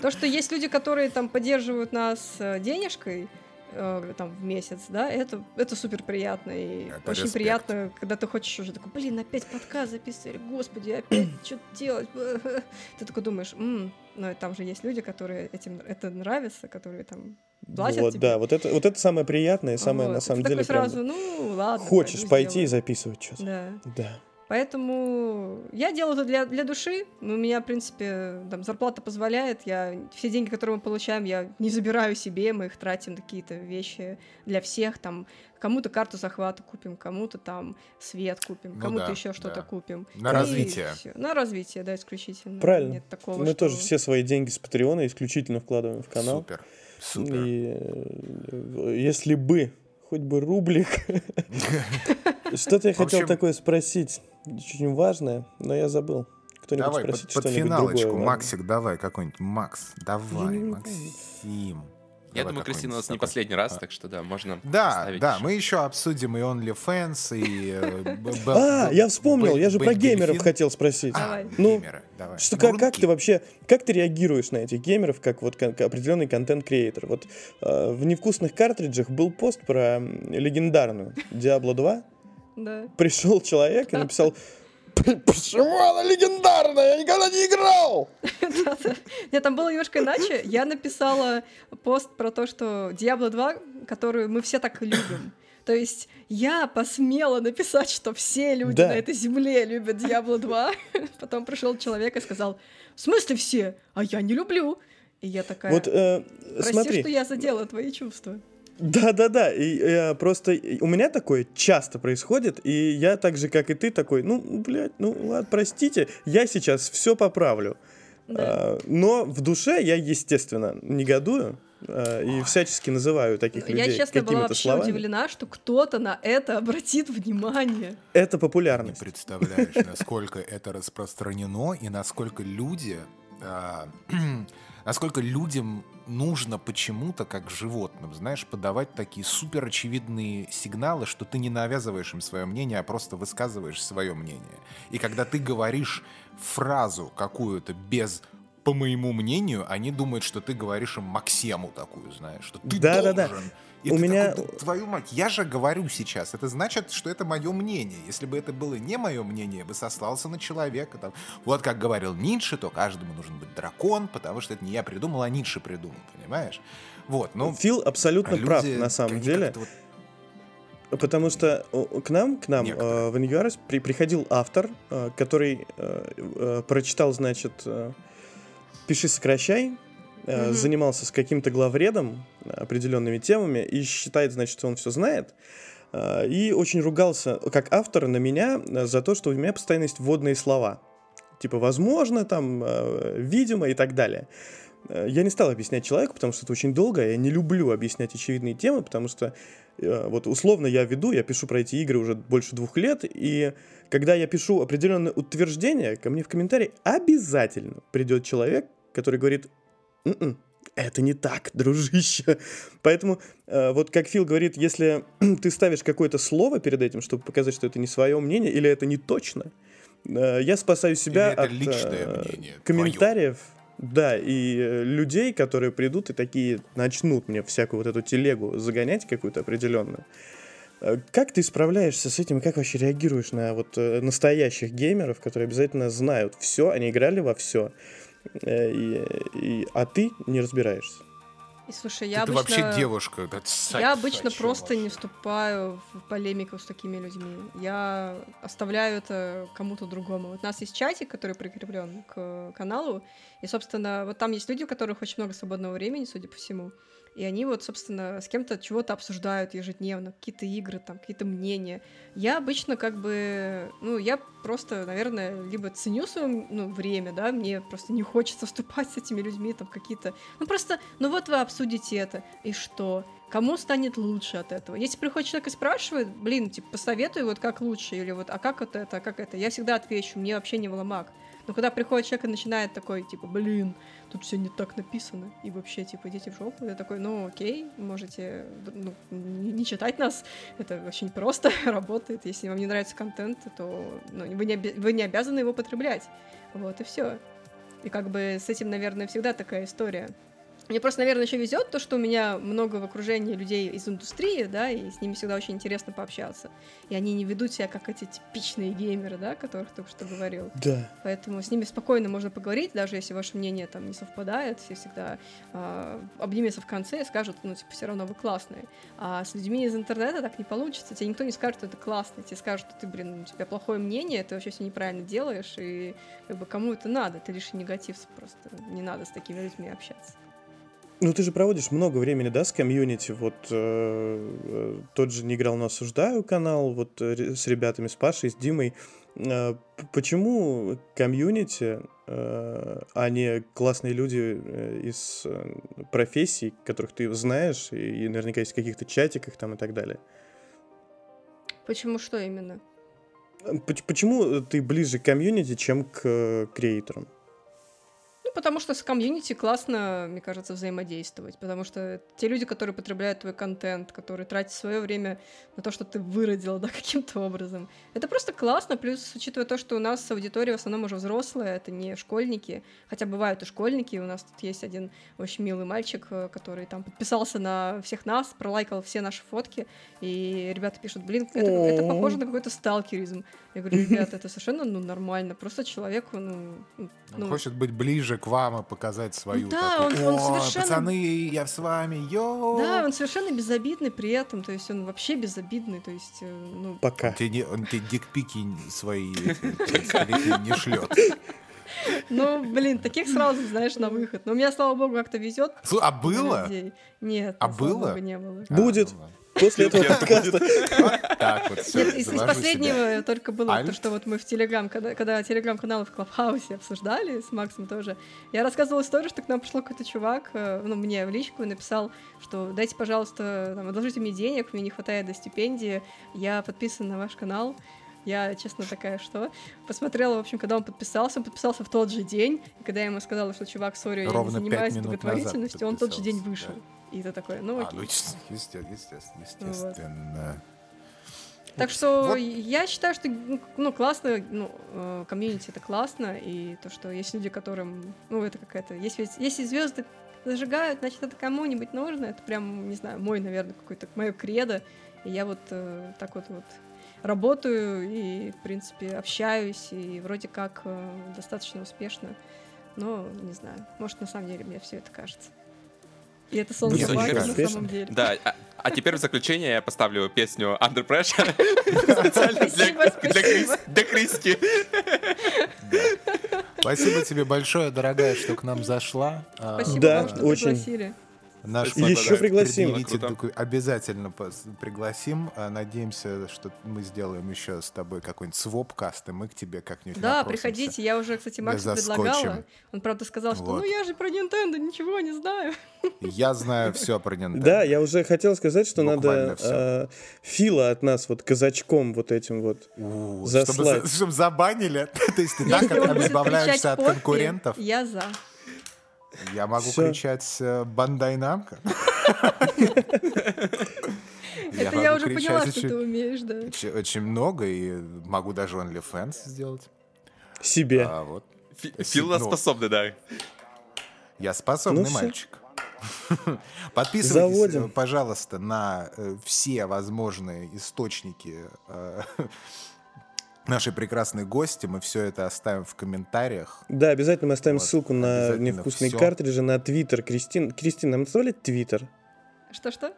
то, что есть люди, которые там поддерживают нас э, денежкой, э, там в месяц, да, это, это супер приятно. И Это очень респект. приятно, когда ты хочешь уже такой, блин, опять подкаст записывали, господи, опять (coughs) что делать? (laughs) Ты такой думаешь, «М, но там же есть люди, которые этим это нравится, которые там платят Вот, тебе. да, вот это, вот это самое приятное, самое Вот. на самом деле. такой прям сразу, ну ладно. Хочешь пойти и сделаю». записывать что-то. Да. Да. Поэтому я делаю это для, для души. У меня, в принципе, там зарплата позволяет. Я все деньги, которые мы получаем, я не забираю себе, мы их тратим на какие-то вещи для всех. Там кому-то карту захвата купим, кому-то там свет купим, Ну кому-то да, еще что-то да. купим. На И развитие. всё. На развитие, да, исключительно. Правильно. Нет такого, Мы что- тоже все свои деньги с Патреона исключительно вкладываем в канал. Супер. Супер. И э, если бы, хоть бы рублик. (laughs) Что-то я хотел такое спросить. Очень важное, но я забыл. Кто-нибудь Давай, спросите под, под что-нибудь финалочку, другое. Максик, давай какой-нибудь. Макс, давай, Я Максим. Я Давай думаю, Кристина у нас какой-нибудь не такой. последний раз, А. так что да, можно Да, да, еще. мы еще обсудим и OnlyFans, и... э, А, я вспомнил, я же про геймеров хотел спросить. А. Ну. Что, как, ты вообще, как ты реагируешь на этих геймеров, как вот определенный контент-креатор? Вот э, в невкусных картриджах был пост про легендарную Diablo 2. Да. Пришел человек и написал, почему она легендарная, я никогда не играл! Нет, там было немножко иначе. Я написала пост про то, что Diablo 2, которую мы все так любим. То есть я посмела написать, что все люди Да. на этой земле любят Diablo 2. Потом пришел человек и сказал, в смысле все? А я не люблю. И я такая, Вот э, прости, смотри, что я задела твои чувства. Да-да-да, и э, просто у меня такое часто происходит, и я так же, как и ты, такой, ну, блядь, ну, ладно, простите, я сейчас все поправлю. Да. А, но в душе я, естественно, негодую а, и всячески называю таких Я, людей честно, была вообще словами. удивлена, что кто-то на это обратит внимание. Это Не популярность. представляешь, насколько это распространено и насколько люди, а, насколько людям нужно почему-то, как животным, знаешь, подавать такие супер очевидные сигналы, что ты не навязываешь им свое мнение, а просто высказываешь свое мнение. И когда ты говоришь фразу какую-то без по моему мнению, они думают, что ты говоришь им Максему такую, знаешь, что ты Да-да-да. должен. И У меня- такой, «Да твою мать, я же говорю сейчас. Это значит, что это мое мнение. Если бы это было не мое мнение, я бы сослался на человека. Там. Вот как говорил Ницше, то каждому нужен быть дракон, потому что это не я придумал, а Ницше придумал, понимаешь? Вот, ну... Фил абсолютно а прав, люди, на самом деле. вот- Потому что к нам, к нам э, в Ньюарес при, приходил автор, э, который э, э, прочитал, значит, э, «Пиши, сокращай», Мгм. занимался с каким-то главредом определенными темами и считает, значит, что он все знает. э, и очень ругался, как автор, на меня э, за то, что у меня постоянно есть вводные слова. Типа «возможно», там, «видимо» и так далее. Я не стал объяснять человеку, потому что это очень долго, я не люблю объяснять очевидные темы, потому что э, вот условно я веду, я пишу про эти игры уже больше двух лет, и когда я пишу определенное утверждение, ко мне в комментарии обязательно придет человек, который говорит, «М-м, это не так, дружище. Поэтому, э, вот как Фил говорит, если (clears throat) ты ставишь какое-то слово перед этим, чтобы показать, что это не свое мнение или это не точно, э, я спасаю себя Или это от личное э, мнение, комментариев. Да, и э, людей, которые придут и такие начнут мне всякую вот эту телегу загонять какую-то определенную. Э, Как ты справляешься с этим? Как вообще реагируешь на вот э, настоящих геймеров, которые обязательно знают все, они играли во все, и, и- а ты не разбираешься? И слушай, я Это обычно... вообще девушка. сайт- Я обычно сайт просто вообще. не вступаю в полемику с такими людьми. Я оставляю это кому-то другому. Вот у нас есть чатик, который прикреплен к каналу, и, собственно, вот там есть люди, у которых очень много свободного времени, судя по всему. И они вот, собственно, с кем-то чего-то обсуждают ежедневно, какие-то игры, там, какие-то мнения. Я обычно как бы, ну, я просто, наверное, либо ценю свое ну, время, да, мне просто не хочется (laughs) вступать с этими людьми, там, какие-то... Ну, просто, ну вот вы обсудите это, и что? Кому станет лучше от этого? Если приходит человек и спрашивает, блин, типа, посоветуй вот как лучше, или вот, а как вот это, а как это, я всегда отвечу, мне вообще не вломак. Но когда приходит человек и начинает такой, типа, блин, тут все не так написано, и вообще, типа, идите в жопу, я такой, ну, окей, можете ну, не читать нас, это очень просто (laughs) работает, если вам не нравится контент, то ну, вы, не, вы не обязаны его потреблять, вот, и все. И как бы с этим, наверное, всегда такая история. Мне просто, наверное, еще везет то, что у меня много в окружении людей из индустрии, да, и с ними всегда очень интересно пообщаться. И они не ведут себя как эти типичные геймеры, да, о которых только что говорил. Да. Поэтому с ними спокойно можно поговорить, даже если ваше мнение там не совпадает, все всегда а, обнимется в конце и скажут, ну, типа, все равно вы классные. А с людьми из интернета так не получится, тебе никто не скажет, что это классно, тебе скажут, что ты, блин, у тебя плохое мнение, ты вообще все неправильно делаешь, и как бы кому это надо, ты лишь негатив просто, не надо с такими людьми общаться. Ну, ты же проводишь много времени, да, с комьюнити. Вот э, э, тот же «Не играл, но осуждаю» канал, вот э, с ребятами, с Пашей, с Димой. Э, почему комьюнити, э, а не классные люди э, из профессий, которых ты знаешь, и, и наверняка есть в каких-то чатиках там и так далее? Почему что именно? Поч- Почему ты ближе к комьюнити, чем к креаторам? Потому что с комьюнити классно, мне кажется, взаимодействовать. Потому что те люди, которые потребляют твой контент, которые тратят свое время на то, что ты выродил, (laughs) да, каким-то образом. Это просто классно, плюс, учитывая то, что у нас аудитория в основном уже взрослая, это не школьники, хотя бывают и школьники, у нас тут есть один очень милый мальчик, э, который там подписался на всех нас, пролайкал все наши фотки, и ребята пишут, блин, это, это похоже на какой-то сталкеризм. Я говорю, ребята, это совершенно ну, нормально, просто человеку, ну... Он ну, хочет быть ближе к вам и показать свою. Да, такую, он- он «О, совершенно- пацаны, я с вами, йоу. Да, он совершенно безобидный при этом, то есть он вообще безобидный, то есть, э, ну, Пока. Он тебе, не- он тебе дикпики свои (laughs) не шлет. ну, блин, таких сразу, знаешь, на выход. Но у меня, слава богу, как-то везет. А было? Нет, А было? не было. А, Будет. После этого подкаста. Так вот, из, последнего только было то, что вот мы в Телеграм, когда, когда Телеграм-каналы в Клабхаусе обсуждали с Максом тоже, я рассказывала историю, что к нам пришел какой-то чувак, э, ну, мне в личку и написал, что дайте, пожалуйста, там, одолжите мне денег, мне не хватает до стипендии, я подписан на ваш канал, я, честно, такая, что? Посмотрела, в общем, когда он подписался, он подписался в тот же день, и когда я ему сказала, что, чувак, сори, я не занимаюсь благотворительностью, он тот же день вышел. И ты такой, ну А, окей. ну, естественно, естественно, естественно. Так что Вот. я считаю, что ну, ну, классно, ну, э, комьюнити это классно, и то, что есть люди, которым, ну, это какая-то, если, если звезды зажигают, значит, это кому-нибудь нужно, это прям, не знаю, мой, наверное, какой-то мое кредо, и я вот э, так вот вот работаю и, в принципе, общаюсь, и вроде как э, достаточно успешно, но, не знаю, может, на самом деле мне все это кажется. И это солнце на самом деле. Да, а, а теперь в заключение я поставлю песню Under Pressure специально для, Спасибо, для, Крис- спасибо. для Кристи. Спасибо тебе большое, дорогая, что к нам зашла. А, Спасибо что очень. пригласили. Наш Еще пригласим. «Предъявите Круто. Обязательно пригласим. А, Надеемся, что мы сделаем еще с тобой какой-нибудь свопкаст, и мы к тебе как-нибудь Да, напросимся. приходите. Я уже, кстати, Максу предлагала. Он, правда, сказал, что Вот. ну я же про Nintendo ничего не знаю. Я знаю все про Nintendo. Да, я уже хотел сказать, что Буквально надо э, Фила от нас вот казачком вот этим вот. У, Заслать. Чтобы, за- чтобы забанили. (laughs) То есть ты так избавляешься от конкурентов. Я за. Я могу Всё. кричать э, Бандай Намка. Это я уже поняла, что ты умеешь, да. Очень, много, и могу даже OnlyFans сделать. Себе. А, Фил нас ну. способный, да. Я способный Ну всё. мальчик. (laughs) Подписывайтесь, Заводим. э, пожалуйста, на э, все возможные источники нашей прекрасной гости. Мы все это оставим в комментариях. Да, обязательно мы оставим Вот, ссылку на невкусные всё. картриджи, на твиттер Кристин. Кристин, нам оставляет твиттер? Что-что?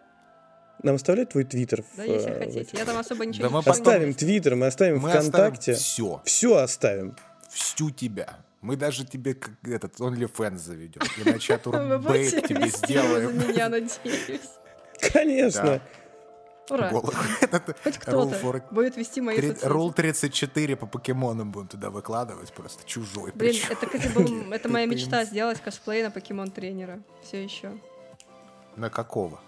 Нам оставляет твой твиттер? Да, в, если э, в хотите. этих? Я там особо ничего Да не мы пишу. Оставим твиттер, мы оставим Мы ВКонтакте. оставим все, Все оставим. всю тебя. Мы даже тебе как этот OnlyFans заведем. (laughs) Иначе от Вы будете Урбейт тебе за сделаем. меня, (laughs) надеюсь. Конечно. Ура. (laughs) Хоть кто-то for- будет вести мои Три- соцсети. Рул 34 по покемонам будем туда выкладывать, просто чужой. Блин, это, кстати, был, (laughs) это моя мечта сделать косплей на покемон тренера. Все еще. На какого?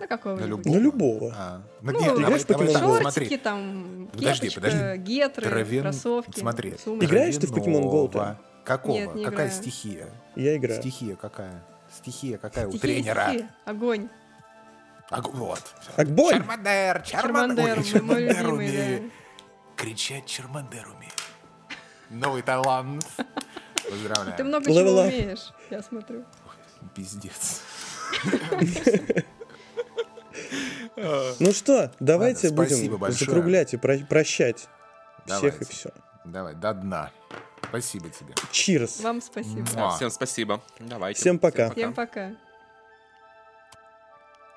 На какого На На любого. А, ну, Ну, нет, играешь в так, Go? смотри. Шортики, там, Подожди, кепочка, подожди. гетры, Травин- кроссовки, Смотри. сумочка. Играешь ты в Pokemon Go. Какого? Нет, не какая играю. стихия? Я играю. Стихия какая? Стихия какая у Стихи, тренера? стихи, Огонь. А, вот. Огонь! Чармандер, Чармандер, Чармандер. умеет. да. Кричать Чармандер умеет. Новый талант. Поздравляю. Ты много Level чего up. умеешь, я смотрю. Пиздец. Ну что, давайте Ладно, будем закруглять и про- прощать всех и все. Давай, до дна. Спасибо тебе. Чирс. Вам спасибо. Да, всем спасибо. Давайте. Всем пока. Всем пока.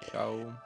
Ciao.